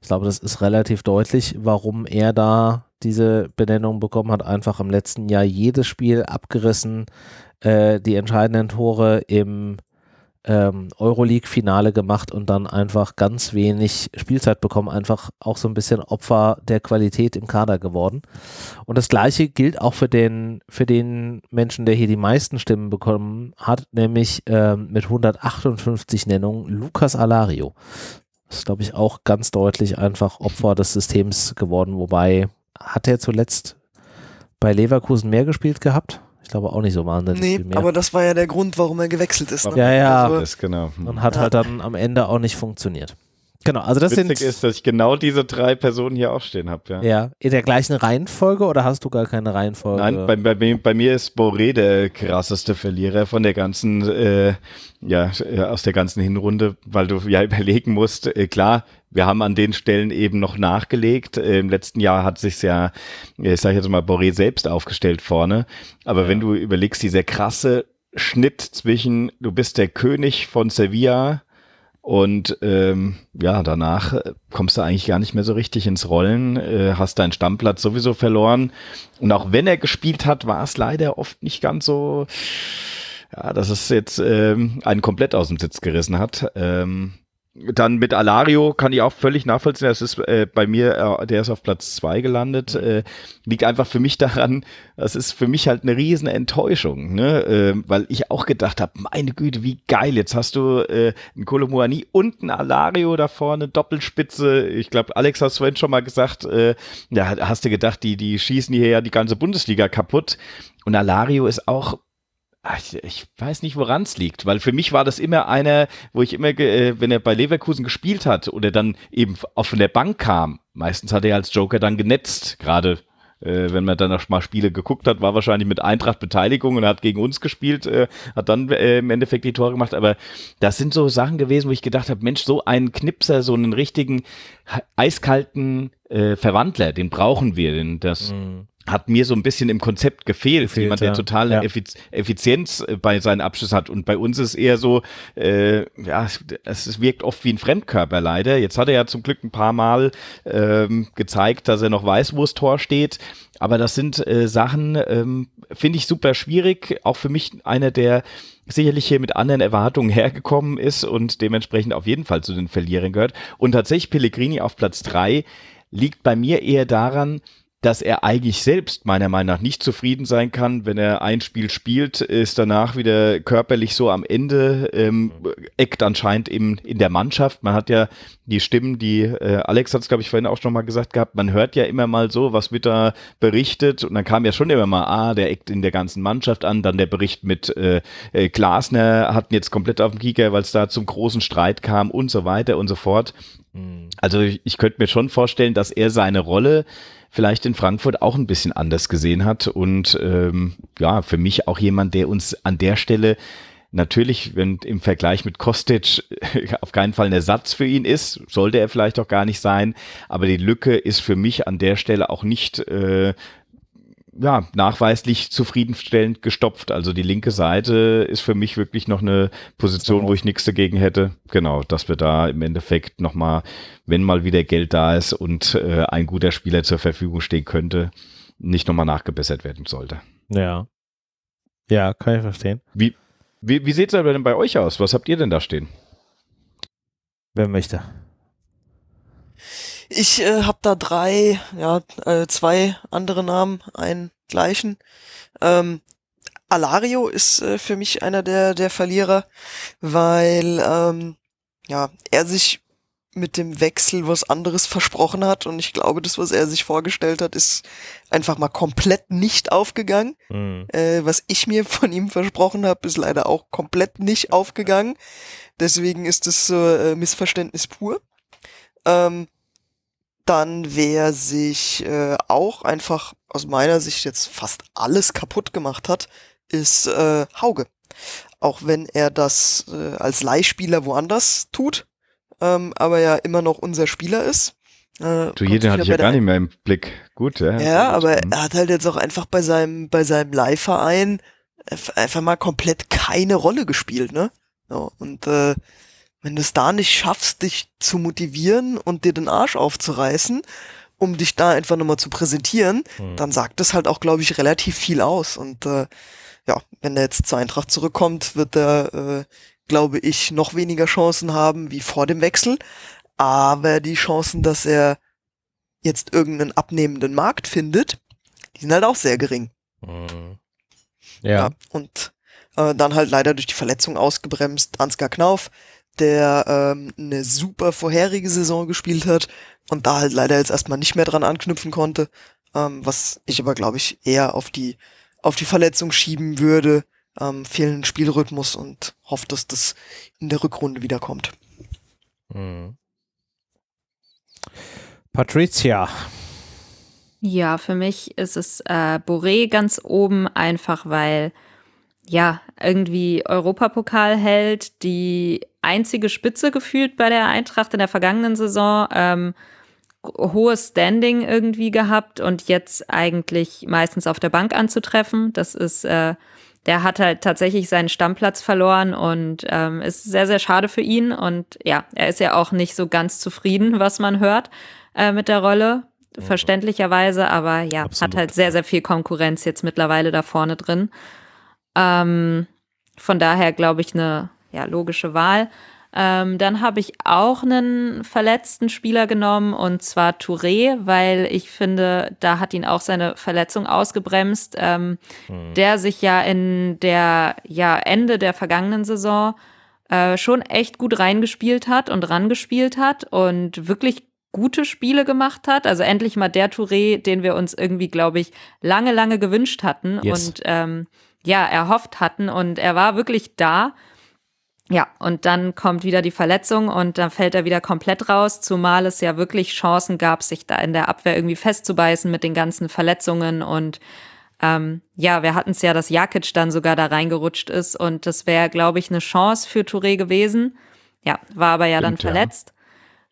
Ich glaube, das ist relativ deutlich, warum er da diese Benennung bekommen hat. Einfach im letzten Jahr jedes Spiel abgerissen, äh, die entscheidenden Tore im ähm, Euroleague-Finale gemacht und dann einfach ganz wenig Spielzeit bekommen, einfach auch so ein bisschen Opfer der Qualität im Kader geworden. Und das gleiche gilt auch für den, für den Menschen, der hier die meisten Stimmen bekommen hat, nämlich ähm, mit 158 Nennungen Lukas Alario. Das ist, glaube ich, auch ganz deutlich einfach Opfer des Systems geworden, wobei hat er zuletzt bei Leverkusen mehr gespielt gehabt? Ich glaube auch nicht so wahnsinnig nee, viel mehr. aber das war ja der Grund, warum er gewechselt ist. Ne? Ja, ja. Also, das genau. Und hat ja. halt dann am Ende auch nicht funktioniert. Genau, also das Witzig sind, ist, dass ich genau diese drei Personen hier auch stehen habe. Ja. ja, in der gleichen Reihenfolge oder hast du gar keine Reihenfolge? Nein, bei, bei, bei mir ist Boré der krasseste Verlierer von der ganzen, äh, ja, äh, aus der ganzen Hinrunde, weil du ja überlegen musst, äh, klar, wir haben an den Stellen eben noch nachgelegt. Äh, Im letzten Jahr hat sich ja, äh, ich sage jetzt mal, Boré selbst aufgestellt vorne. Aber ja. wenn du überlegst, dieser krasse Schnitt zwischen, du bist der König von Sevilla, und ähm, ja, danach äh, kommst du eigentlich gar nicht mehr so richtig ins Rollen, äh, hast deinen Stammplatz sowieso verloren. Und auch wenn er gespielt hat, war es leider oft nicht ganz so, ja, dass es jetzt ähm, einen komplett aus dem Sitz gerissen hat. Ähm, dann mit Alario kann ich auch völlig nachvollziehen. Das ist äh, bei mir, äh, der ist auf Platz zwei gelandet. Mhm. Äh, liegt einfach für mich daran, das ist für mich halt eine riesen Enttäuschung, ne? Äh, weil ich auch gedacht habe, meine Güte, wie geil, jetzt hast du äh, einen Kolomuani und einen Alario da vorne, Doppelspitze. Ich glaube, Alex hast vorhin schon mal gesagt, äh, ja, hast du gedacht, die, die schießen hier ja die ganze Bundesliga kaputt. Und Alario ist auch ich, ich weiß nicht, woran es liegt, weil für mich war das immer einer, wo ich immer, äh, wenn er bei Leverkusen gespielt hat oder dann eben auch von der Bank kam, meistens hat er als Joker dann genetzt, gerade äh, wenn man dann mal Spiele geguckt hat, war wahrscheinlich mit Eintracht Beteiligung und hat gegen uns gespielt, äh, hat dann äh, im Endeffekt die Tore gemacht. Aber das sind so Sachen gewesen, wo ich gedacht habe, Mensch, so einen Knipser, so einen richtigen eiskalten äh, Verwandler, den brauchen wir. Denn das, mhm hat mir so ein bisschen im Konzept gefehlt. gefehlt Jemand, der ja. total ja. Effizienz äh, bei seinen Abschlüssen hat. Und bei uns ist eher so, äh, ja, es wirkt oft wie ein Fremdkörper leider. Jetzt hat er ja zum Glück ein paar Mal ähm, gezeigt, dass er noch weiß, wo das Tor steht. Aber das sind äh, Sachen, ähm, finde ich super schwierig. Auch für mich einer, der sicherlich hier mit anderen Erwartungen hergekommen ist und dementsprechend auf jeden Fall zu den Verlierern gehört. Und tatsächlich Pellegrini auf Platz drei liegt bei mir eher daran, dass er eigentlich selbst meiner Meinung nach nicht zufrieden sein kann, wenn er ein Spiel spielt, ist danach wieder körperlich so am Ende, ähm, eckt anscheinend im, in der Mannschaft. Man hat ja die Stimmen, die äh, Alex hat es, glaube ich, vorhin auch schon mal gesagt gehabt, man hört ja immer mal so, was wird da berichtet und dann kam ja schon immer mal, ah, der eckt in der ganzen Mannschaft an, dann der Bericht mit äh, äh, Glasner hatten jetzt komplett auf dem Kieker, weil es da zum großen Streit kam und so weiter und so fort. Mhm. Also ich, ich könnte mir schon vorstellen, dass er seine Rolle vielleicht in Frankfurt auch ein bisschen anders gesehen hat. Und ähm, ja, für mich auch jemand, der uns an der Stelle natürlich, wenn im Vergleich mit Kostic auf keinen Fall ein Ersatz für ihn ist, sollte er vielleicht auch gar nicht sein, aber die Lücke ist für mich an der Stelle auch nicht äh, ja, nachweislich zufriedenstellend gestopft. Also die linke Seite ist für mich wirklich noch eine Position, wo ich nichts dagegen hätte. Genau, dass wir da im Endeffekt nochmal, wenn mal wieder Geld da ist und äh, ein guter Spieler zur Verfügung stehen könnte, nicht nochmal nachgebessert werden sollte. Ja. Ja, kann ich verstehen. Wie, wie, wie sieht es denn bei euch aus? Was habt ihr denn da stehen? Wer möchte? Ich äh, habe da drei, ja, äh, zwei andere Namen, einen gleichen. Ähm, Alario ist äh, für mich einer der, der Verlierer, weil ähm, ja, er sich mit dem Wechsel was anderes versprochen hat und ich glaube, das, was er sich vorgestellt hat, ist einfach mal komplett nicht aufgegangen. Mhm. Äh, was ich mir von ihm versprochen habe, ist leider auch komplett nicht aufgegangen. Deswegen ist es so äh, Missverständnis pur. Ähm, dann wer sich äh, auch einfach aus meiner Sicht jetzt fast alles kaputt gemacht hat, ist äh, Hauge. Auch wenn er das äh, als Leihspieler woanders tut, ähm, aber ja immer noch unser Spieler ist. Äh, du, jeden hatte ich ja gar nicht mehr im Blick. Gut, ja. Ja, aber er hat halt jetzt auch einfach bei seinem, bei seinem Leihverein einfach mal komplett keine Rolle gespielt, ne? Ja, und äh, wenn du es da nicht schaffst, dich zu motivieren und dir den Arsch aufzureißen, um dich da einfach nochmal zu präsentieren, mhm. dann sagt das halt auch, glaube ich, relativ viel aus. Und äh, ja, wenn er jetzt zur Eintracht zurückkommt, wird er, äh, glaube ich, noch weniger Chancen haben wie vor dem Wechsel. Aber die Chancen, dass er jetzt irgendeinen abnehmenden Markt findet, die sind halt auch sehr gering. Mhm. Ja. ja. Und äh, dann halt leider durch die Verletzung ausgebremst, Ansgar Knauf, der ähm, eine super vorherige Saison gespielt hat und da halt leider jetzt erstmal nicht mehr dran anknüpfen konnte, ähm, was ich aber glaube ich eher auf die auf die Verletzung schieben würde, ähm, fehlenden Spielrhythmus und hofft, dass das in der Rückrunde wiederkommt. Mhm. Patricia. Ja, für mich ist es äh, Boré ganz oben, einfach weil ja, irgendwie Europapokal hält, die einzige Spitze gefühlt bei der Eintracht in der vergangenen Saison, ähm, hohes Standing irgendwie gehabt und jetzt eigentlich meistens auf der Bank anzutreffen. Das ist, äh, der hat halt tatsächlich seinen Stammplatz verloren und ähm, ist sehr, sehr schade für ihn. Und ja, er ist ja auch nicht so ganz zufrieden, was man hört äh, mit der Rolle, verständlicherweise, aber ja, Absolut. hat halt sehr, sehr viel Konkurrenz jetzt mittlerweile da vorne drin. Ähm, von daher glaube ich eine ja, logische Wahl. Ähm, dann habe ich auch einen verletzten Spieler genommen und zwar Touré, weil ich finde, da hat ihn auch seine Verletzung ausgebremst, ähm, mhm. der sich ja in der ja, Ende der vergangenen Saison äh, schon echt gut reingespielt hat und rangespielt hat und wirklich gute Spiele gemacht hat. Also endlich mal der Touré, den wir uns irgendwie, glaube ich, lange, lange gewünscht hatten. Yes. Und ähm, ja, erhofft hatten. Und er war wirklich da. Ja, und dann kommt wieder die Verletzung und dann fällt er wieder komplett raus, zumal es ja wirklich Chancen gab, sich da in der Abwehr irgendwie festzubeißen mit den ganzen Verletzungen und ähm, ja, wir hatten es ja, dass Jakic dann sogar da reingerutscht ist und das wäre, glaube ich, eine Chance für Touré gewesen. Ja, war aber ja Stimmt, dann verletzt.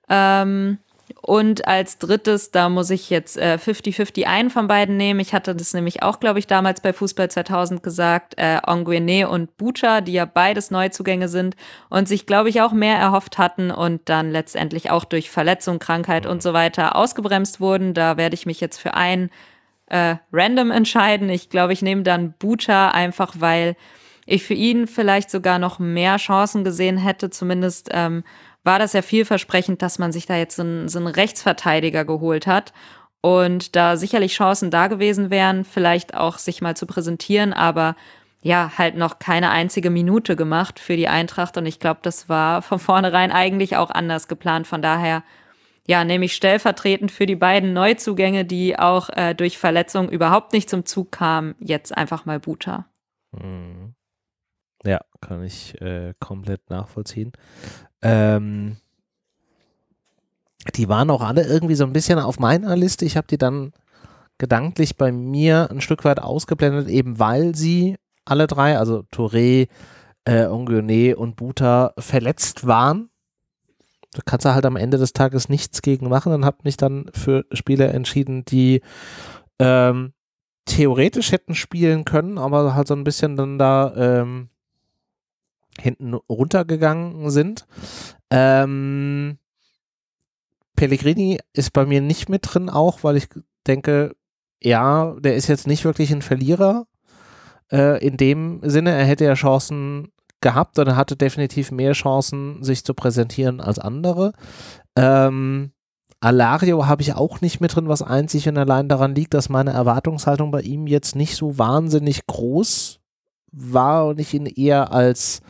Ja. Ähm, und als drittes, da muss ich jetzt 50-50 äh, einen von beiden nehmen. Ich hatte das nämlich auch, glaube ich, damals bei Fußball 2000 gesagt, äh, Onguene und Bucha, die ja beides Neuzugänge sind und sich, glaube ich, auch mehr erhofft hatten und dann letztendlich auch durch Verletzung, Krankheit und so weiter ausgebremst wurden. Da werde ich mich jetzt für einen äh, random entscheiden. Ich glaube, ich nehme dann Bucha einfach, weil ich für ihn vielleicht sogar noch mehr Chancen gesehen hätte, zumindest ähm, war das ja vielversprechend, dass man sich da jetzt so einen, so einen Rechtsverteidiger geholt hat und da sicherlich Chancen da gewesen wären, vielleicht auch sich mal zu präsentieren, aber ja, halt noch keine einzige Minute gemacht für die Eintracht und ich glaube, das war von vornherein eigentlich auch anders geplant. Von daher, ja, nämlich stellvertretend für die beiden Neuzugänge, die auch äh, durch Verletzung überhaupt nicht zum Zug kamen, jetzt einfach mal Buta. Mhm. Ja, kann ich äh, komplett nachvollziehen. Ähm, die waren auch alle irgendwie so ein bisschen auf meiner Liste. Ich habe die dann gedanklich bei mir ein Stück weit ausgeblendet, eben weil sie alle drei, also Touré, äh, Onguene und Buta, verletzt waren. Da kannst du halt am Ende des Tages nichts gegen machen und habe mich dann für Spieler entschieden, die ähm, theoretisch hätten spielen können, aber halt so ein bisschen dann da ähm, hinten runtergegangen sind. Ähm, Pellegrini ist bei mir nicht mit drin auch, weil ich denke, ja, der ist jetzt nicht wirklich ein Verlierer. Äh, in dem Sinne, er hätte ja Chancen gehabt oder hatte definitiv mehr Chancen, sich zu präsentieren als andere. Ähm, Alario habe ich auch nicht mit drin, was einzig und allein daran liegt, dass meine Erwartungshaltung bei ihm jetzt nicht so wahnsinnig groß war und ich ihn eher als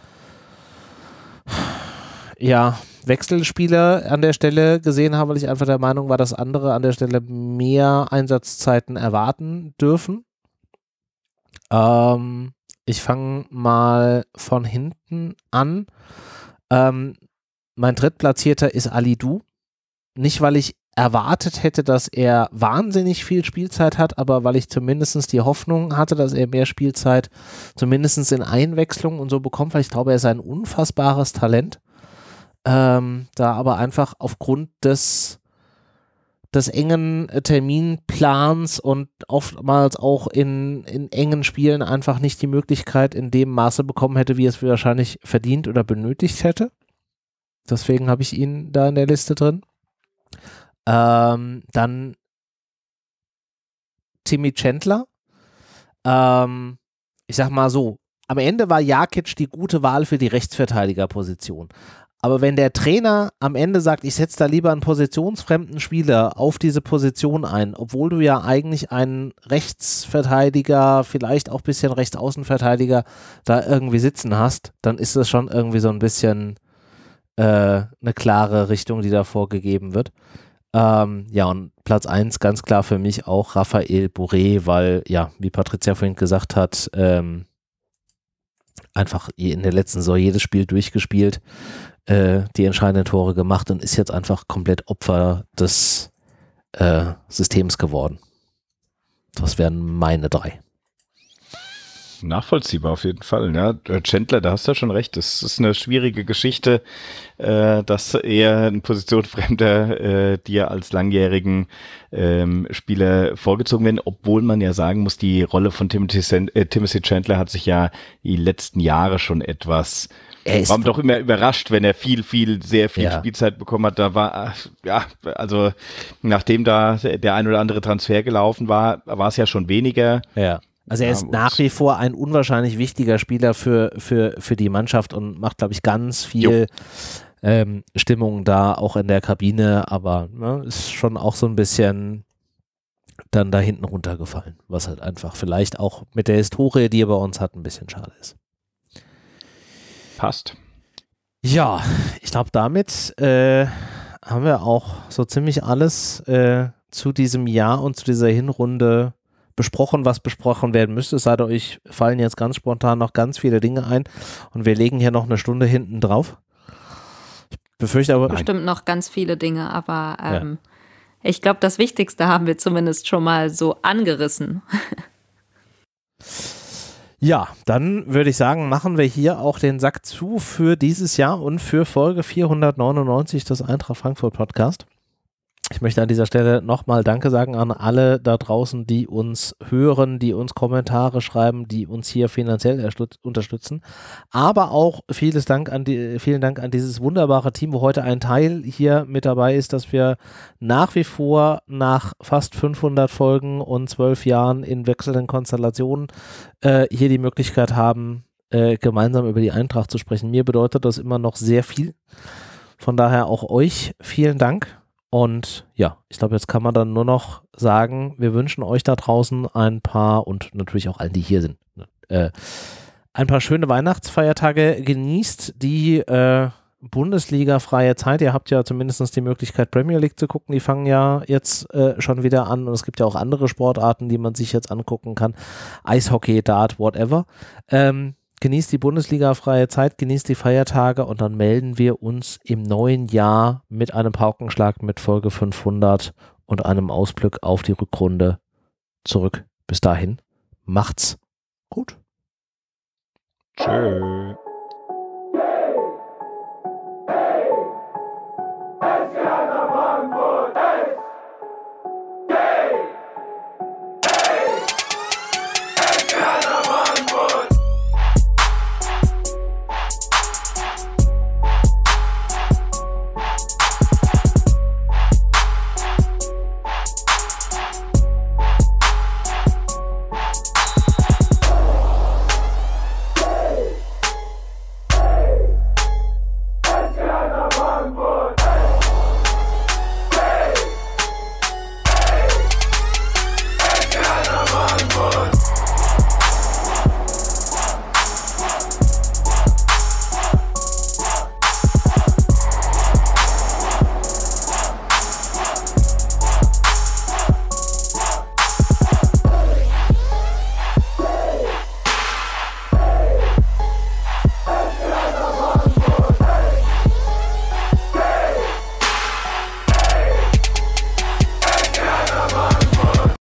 ja, Wechselspieler an der Stelle gesehen habe, weil ich einfach der Meinung war, dass andere an der Stelle mehr Einsatzzeiten erwarten dürfen. Ähm, ich fange mal von hinten an. Ähm, mein Drittplatzierter ist Ali Du. Nicht, weil ich erwartet hätte, dass er wahnsinnig viel Spielzeit hat, aber weil ich zumindest die Hoffnung hatte, dass er mehr Spielzeit zumindest in Einwechslung und so bekommt, weil ich glaube, er ist ein unfassbares Talent. Ähm, da aber einfach aufgrund des, des engen Terminplans und oftmals auch in, in engen Spielen einfach nicht die Möglichkeit in dem Maße bekommen hätte, wie es wahrscheinlich verdient oder benötigt hätte. Deswegen habe ich ihn da in der Liste drin. Ähm, dann Timmy Chandler. Ähm, ich sag mal so, am Ende war Jakic die gute Wahl für die Rechtsverteidigerposition. Aber wenn der Trainer am Ende sagt, ich setze da lieber einen positionsfremden Spieler auf diese Position ein, obwohl du ja eigentlich einen Rechtsverteidiger, vielleicht auch ein bisschen Rechtsaußenverteidiger da irgendwie sitzen hast, dann ist das schon irgendwie so ein bisschen äh, eine klare Richtung, die da vorgegeben wird. Ähm, ja, und Platz 1 ganz klar für mich auch Raphael Bourré, weil, ja, wie Patricia vorhin gesagt hat, ähm, einfach in der letzten Saison jedes Spiel durchgespielt, äh, die entscheidenden Tore gemacht und ist jetzt einfach komplett Opfer des äh, Systems geworden. Das wären meine drei nachvollziehbar auf jeden Fall. Ja, Chandler, da hast du ja schon recht. Das ist eine schwierige Geschichte, äh, dass er ein Positionsfremder äh, dir als langjährigen ähm, Spieler vorgezogen werden, obwohl man ja sagen muss, die Rolle von Timothy, äh, Timothy Chandler hat sich ja die letzten Jahre schon etwas er ist war doch immer überrascht, wenn er viel, viel, sehr viel ja. Spielzeit bekommen hat. Da war, ja, also nachdem da der ein oder andere Transfer gelaufen war, war es ja schon weniger. Ja. Also er ist nach wie vor ein unwahrscheinlich wichtiger Spieler für, für, für die Mannschaft und macht, glaube ich, ganz viel ähm, Stimmung da, auch in der Kabine, aber ne, ist schon auch so ein bisschen dann da hinten runtergefallen, was halt einfach vielleicht auch mit der Historie, die er bei uns hat, ein bisschen schade ist. Passt. Ja, ich glaube, damit äh, haben wir auch so ziemlich alles äh, zu diesem Jahr und zu dieser Hinrunde besprochen, was besprochen werden müsste. Es sei denn, euch fallen jetzt ganz spontan noch ganz viele Dinge ein und wir legen hier noch eine Stunde hinten drauf. Ich befürchte aber. Bestimmt noch ganz viele Dinge, aber ähm, ja. ich glaube, das Wichtigste haben wir zumindest schon mal so angerissen. Ja, dann würde ich sagen, machen wir hier auch den Sack zu für dieses Jahr und für Folge 499 des Eintracht Frankfurt Podcast. Ich möchte an dieser Stelle nochmal Danke sagen an alle da draußen, die uns hören, die uns Kommentare schreiben, die uns hier finanziell unterstützen. Aber auch vieles Dank an die, vielen Dank an dieses wunderbare Team, wo heute ein Teil hier mit dabei ist, dass wir nach wie vor nach fast 500 Folgen und zwölf Jahren in wechselnden Konstellationen äh, hier die Möglichkeit haben, äh, gemeinsam über die Eintracht zu sprechen. Mir bedeutet das immer noch sehr viel. Von daher auch euch vielen Dank. Und ja, ich glaube, jetzt kann man dann nur noch sagen, wir wünschen euch da draußen ein paar und natürlich auch allen, die hier sind, ne, äh, ein paar schöne Weihnachtsfeiertage. Genießt die äh, Bundesliga-freie Zeit. Ihr habt ja zumindest die Möglichkeit, Premier League zu gucken. Die fangen ja jetzt äh, schon wieder an und es gibt ja auch andere Sportarten, die man sich jetzt angucken kann. Eishockey, Dart, whatever. Ähm, genießt die Bundesliga-freie Zeit, genießt die Feiertage und dann melden wir uns im neuen Jahr mit einem Paukenschlag mit Folge 500 und einem Ausblick auf die Rückrunde zurück. Bis dahin, macht's gut. Tschö.